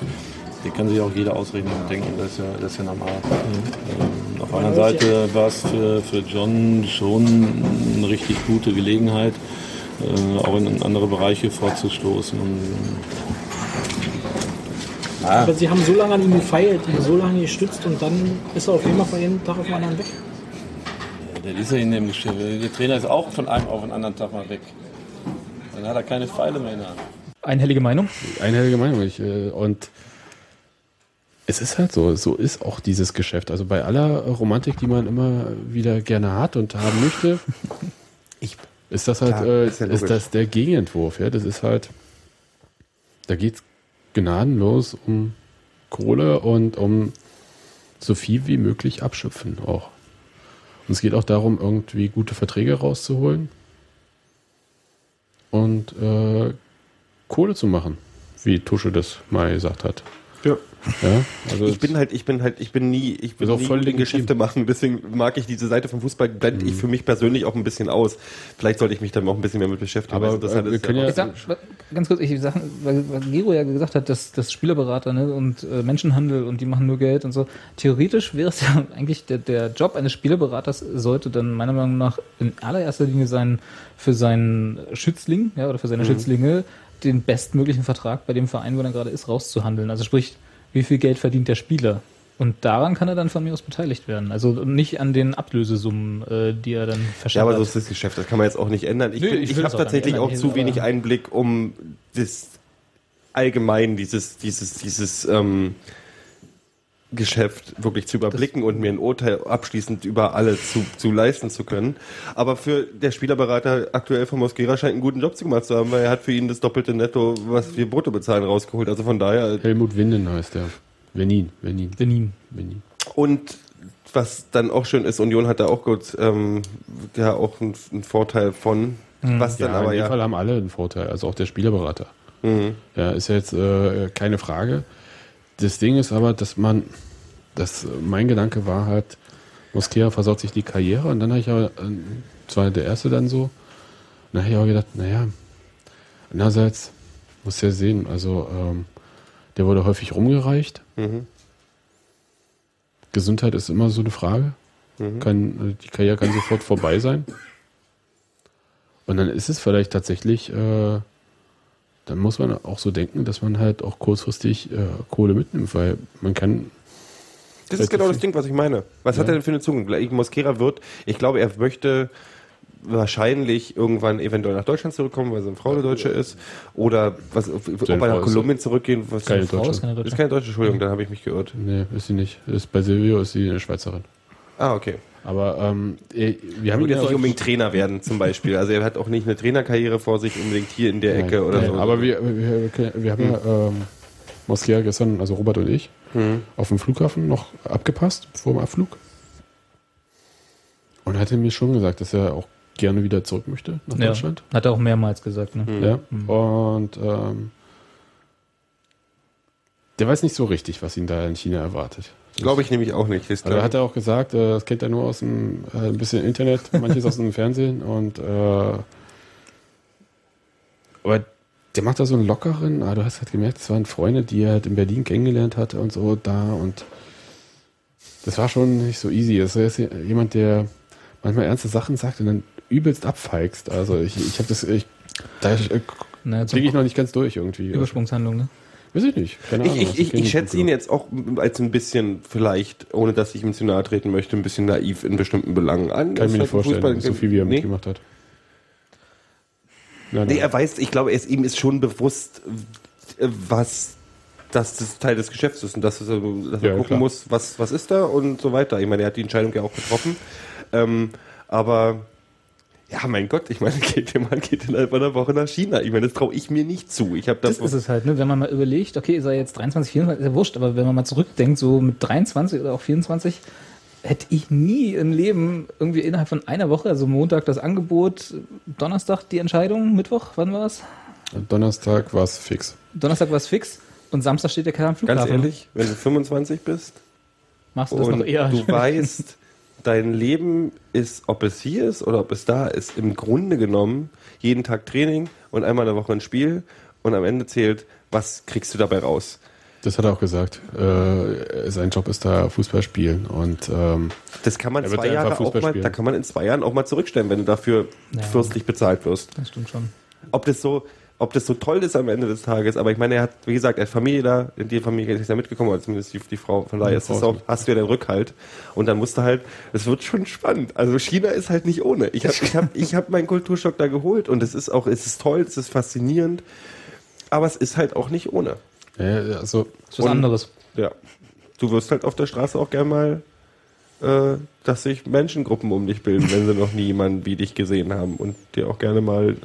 den kann sich auch jeder ausrechnen und denken, das ist ja, das ist ja normal. Ähm, auf der anderen Seite war es für, für John schon eine richtig gute Gelegenheit, äh, auch in andere Bereiche vorzustoßen. Und, Ah.
Aber sie haben so lange an ihm gefeilt, ihn so lange gestützt und dann ist er auf einmal von einem Tag auf den anderen weg.
Der ist ja in dem Geschäft. Der Trainer ist auch von einem auf den anderen Tag mal weg. Dann hat er keine Pfeile mehr in der Hand.
Einhellige Meinung?
Einhellige Meinung. Ich, äh, und es ist halt so, so ist auch dieses Geschäft. Also bei aller Romantik, die man immer wieder gerne hat und haben möchte, ist das halt,
Klar,
äh,
ist ja
ist das der Gegenentwurf. Ja? Das ist halt, da geht's gnadenlos um Kohle und um so viel wie möglich abschöpfen auch. Und es geht auch darum, irgendwie gute Verträge rauszuholen und äh, Kohle zu machen, wie Tusche das mal gesagt hat.
Ja.
Ja, also
ich bin halt, ich bin halt, ich bin nie, ich bin nie
voll
in. Geschäfte machen, deswegen mag ich diese Seite vom Fußball, blende ich für mich persönlich auch ein bisschen aus. Vielleicht sollte ich mich dann auch ein bisschen mehr mit beschäftigen.
Aber,
weil interessant
äh, wir
ist
können ja-
Ich sag, ganz kurz, ich sag, weil, weil Gero ja gesagt hat, dass, dass Spielerberater ne, und äh, Menschenhandel und die machen nur Geld und so. Theoretisch wäre es ja eigentlich der, der Job eines Spieleberaters sollte dann meiner Meinung nach in allererster Linie sein, für seinen Schützling ja, oder für seine
Mhm.
Schützlinge den bestmöglichen Vertrag bei dem Verein, wo er gerade ist, rauszuhandeln. Also sprich, wie viel Geld verdient der Spieler? Und daran kann er dann von mir aus beteiligt werden. Also nicht an den Ablösesummen, äh, die er dann
Ja,
verschafft.
aber so ist das Geschäft, das kann man jetzt auch nicht ändern. Ich,
Nö, ich
ich, habe tatsächlich auch zu wenig Einblick, um das allgemein, dieses, dieses, dieses ähm, Geschäft wirklich zu überblicken und mir ein Urteil abschließend über alle zu, zu leisten zu können. Aber für der Spielerberater aktuell von Mosquera scheint einen guten Job zu gemacht zu haben, weil er hat für ihn das doppelte Netto, was wir brutto bezahlen, rausgeholt. Also von daher.
Helmut Winden heißt der. Venin, Venin.
Venin.
Venin.
Und was dann auch schön ist, Union hat da auch gut, ähm, ja auch einen, einen Vorteil von. Was dann
ja,
aber
in dem
ja.
Fall haben alle einen Vorteil, also auch der Spielerberater.
Mhm.
Ja, ist ja jetzt äh, keine Frage. Das Ding ist aber, dass man, das, mein Gedanke war halt, Moskea versaut sich die Karriere und dann habe ich aber, äh, das war der erste dann so, dann habe ich aber gedacht, naja, einerseits muss ja sehen, also ähm, der wurde häufig rumgereicht.
Mhm.
Gesundheit ist immer so eine Frage.
Mhm.
Kann, äh, die Karriere kann sofort vorbei sein. Und dann ist es vielleicht tatsächlich, äh, dann muss man auch so denken, dass man halt auch kurzfristig äh, Kohle mitnimmt, weil man kann.
Das ist genau das Ding, was ich meine. Was hat
Ja.
er denn für eine Zunge? Ich- Mosquera wird, ich glaube, er möchte wahrscheinlich irgendwann eventuell nach Deutschland zurückkommen, weil seine Frau eine Deutsche ist. Oder was, ob er nach Kolumbien zurückgehen. Was
Keine
Frau
Deutsche.
Ist keine Deutsche. Ist keine Deutsche, Entschuldigung, dann habe ich mich geirrt.
Nee, ist sie nicht. Ist bei Silvio ist sie eine Schweizerin.
Ah, okay.
Aber ähm, wir
Er
haben
wird
ihn
jetzt
ja
nicht unbedingt Trainer werden, zum Beispiel. Also er hat auch nicht eine Trainerkarriere vor sich, unbedingt hier in der
Nein,
Ecke oder
nein,
so.
Aber wir, wir, wir, wir haben ja ähm, Moskea gestern, also Robert und ich,
Mhm.
auf dem Flughafen noch abgepasst vor dem Abflug. Und er hatte mir schon gesagt, dass er auch gerne wieder zurück möchte nach
Ja,
Deutschland.
hat er auch mehrmals gesagt. Ne?
Ja.
Mhm.
Und ähm, der weiß nicht so richtig, was ihn da in China erwartet.
Glaube ich nämlich auch nicht. Ist
Also hat er auch gesagt, äh, das kennt er nur aus dem äh, ein bisschen Internet, manches aus dem Fernsehen und äh, aber der macht da so einen lockeren, ah, du hast halt gemerkt, das waren Freunde, die er halt in Berlin kennengelernt hatte und so da und das war schon nicht so easy. Das ist jemand, der manchmal ernste Sachen sagt und dann übelst abfeigst. Also ich, ich habe das, ich, da kriege ich noch nicht ganz durch irgendwie.
Übersprungshandlung, ne?
Weiß ich nicht. Keine
Ich,
Ahnung.
ich, ich,
kenn
ich schätze ihn jetzt auch als ein bisschen, vielleicht, ohne dass ich ihm zu nahe treten möchte, ein bisschen naiv in bestimmten Belangen an.
Kann ich mir nicht vorstellen,
Fußball-
so viel wie er
nee.
mitgemacht hat. Nein,
Nee, er weiß, ich glaube, er ist, ihm ist schon bewusst, was dass das Teil des Geschäfts ist und dass, dass er
Ja,
gucken
klar.
muss, was, was ist da und so weiter. Ich meine, er hat die Entscheidung ja auch getroffen. Ähm, aber ja, mein Gott, ich meine, geht der Mann geht innerhalb einer Woche nach China. Ich meine, das traue ich mir nicht zu. Ich habe
Das ist es halt, ne? wenn man mal überlegt, okay, ist er jetzt 23, 24, ist ja wurscht, aber wenn man mal zurückdenkt, so mit 23 oder auch 24, hätte ich nie im Leben irgendwie innerhalb von einer Woche, also Montag das Angebot, Donnerstag die Entscheidung, Mittwoch, wann war es?
Donnerstag war es fix.
Donnerstag war es fix und Samstag steht der Kerl am Flughafen.
Ganz ehrlich, wenn du 25 bist
Machst du das noch eher?
du weißt, dein Leben ist, ob es hier ist oder ob es da ist, im Grunde genommen jeden Tag Training und einmal in der Woche ein Spiel und am Ende zählt, was kriegst du dabei raus.
Das hat er auch gesagt. Äh, sein Job ist da Fußball spielen und ähm,
Das kann man zwei Jahre auch mal, da kann man in zwei Jahren auch mal zurückstellen, wenn du dafür
Ja.
fürstlich bezahlt wirst.
Das stimmt schon.
Ob das so, ob das so toll ist am Ende des Tages, aber ich meine, er hat, wie gesagt, er hat Familie da, die Familie ist ja mitgekommen, oder zumindest die, die Frau, von daher ist das auch, hast du ja den Rückhalt und dann musst du halt, es wird schon spannend. Also China ist halt nicht ohne. Ich habe ich hab, ich hab meinen Kulturschock da geholt und es ist auch, es ist toll, es ist faszinierend, aber es ist halt auch nicht ohne.
ja, also
Das ist was
Und-
anderes.
Ja. Du wirst halt auf der Straße auch gern mal, äh, dass sich Menschengruppen um dich bilden, wenn sie noch nie jemanden wie dich gesehen haben und dir auch gerne mal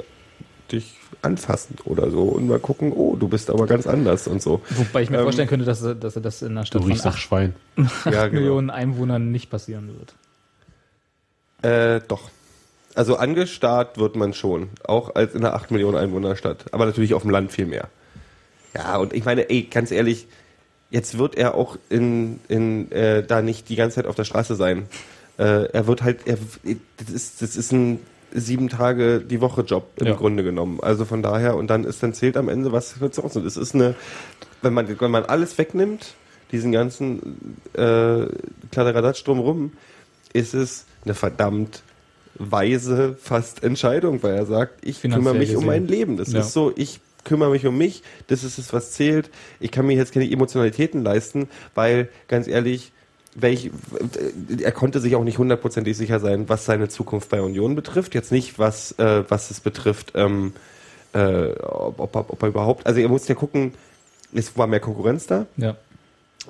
dich anfassen oder so und mal gucken, oh, du bist aber ganz anders und so.
Wobei ich mir
Ähm,
vorstellen könnte, dass er, dass er das in einer
du
Stadt von
riechst nach
8
Schwein.
Ja, genau.
Millionen Einwohnern nicht passieren wird.
Äh, doch. Also angestarrt wird man schon, auch als in einer 8 Millionen Einwohnerstadt, aber natürlich auf dem Land viel mehr. Ja, und ich meine, ey, ganz ehrlich, jetzt wird er auch in, in äh, da nicht die ganze Zeit auf der Straße sein. Äh, er wird halt, er, das ist, das ist ein sieben Tage die Woche Job im
Ja.
Grunde genommen. Also von daher, und dann ist dann zählt am Ende, was auch so. Das ist eine, wenn man, wenn man alles wegnimmt, diesen ganzen äh, Kladderadatsch drumrum, ist es eine verdammt weise fast Entscheidung, weil er sagt, ich
Finanziell
kümmere mich um
gesehen.
mein Leben. Das
Ja.
ist so, ich kümmere mich um mich, das ist es, was zählt. Ich kann mir jetzt keine Emotionalitäten leisten, weil, ganz ehrlich, welch, er konnte sich auch nicht hundertprozentig sicher sein, was seine Zukunft bei Union betrifft. Jetzt nicht, was, äh, was es betrifft, ähm, äh, ob, ob, er- ob er überhaupt, also er musste ja gucken, es war mehr Konkurrenz da.
Ja.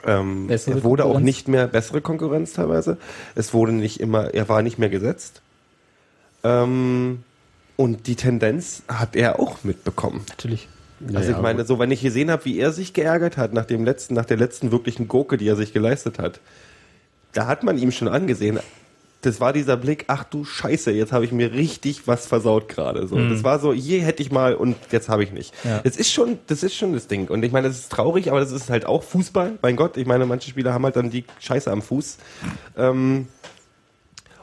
Ähm, er wurde auch
Konkurrenz?
nicht mehr bessere Konkurrenz teilweise. Es wurde nicht immer, er war nicht mehr gesetzt. Ähm, und die Tendenz hat er auch mitbekommen.
Natürlich.
Also ich meine, so wenn ich gesehen habe, wie er sich geärgert hat nach dem letzten, nach der letzten wirklichen Gurke, die er sich geleistet hat, da hat man ihm schon angesehen. Das war dieser Blick, ach du Scheiße, jetzt habe ich mir richtig was versaut gerade. So,
Mhm.
das war so, je hätte ich mal und jetzt habe ich nicht.
Ja.
Das ist schon, das ist schon das Ding. Und ich meine, das ist traurig, aber das ist halt auch Fußball. Mein Gott, ich meine, manche Spieler haben halt dann die Scheiße am Fuß. Ähm,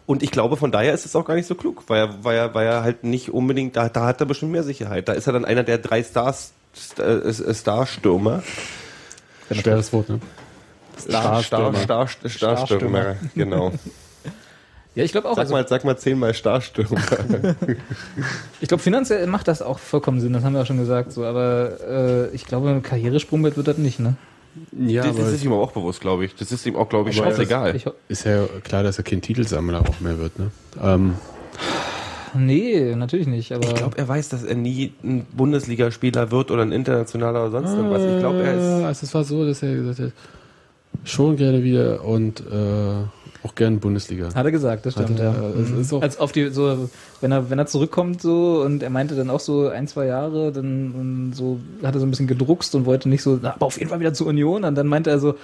und ich glaube, von daher ist es auch gar nicht so klug, weil er, weil er, weil er halt nicht unbedingt, da, da hat er bestimmt mehr Sicherheit. Da ist er dann einer der drei Stars, St äh, Starstürmer.
Schweres Wort, ne?
Star, Star, Star, Star, Starstürmer, genau.
Ja, ich glaube auch.
Sag
also-
mal, sag mal zehnmal Starstürmer.
Ich glaube, finanziell macht das auch vollkommen Sinn, das haben wir auch schon gesagt. So, aber äh, ich glaube, ein Karrieresprungbrett wird das nicht, ne?
Ja,
das,
aber
das ist ihm auch bewusst, glaube ich. Das ist ihm auch, glaube ich, scheißegal.
Ho-
ist ja klar, dass er kein Titelsammler auch mehr wird, ne? Ähm,
Nee, natürlich nicht. Aber
Ich glaube, er weiß, dass er nie ein Bundesligaspieler wird oder ein internationaler oder sonst irgendwas. Ich glaube, er ist.
Also es war so, dass er gesagt hat, schon gerne wieder und äh, auch gerne Bundesliga.
Hat er gesagt, das stimmt, ja.
er, es
Mhm.
ist auch,
Als auf die, so, wenn er, wenn er zurückkommt so und er meinte dann auch so ein, zwei Jahre, dann so hat er so ein bisschen gedruckst und wollte nicht so, na, aber auf jeden Fall wieder zur Union. Und dann meinte er so,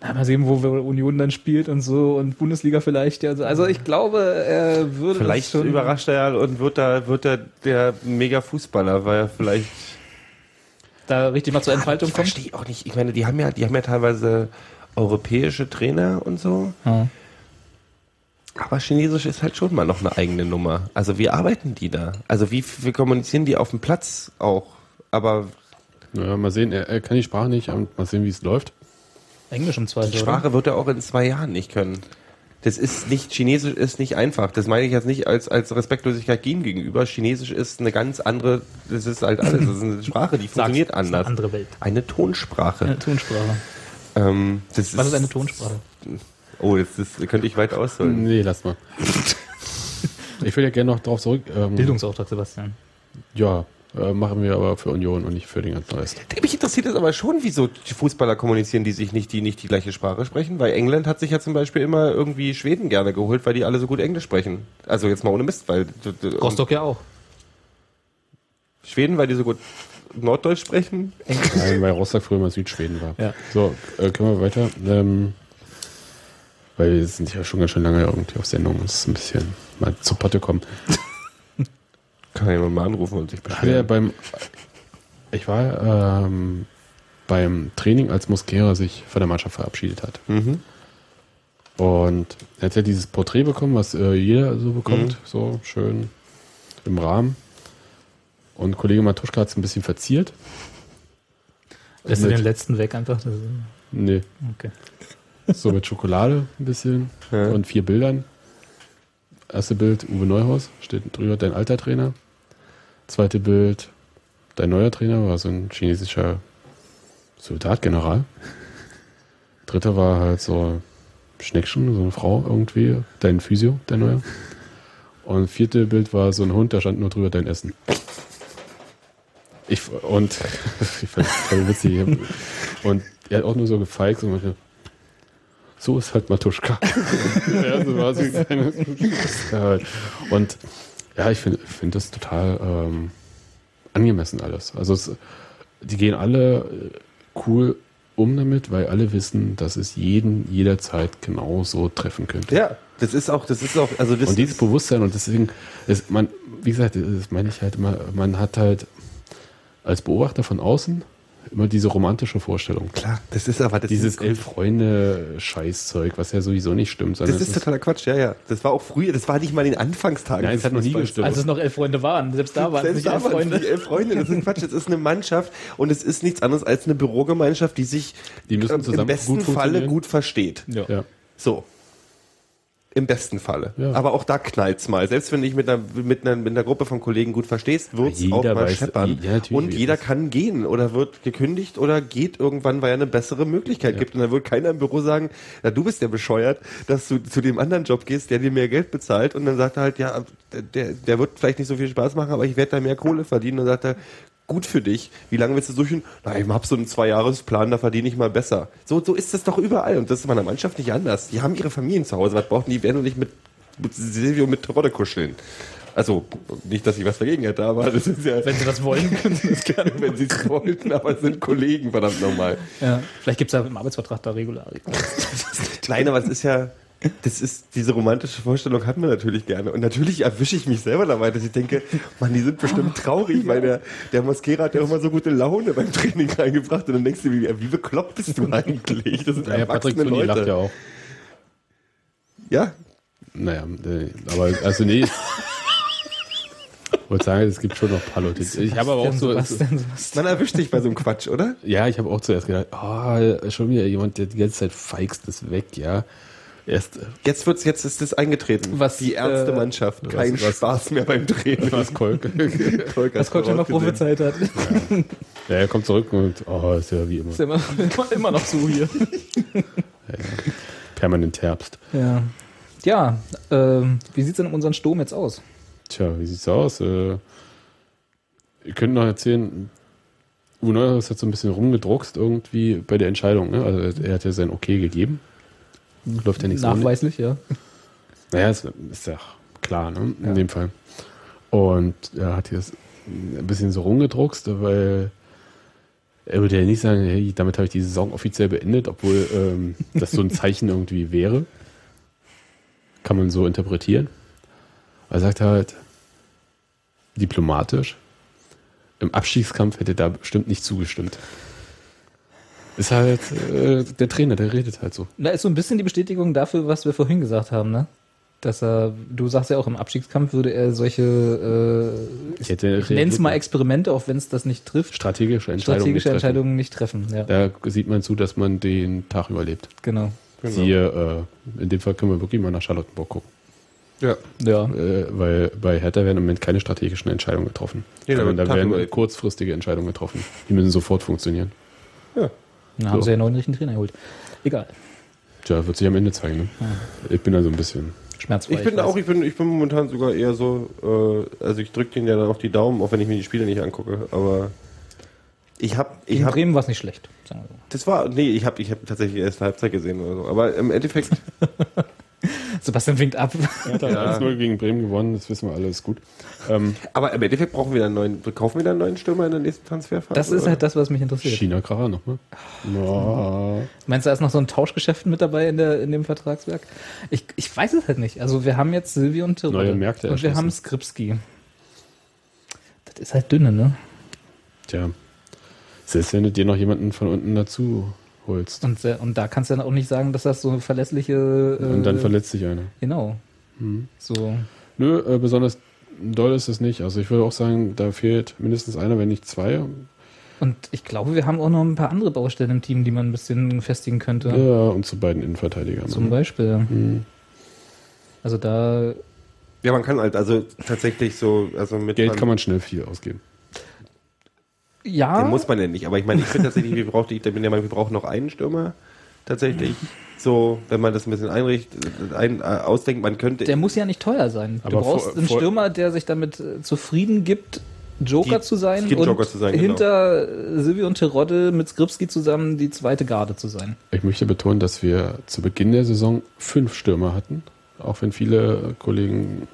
na, mal sehen, wo wir Union dann spielt und so und Bundesliga vielleicht. Ja, so. Also ich glaube, er würde
Vielleicht
schon
überrascht er ja und wird da, wird da der mega Fußballer, weil er vielleicht.
da richtig mal zur Entfaltung
Ich
kommt.
verstehe auch nicht. Ich meine, die haben ja, die haben ja teilweise europäische Trainer und so.
Ja.
Aber Chinesisch ist halt schon mal noch eine eigene Nummer. Also wie arbeiten die da? Also wie, wie kommunizieren die auf dem Platz auch? Aber
naja, mal sehen, er, er kann die Sprache nicht mal sehen, wie es läuft.
Englisch im Zweifel,
die Sprache wird er auch in zwei Jahren nicht können. Das ist nicht, Chinesisch ist nicht einfach. Das meine ich jetzt nicht als, als Respektlosigkeit ihm gegenüber. Chinesisch ist eine ganz andere, das ist halt alles. Das ist eine Sprache, die funktioniert
ist eine
anders.
andere Welt.
Eine Tonsprache.
Eine Tonsprache.
Ähm, das
Was ist eine Tonsprache?
Oh, das, das könnte ich weit ausholen.
Nee, lass mal. ich will ja gerne noch drauf zurück. Ähm,
Bildungsauftrag, Sebastian.
Ja, äh, machen wir aber für Union und nicht für den ganzen Rest.
Mich interessiert es aber schon, wieso die Fußballer kommunizieren, die sich nicht die, nicht die gleiche Sprache sprechen, weil England hat sich ja zum Beispiel immer irgendwie Schweden gerne geholt, weil die alle so gut Englisch sprechen. Also jetzt mal ohne Mist, weil
Rostock ja auch.
Schweden, weil die so gut Norddeutsch sprechen.
Nein, weil Rostock früher mal Südschweden war.
Ja.
So, äh, können wir weiter? Ähm, weil wir sind ja schon ganz schön lange irgendwie auf Sendung. Es ist ein bisschen mal zur Potte kommen.
Kann ja jemand mal anrufen und sich
Hat er
beschweren.
beim, ich war ähm, beim Training, als Mosquera sich von der Mannschaft verabschiedet hat.
Mhm.
Und er hat ja dieses Porträt bekommen, was äh, jeder so bekommt,
Mhm.
so schön im Rahmen. Und Kollege Matuschka hat es ein bisschen verziert.
Lässt du den letzten weg einfach?
Nee.
Okay.
So mit Schokolade ein bisschen und vier Bildern. Erste Bild Uwe Neuhaus, steht drüber dein alter Trainer. Zweite Bild dein neuer Trainer, war so ein chinesischer Soldatgeneral. Dritte war halt so Schneckchen, so eine Frau irgendwie, dein Physio, dein neuer. Und vierte Bild war so ein Hund, da stand nur drüber dein Essen. Ich, und ich fand das voll witzig. Und er hat auch nur so gefeigt und meinte, so ist halt Matuschka. ja, so war halt. Und ja, ich finde find das total ähm, angemessen alles. Also es, die gehen alle äh, cool um damit, weil alle wissen, dass es jeden jederzeit genauso treffen könnte.
Ja, das ist auch, das ist auch, also das
und dieses Bewusstsein und deswegen ist man, wie gesagt, das meine ich halt immer, man hat halt als Beobachter von außen immer diese romantische Vorstellung.
Klar, das ist aber das
dieses
ist-
elf Freunde Scheißzeug, was ja sowieso nicht stimmt.
Das ist totaler Quatsch, ja, ja. Das war auch früher, das war nicht mal in den Anfangstagen.
Nein, es hat noch nie gestimmt.
Als es noch elf Freunde waren. Selbst da waren es nicht elf Freunde.
elf Freunde, das ist Quatsch. Das ist eine Mannschaft und es ist nichts anderes als eine Bürogemeinschaft, die sich
Die müssen
äh,
zusammen
im besten
gut
Falle gut versteht.
Ja.
Ja.
So. Im besten Falle.
Ja.
Aber auch da knallt's mal. Selbst wenn du dich mit einer, mit einer, mit einer Gruppe von Kollegen gut verstehst, wird's
Jeder
auch mal scheppern.
ja,
und jeder kann gehen oder wird gekündigt oder geht irgendwann, weil er eine bessere Möglichkeit gibt. Und dann wird keiner im Büro sagen, na, du bist ja bescheuert, dass du zu dem anderen Job gehst, der dir mehr Geld bezahlt. Und dann sagt er halt, ja, der, der wird vielleicht nicht so viel Spaß machen, aber ich werde da mehr Kohle verdienen. Und dann sagt er, gut für dich. Wie lange willst du durchführen? Na, ich hab so einen Zwei-Jahres-Plan, da verdiene ich mal besser. So, so ist das doch überall. Und das ist bei einer Mannschaft nicht anders. Die haben ihre Familien zu Hause. Was brauchen die? Werden doch nicht mit, mit Silvio mit Terodde kuscheln. Also, nicht, dass ich was dagegen hätte, aber das ist ja.
Wenn sie das wollen, können sie das gerne.
Wenn sie es wollten, aber es sind Kollegen, verdammt nochmal.
Ja. Vielleicht gibt es ja im Arbeitsvertrag da Regularien.
Nein, aber es ist ja, das ist, diese romantische Vorstellung hat man natürlich gerne. Und natürlich erwische ich mich selber dabei, dass ich denke, Mann, die sind bestimmt traurig, weil der, der Mosquera hat ja auch immer so gute Laune beim Training reingebracht. Und dann denkst du, wie, wie bekloppt bist du eigentlich? Das sind
Naja, Patrick
erwachsene Leute.
lacht ja auch.
Ja,
Naja, äh, aber also nee. Ich wollte sagen, es gibt schon noch ein paar Leute. Ich habe aber auch so.
Sebastian, Sebastian.
man erwischt dich bei so einem Quatsch, oder?
Ja, ich habe auch zuerst gedacht, oh, schon wieder jemand, der die ganze Zeit feigst ist weg, ja. Erst, äh,
Jetzt wird's, jetzt ist es eingetreten.
Was,
die ernste
äh,
Mannschaft. Kein
was-
Spaß mehr beim Training.
was Kolk.
Kolk
Was Coach immer prophezeit hat.
ja, er kommt zurück und, oh, ist ja wie immer.
Ist immer, immer, immer noch so hier.
Permanent Herbst.
Ja. Ja, ähm, wie sieht's denn um unseren Sturm jetzt aus?
Tja, wie sieht's aus? Äh, ihr könnt noch erzählen, Uwe Neuhaus hat so ein bisschen rumgedruckst irgendwie bei der Entscheidung. Ne? Also er hat ja sein Okay gegeben. Läuft ja nichts
Nachweislich, ja.
Naja, ist, ist ja klar, ne? in dem Fall. Und er hat jetzt ein bisschen so rumgedruckst, weil er würde ja nicht sagen, hey, damit habe ich die Saison offiziell beendet, obwohl ähm, das so ein Zeichen irgendwie wäre. Kann man so interpretieren. Er sagt halt diplomatisch, im Abstiegskampf hätte er da bestimmt nicht zugestimmt. Ist halt äh, der Trainer, der redet halt so.
Da ist so ein bisschen die Bestätigung dafür, was wir vorhin gesagt haben, ne? Dass er, du sagst ja auch, im Abstiegskampf würde er solche, äh,
Ich hätte
ich nenne es mal Experimente, auch wenn es das nicht trifft,
strategische Entscheidungen
strategische
nicht treffen.
Entscheidungen nicht treffen. Ja,
Da sieht man zu, dass man den Tag überlebt.
genau.
Siehe, äh, in dem Fall können wir wirklich mal nach Charlottenburg gucken.
Ja.
Ja.
Äh, weil bei Hertha werden im Moment keine strategischen Entscheidungen getroffen.
Nee, da
Sondern
wird
da werden kurzfristige Entscheidungen getroffen. Die müssen sofort funktionieren.
Ja.
Dann haben
So.
sie ja einen neuen richtigen Trainer geholt. Egal.
Tja, wird sich am Ende zeigen. Ne? Ich bin da so ein bisschen.
Schmerzfrei.
Ich bin
weiß.
auch, ich bin, ich bin momentan sogar eher so, äh, also ich drücke denen ja dann auch die Daumen, auch wenn ich mir die Spiele nicht angucke, aber ich habe, ich
In Bremen war es nicht schlecht. Sagen wir so.
das war, nee, ich habe, ich habe tatsächlich erst Halbzeit gesehen oder so, aber im Endeffekt,
Sebastian winkt ab.
Hertha hat 1-0 gegen Bremen gewonnen, das wissen wir alle, ist gut. Ähm,
aber im Endeffekt brauchen wir einen neuen, kaufen wir dann einen neuen Stürmer in der nächsten Transferphase?
Das ist
oder?
halt das, was mich interessiert.
China Kracher nochmal. Ja.
Meinst du, da ist noch so ein Tauschgeschäft mit dabei in, der, in dem Vertragswerk? Ich, ich weiß es halt nicht. Also wir haben jetzt Silvi und Tirol.
Neue Märkte
Und wir haben Skripski. Das ist halt dünne, ne?
Tja. Selbst wenn du dir noch jemanden von unten dazu holst.
Und, und da kannst du dann auch nicht sagen, dass das so eine verlässliche... Äh,
Und dann verletzt sich einer.
Genau.
Mhm.
So.
Nö, äh, besonders doll ist es nicht. Also ich würde auch sagen, da fehlt mindestens einer, wenn nicht zwei.
Und ich glaube, wir haben auch noch ein paar andere Baustellen im Team, die man ein bisschen festigen könnte.
Ja, und zu beiden Innenverteidigern.
Zum Beispiel.
Mhm.
Also da...
Ja, man kann halt, also tatsächlich so, also mit
Geld kann man schnell viel ausgeben.
Ja.
Den muss man ja nicht, aber ich meine, ich finde tatsächlich, wir brauchen, ich bin der Meinung, wir brauchen noch einen Stürmer, tatsächlich. So, wenn man das ein bisschen einrichtet, ein, äh, ausdenkt, man könnte.
Der muss ja nicht teuer sein. Du brauchst
vor-
einen
vor-
Stürmer, der sich damit äh, zufrieden gibt, Joker
Die-
zu sein und
Joker zu sein, genau.
hinter äh, Silvio und Terodde mit Skripski zusammen die zweite Garde zu sein.
Ich möchte betonen, dass wir zu Beginn der Saison fünf Stürmer hatten, auch wenn viele Kollegen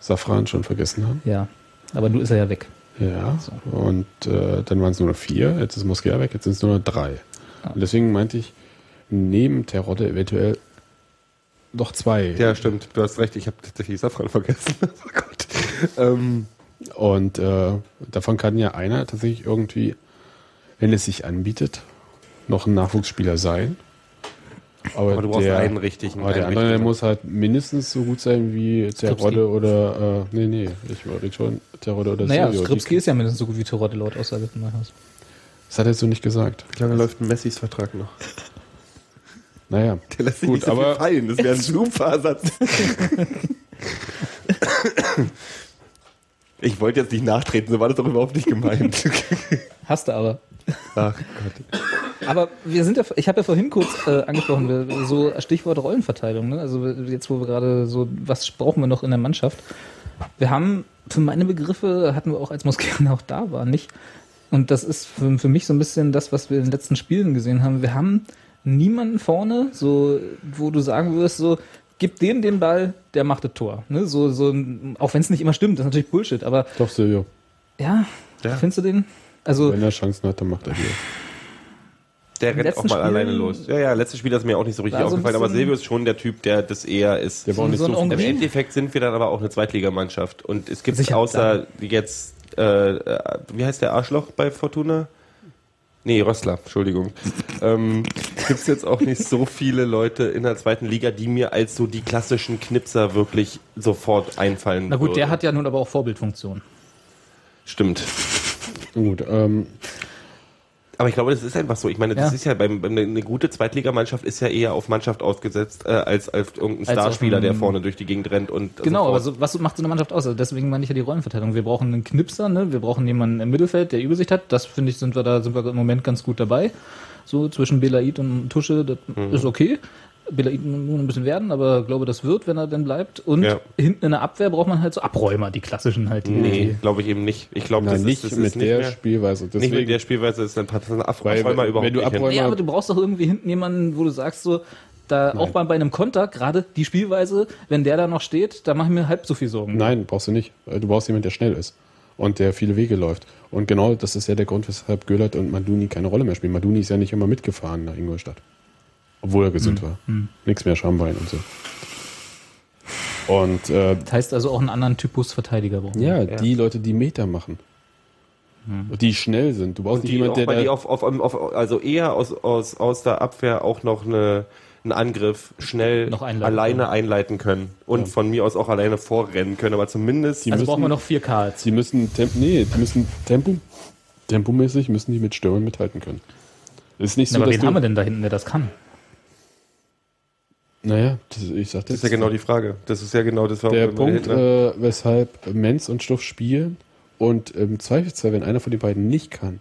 Safran schon vergessen haben.
Ja, aber nun ist er ja weg.
Ja, und äh, dann waren es nur noch vier, jetzt ist Mosquera weg, jetzt sind es nur noch drei. Und deswegen meinte ich, neben Terodde eventuell noch zwei.
Ja, stimmt, du hast recht, ich habe tatsächlich Safran vergessen. oh Gott. Ähm,
Und äh, davon kann ja einer tatsächlich irgendwie, wenn es sich anbietet, noch ein Nachwuchsspieler sein. Aber,
Aber du brauchst
der,
einen richtigen-
Aber der
einen
andere der muss halt mindestens so gut sein wie Terodde oder, äh, nee, nee, ich rede schon Terodde oder
naja,
Silvio.
Skripski ist ja mindestens so gut wie Terodde laut Aussage von Neuhaus.
Das hat er so nicht gesagt.
Wie lange läuft ein Messis Vertrag noch?
Naja,
Der lässt sich
gut,
nicht so
aber
viel fallen, das wäre ein super Satz. ich wollte jetzt nicht nachtreten, so war das doch überhaupt nicht gemeint.
Hast du aber.
Ach Gott.
Aber wir sind ja, ich habe ja vorhin kurz äh, angesprochen, wir, so Stichwort Rollenverteilung. Ne? Also jetzt, wo wir gerade so, was brauchen wir noch in der Mannschaft? Wir haben, für meine Begriffe, hatten wir auch als Moskera auch da war, nicht. Und das ist für, für mich so ein bisschen das, was wir in den letzten Spielen gesehen haben. Wir haben niemanden vorne, so, wo du sagen würdest, so, gib dem den Ball, der macht das Tor. Ne? So, so, auch wenn es nicht immer stimmt, das ist natürlich Bullshit, aber
Doch, Silvio.
ja,
Ja.
findest du den? Also,
Wenn er Chancen hat, dann macht er die.
Der rennt auch mal
Spiel-
alleine los. Ja, ja, letztes Spiel ist mir auch nicht so richtig
so ein
aufgefallen, aber Silvio ist schon der Typ, der das eher ist.
Der auch nicht
So
so
Im? Endeffekt sind wir dann aber auch eine Zweitligamannschaft. Und es gibt
Sicher,
außer jetzt, äh, äh, wie heißt der Arschloch bei Fortuna? Nee, Rössler, Entschuldigung. ähm, gibt es jetzt auch nicht so viele Leute in der zweiten Liga, die mir als so die klassischen Knipser wirklich sofort einfallen
na gut, der
würden.
hat ja nun aber auch Vorbildfunktion.
Stimmt.
Gut, ähm,
Aber ich glaube, das ist einfach so. Ich meine, das
Ja.
ist ja beim, beim, eine gute Zweitligamannschaft ist ja eher auf Mannschaft ausgesetzt, äh, als als irgendein
Als
Starspieler, der
einen-
vorne durch die Gegend rennt und
Genau, aber so, was macht so eine Mannschaft aus? Also deswegen meine ich ja die Rollenverteilung. Wir brauchen einen Knipser, ne? wir brauchen jemanden im Mittelfeld, der Übersicht hat. Das finde ich, sind wir da sind wir im Moment ganz gut dabei. So zwischen Belaid und Tusche, das
Mhm.
ist okay. Belaiden nur ein bisschen werden, aber glaube, das wird, wenn er denn bleibt. Und
Ja.
hinten in der Abwehr braucht man halt so Abräumer, die klassischen halt. Die,
Nee, glaube ich eben nicht. Ich glaube,
Nein,
das
nicht
ist, das
mit
ist nicht
der
mehr,
Spielweise.
Nicht
Deswegen-
mit der Spielweise ist ein
Weil,
Abräumer
wenn
überhaupt
du
nicht hin.
Abräumer-
Ja, aber du brauchst doch irgendwie hinten jemanden, wo du sagst so, da auch bei, bei einem Konter, gerade die Spielweise, wenn der da noch steht, da mache ich mir halb so viel Sorgen.
Nein, brauchst du nicht. Du brauchst jemanden, der schnell ist und der viele Wege läuft. Und genau das ist ja der Grund, weshalb Göllert und Maduni keine Rolle mehr spielen. Maduni ist ja nicht immer mitgefahren nach Ingolstadt. Obwohl er gesund
Hm,
war.
hm.
Nichts mehr Schambein und so. Und äh,
Das heißt also auch einen anderen Typus Verteidiger brauchen.
ja,
wir.
die Leute, die Meter machen.
Hm.
Die schnell sind. Du brauchst
Und
nicht
die
jemanden,
auch,
der
weil die auf, auf, auf, also eher aus, aus, aus der Abwehr auch noch eine, einen Angriff schnell
Noch einleiten
alleine
können.
einleiten können. Und
Ja.
von mir aus auch alleine vorrennen können. Aber zumindest.
Die
Also
müssen-
brauchen wir noch vier Karls.
Die müssen Temp nee, die müssen Tempo, tempomäßig müssen die mit Stürmern mithalten können. Es ist nicht
Na,
so,
aber
dass
wen
du,
haben wir denn da hinten, der das kann?
Naja, das, ich sag
Das ist ja genau die Frage. Das ist ja genau das, warum
der Punkt,
hinten-
äh, weshalb Menz und Stuff spielen und im Zweifelsfall, wenn einer von den beiden nicht kann,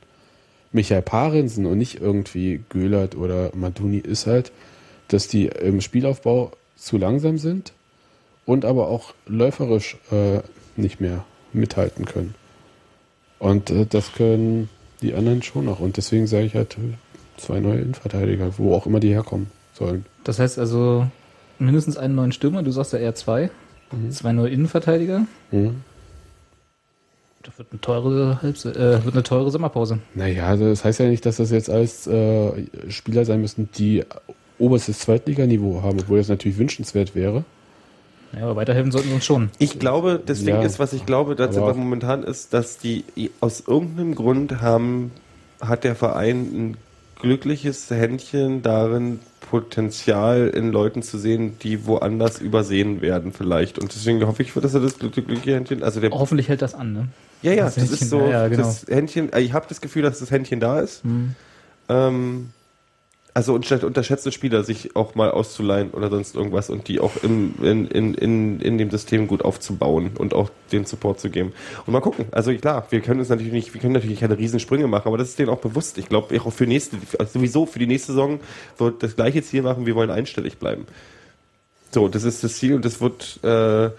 Michael Parensen und nicht irgendwie Göhlert oder Maduni, ist halt, dass die im Spielaufbau zu langsam sind und aber auch läuferisch äh, nicht mehr mithalten können. Und äh, das können die anderen schon noch. Und deswegen sage ich halt äh, zwei neue Innenverteidiger, wo auch immer die herkommen sollen.
Das heißt also mindestens einen neuen Stürmer, du sagst ja eher zwei. Zwei neue Innenverteidiger.
Mhm.
Das wird eine teure, Halbse äh, wird eine teure Sommerpause.
Naja, das heißt ja nicht, dass das jetzt alles äh, Spieler sein müssen, die oberstes Zweitliganiveau haben, obwohl das natürlich wünschenswert wäre.
Ja, aber weiterhelfen sollten sie uns schon.
Ich glaube, das Ding
Ja.
ist, was ich glaube, dazu
Aber-
aber momentan ist, dass die aus irgendeinem Grund haben, hat der Verein ein glückliches Händchen darin, Potenzial in Leuten zu sehen, die woanders übersehen werden vielleicht. Und deswegen hoffe ich, dass er das glückliche Händchen, also der
Hoffentlich hält das an, ne?
Ja, ja, das,
Händchen,
ist so,
ja, genau.
das Händchen, ich habe das Gefühl, dass das Händchen da ist.
Mhm.
Ähm, also untersch- unterschätzte Spieler, sich auch mal auszuleihen oder sonst irgendwas und die auch im, in, in, in, in dem System gut aufzubauen und auch den Support zu geben. Und mal gucken. Also klar, wir können uns natürlich nicht, wir können natürlich keine Riesensprünge machen, aber das ist denen auch bewusst. Ich glaube, auch für nächste, also sowieso für die nächste Saison wird das gleiche Ziel machen, wir wollen einstellig bleiben. So, das ist das Ziel und das wird äh,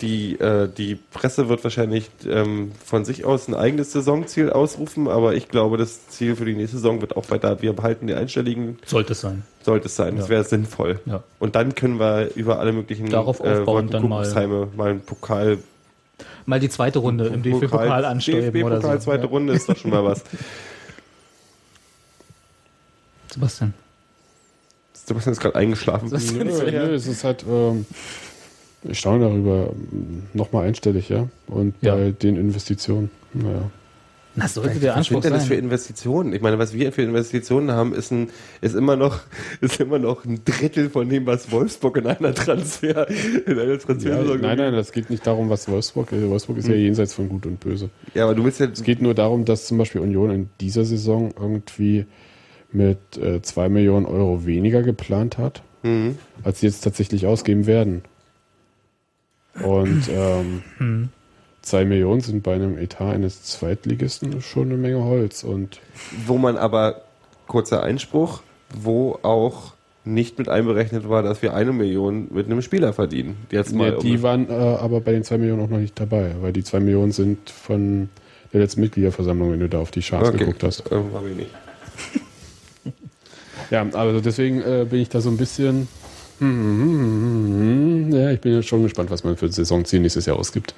die, äh, die Presse wird wahrscheinlich ähm, von sich aus ein eigenes Saisonziel ausrufen, aber ich glaube, das Ziel für die nächste Saison wird auch weiter, wir behalten die einstelligen.
Sollte es sein.
Sollte es sein, das
Ja.
wäre sinnvoll.
Ja.
Und dann können wir über alle möglichen
Darauf aufbauend dann mal-
mal einen Pokal.
Mal die zweite Runde im DFB-Pokal anstreben oder
DFB-Pokal,
so.
zweite
Ja.
Runde ist doch schon mal was.
Sebastian.
Sebastian ist gerade eingeschlafen.
Sebastian
Nö, nö, es ist halt, ähm, ich staune darüber, nochmal einstellig, ja. Und
Ja.
bei den Investitionen, naja.
Das sollte
Was
der
sind
Anspruch
denn das für
sein.
Investitionen? Ich meine, was wir für Investitionen haben, ist, ein, ist, immer noch, ist immer noch ein Drittel von dem, was Wolfsburg in einer Transfer, in einer
Ja,
Transfer
nein, nein, das geht nicht darum, was Wolfsburg ist. Wolfsburg ist ja
Hm.
jenseits von Gut und Böse.
Ja, aber du willst ja.
Es geht nur darum, dass zum Beispiel Union in dieser Saison irgendwie mit äh, 2 Millionen Euro weniger geplant hat,
Mhm.
als sie jetzt tatsächlich ausgeben werden. Und ähm,
Hm.
2 Millionen sind bei einem Etat eines Zweitligisten schon eine Menge Holz. Und
Wo man aber, kurzer Einspruch, wo auch nicht mit einberechnet war, dass wir eine Million mit einem Spieler verdienen. Jetzt mal.
ja, die waren äh, aber bei den 2 Millionen auch noch nicht dabei, weil die 2 Millionen sind von der letzten Mitgliederversammlung, wenn du da auf die Charts
Okay.
geguckt hast.
Ähm, hab ich nicht.
Ja, also deswegen äh, bin ich da so ein bisschen. Hm, hm, hm, hm, hm. Ja, ich bin jetzt schon gespannt, was man für Saisonziel nächstes Jahr ausgibt.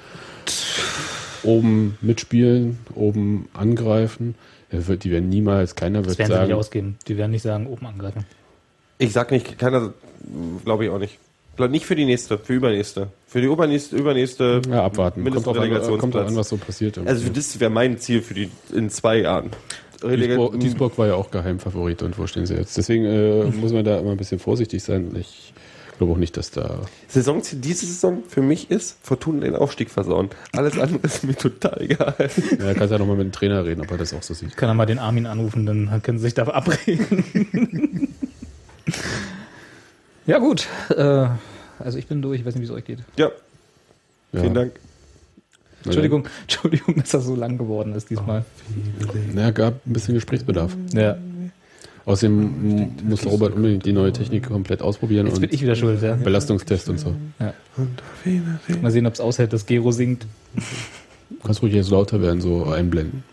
Oben mitspielen, oben angreifen. Ja, Die werden niemals, keiner
Das
wird
werden sie nicht
sagen.
ausgeben. Die werden nicht sagen, oben angreifen.
Ich sag nicht, keiner, glaube ich auch nicht. Glaub nicht für die nächste, für übernächste. Für die übernächste, übernächste
Ja, abwarten. Kommt drauf an, kommt
Relegationsplatz.
an, was so passiert.
Also das wäre mein Ziel für die in zwei Jahren.
Duisburg, Duisburg war ja auch Geheimfavorit und wo stehen sie jetzt? Deswegen äh, muss man da immer ein bisschen vorsichtig sein. Ich glaube auch nicht, dass da.
Saisonziel diese Saison für mich ist, Fortuna den Aufstieg versauen. Alles andere ist mir total egal.
Ja, kannst ja nochmal mit dem Trainer reden, ob er das auch so sieht.
Kann er mal den Armin anrufen, dann können sie sich da abreden. ja, gut. Äh, also ich bin durch, ich weiß nicht, wie es euch geht.
Ja.
Ja.
Vielen Dank.
Entschuldigung, Entschuldigung, dass das so lang geworden ist diesmal.
Ja, gab ein bisschen Gesprächsbedarf.
Ja.
Außerdem muss Robert unbedingt die neue Technik komplett ausprobieren.
Jetzt
und
bin ich wieder schuld, ja.
Belastungstest und so.
Ja. Mal sehen, ob es aushält, dass Gero singt.
Du kannst ruhig jetzt lauter werden, so einblenden.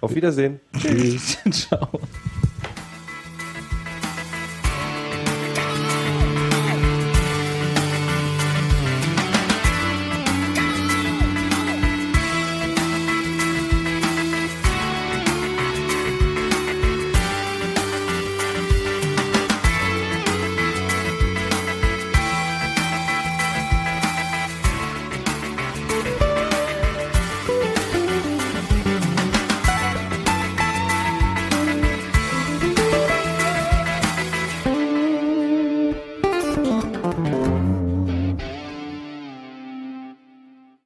Auf Wiedersehen.
Tschüss. Ciao.